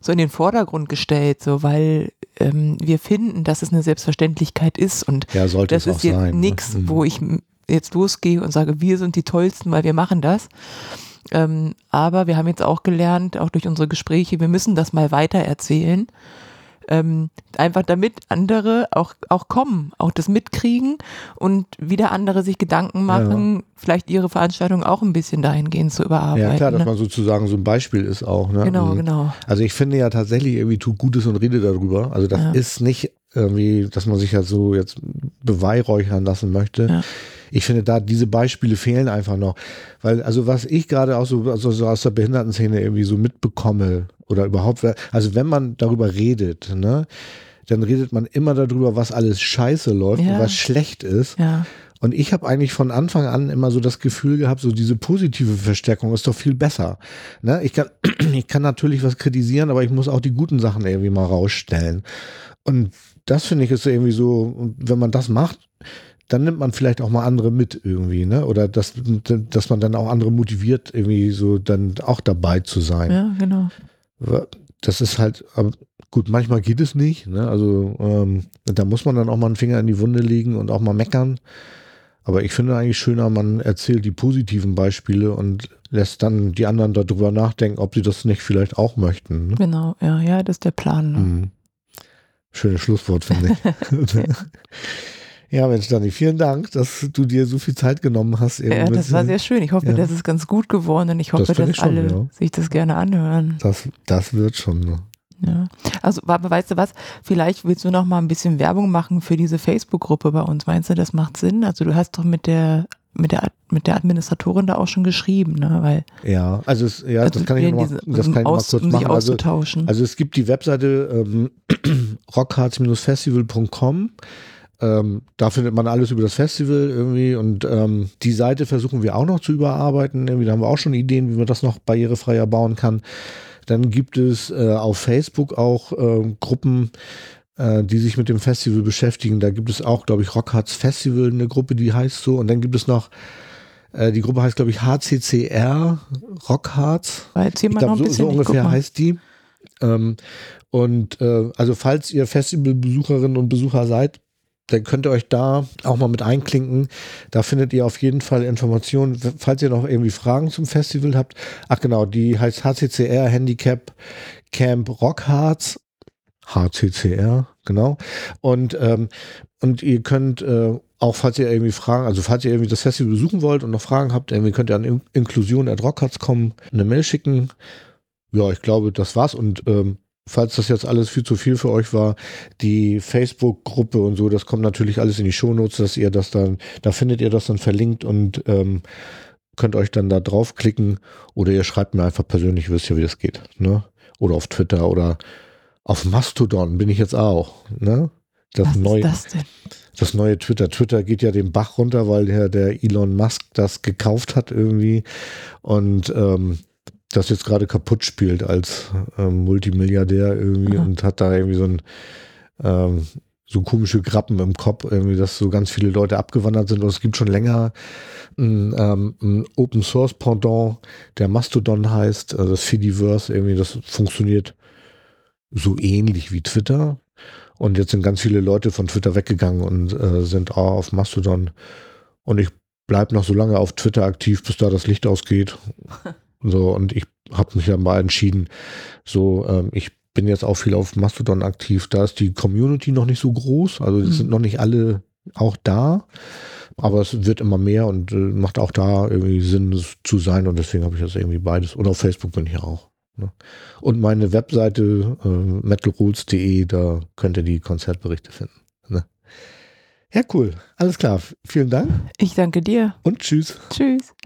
[SPEAKER 3] so in den Vordergrund gestellt, so weil ähm, wir finden, dass es eine Selbstverständlichkeit ist und
[SPEAKER 2] ja, sollte
[SPEAKER 3] das
[SPEAKER 2] es
[SPEAKER 3] ist jetzt
[SPEAKER 2] sein. ne?
[SPEAKER 3] nichts,
[SPEAKER 2] Mhm.
[SPEAKER 3] wo ich jetzt losgehe und sage, wir sind die Tollsten, weil wir machen das. Ähm, aber wir haben jetzt auch gelernt, auch durch unsere Gespräche, wir müssen das mal weiter erzählen. Ähm, einfach damit andere auch, auch kommen, auch das mitkriegen und wieder andere sich Gedanken machen, vielleicht ihre Veranstaltung auch ein bisschen dahingehend zu überarbeiten.
[SPEAKER 2] Ja, klar, dass
[SPEAKER 3] ne?
[SPEAKER 2] man sozusagen so ein Beispiel ist auch. Ne?
[SPEAKER 3] Genau,
[SPEAKER 2] Mhm.
[SPEAKER 3] genau.
[SPEAKER 2] Also ich finde ja tatsächlich irgendwie tut Gutes und rede darüber. Also das
[SPEAKER 3] Ja.
[SPEAKER 2] ist nicht irgendwie, dass man sich ja so jetzt beweihräuchern lassen möchte.
[SPEAKER 3] Ja.
[SPEAKER 2] Ich finde da diese Beispiele fehlen einfach noch. Weil, also was ich gerade auch so, also so aus der Behindertenszene irgendwie so mitbekomme oder überhaupt, also wenn man darüber redet, ne, dann redet man immer darüber, was alles scheiße läuft
[SPEAKER 3] Ja.
[SPEAKER 2] und was schlecht ist.
[SPEAKER 3] Ja,
[SPEAKER 2] Und ich habe eigentlich von Anfang an immer so das Gefühl gehabt, so diese positive Verstärkung ist doch viel besser. Ne? Ich, kann, ich kann natürlich was kritisieren, aber ich muss auch die guten Sachen irgendwie mal rausstellen. Und das finde ich ist irgendwie so, wenn man das macht, dann nimmt man vielleicht auch mal andere mit irgendwie, ne? Oder dass, dass man dann auch andere motiviert, irgendwie so dann auch dabei zu sein.
[SPEAKER 3] ja, genau.
[SPEAKER 2] Das ist halt, aber gut, manchmal geht es nicht. Ne? Also ähm, da muss man dann auch mal einen Finger in die Wunde legen und auch mal meckern. Aber ich finde eigentlich schöner, man erzählt die positiven Beispiele und lässt dann die anderen darüber nachdenken, ob sie das nicht vielleicht auch möchten. Ne?
[SPEAKER 3] Genau, ja, ja, das ist der Plan. Ne?
[SPEAKER 2] Mhm. Schönes Schlusswort, finde ich. ja, Mensch, Dani, vielen Dank, dass du dir so viel Zeit genommen hast. eben
[SPEAKER 3] Ja, das war sehr schön. Ich hoffe,
[SPEAKER 2] Ja.
[SPEAKER 3] das ist ganz gut geworden und ich hoffe,
[SPEAKER 2] Das
[SPEAKER 3] dass
[SPEAKER 2] ich schon,
[SPEAKER 3] alle
[SPEAKER 2] ja.
[SPEAKER 3] sich das gerne anhören.
[SPEAKER 2] Das, das wird schon. Ne?
[SPEAKER 3] Ja. Also, aber weißt du was? Vielleicht willst du noch mal ein bisschen Werbung machen für diese Facebook-Gruppe bei uns. Meinst du, das macht Sinn? Also, du hast doch mit der mit der mit der Administratorin da auch schon geschrieben, ne? Weil
[SPEAKER 2] Ja, also, es, ja,
[SPEAKER 3] also
[SPEAKER 2] das kann ich
[SPEAKER 3] wir
[SPEAKER 2] noch mal,
[SPEAKER 3] diese-
[SPEAKER 2] das kann ich noch mal
[SPEAKER 3] aus,
[SPEAKER 2] kurz
[SPEAKER 3] um
[SPEAKER 2] machen. Also,
[SPEAKER 3] auszutauschen.
[SPEAKER 2] Also es gibt die Webseite ähm, rockharz-festival.com. Ähm, da findet man alles über das Festival irgendwie und ähm, die Seite versuchen wir auch noch zu überarbeiten. Irgendwie da haben wir auch schon Ideen, wie man das noch barrierefreier bauen kann. Dann gibt es äh, auf Facebook auch äh, Gruppen, äh, die sich mit dem Festival beschäftigen. Da gibt es auch, glaube ich, Rockharz Festival, eine Gruppe, die heißt so. Und dann gibt es noch, äh, die Gruppe heißt, glaube ich, HCCR
[SPEAKER 3] erzähl
[SPEAKER 2] Ich glaube, so, so ungefähr heißt die. Ähm, und äh, also falls ihr Festivalbesucherinnen und Besucher seid, dann könnt ihr euch da auch mal mit einklinken. Da findet ihr auf jeden Fall Informationen. Falls ihr noch irgendwie Fragen zum Festival habt, ach genau, die heißt HCCR Handicap Camp Rockharz. HCCR, genau. Und, ähm, und ihr könnt äh, auch, falls ihr irgendwie Fragen, also falls ihr irgendwie das Festival besuchen wollt und noch Fragen habt, irgendwie könnt ihr an In Inklusion at Rockharz kommen, eine Mail schicken. Ja, ich glaube, das war's. Und ähm, falls das jetzt alles viel zu viel für euch war, die Facebook-Gruppe und so, das kommt natürlich alles in die Shownotes, dass ihr das dann, da findet ihr das dann verlinkt und ähm, könnt euch dann da draufklicken oder ihr schreibt mir einfach persönlich, ihr wisst ja, wie das geht. Ne? Oder auf Twitter oder auf Mastodon bin ich jetzt auch. Ne? Das
[SPEAKER 3] Was
[SPEAKER 2] neue,
[SPEAKER 3] das
[SPEAKER 2] das neue Twitter. Twitter geht ja den Bach runter, weil der, der Elon Musk das gekauft hat irgendwie und ähm, das jetzt gerade kaputt spielt als ähm, Multimilliardär irgendwie
[SPEAKER 3] Aha.
[SPEAKER 2] und hat da irgendwie so ein ähm, so komische Grappen im Kopf, irgendwie, dass so ganz viele Leute abgewandert sind. Und es gibt schon länger ein, ähm, ein Open Source Pendant, der Mastodon heißt, also das Fediverse, irgendwie, das funktioniert so ähnlich wie Twitter. Und jetzt sind ganz viele Leute von Twitter weggegangen und äh, sind auch auf Mastodon. Und ich bleibe noch so lange auf Twitter aktiv, bis da das Licht ausgeht. So, und ich habe mich ja mal entschieden, so, ähm, ich bin jetzt auch viel auf Mastodon aktiv. Da ist die Community noch nicht so groß, also es
[SPEAKER 3] Mhm.
[SPEAKER 2] sind noch nicht alle auch da, aber es wird immer mehr und äh, macht auch da irgendwie Sinn es zu sein und deswegen habe ich das irgendwie beides. Und auf Facebook bin ich auch. Ne? Und meine Webseite äh, metalrules.de, da könnt ihr die Konzertberichte finden. Ne? Ja, cool. Alles klar. Vielen Dank
[SPEAKER 3] Ich danke dir.
[SPEAKER 2] und tschüss.
[SPEAKER 3] Tschüss.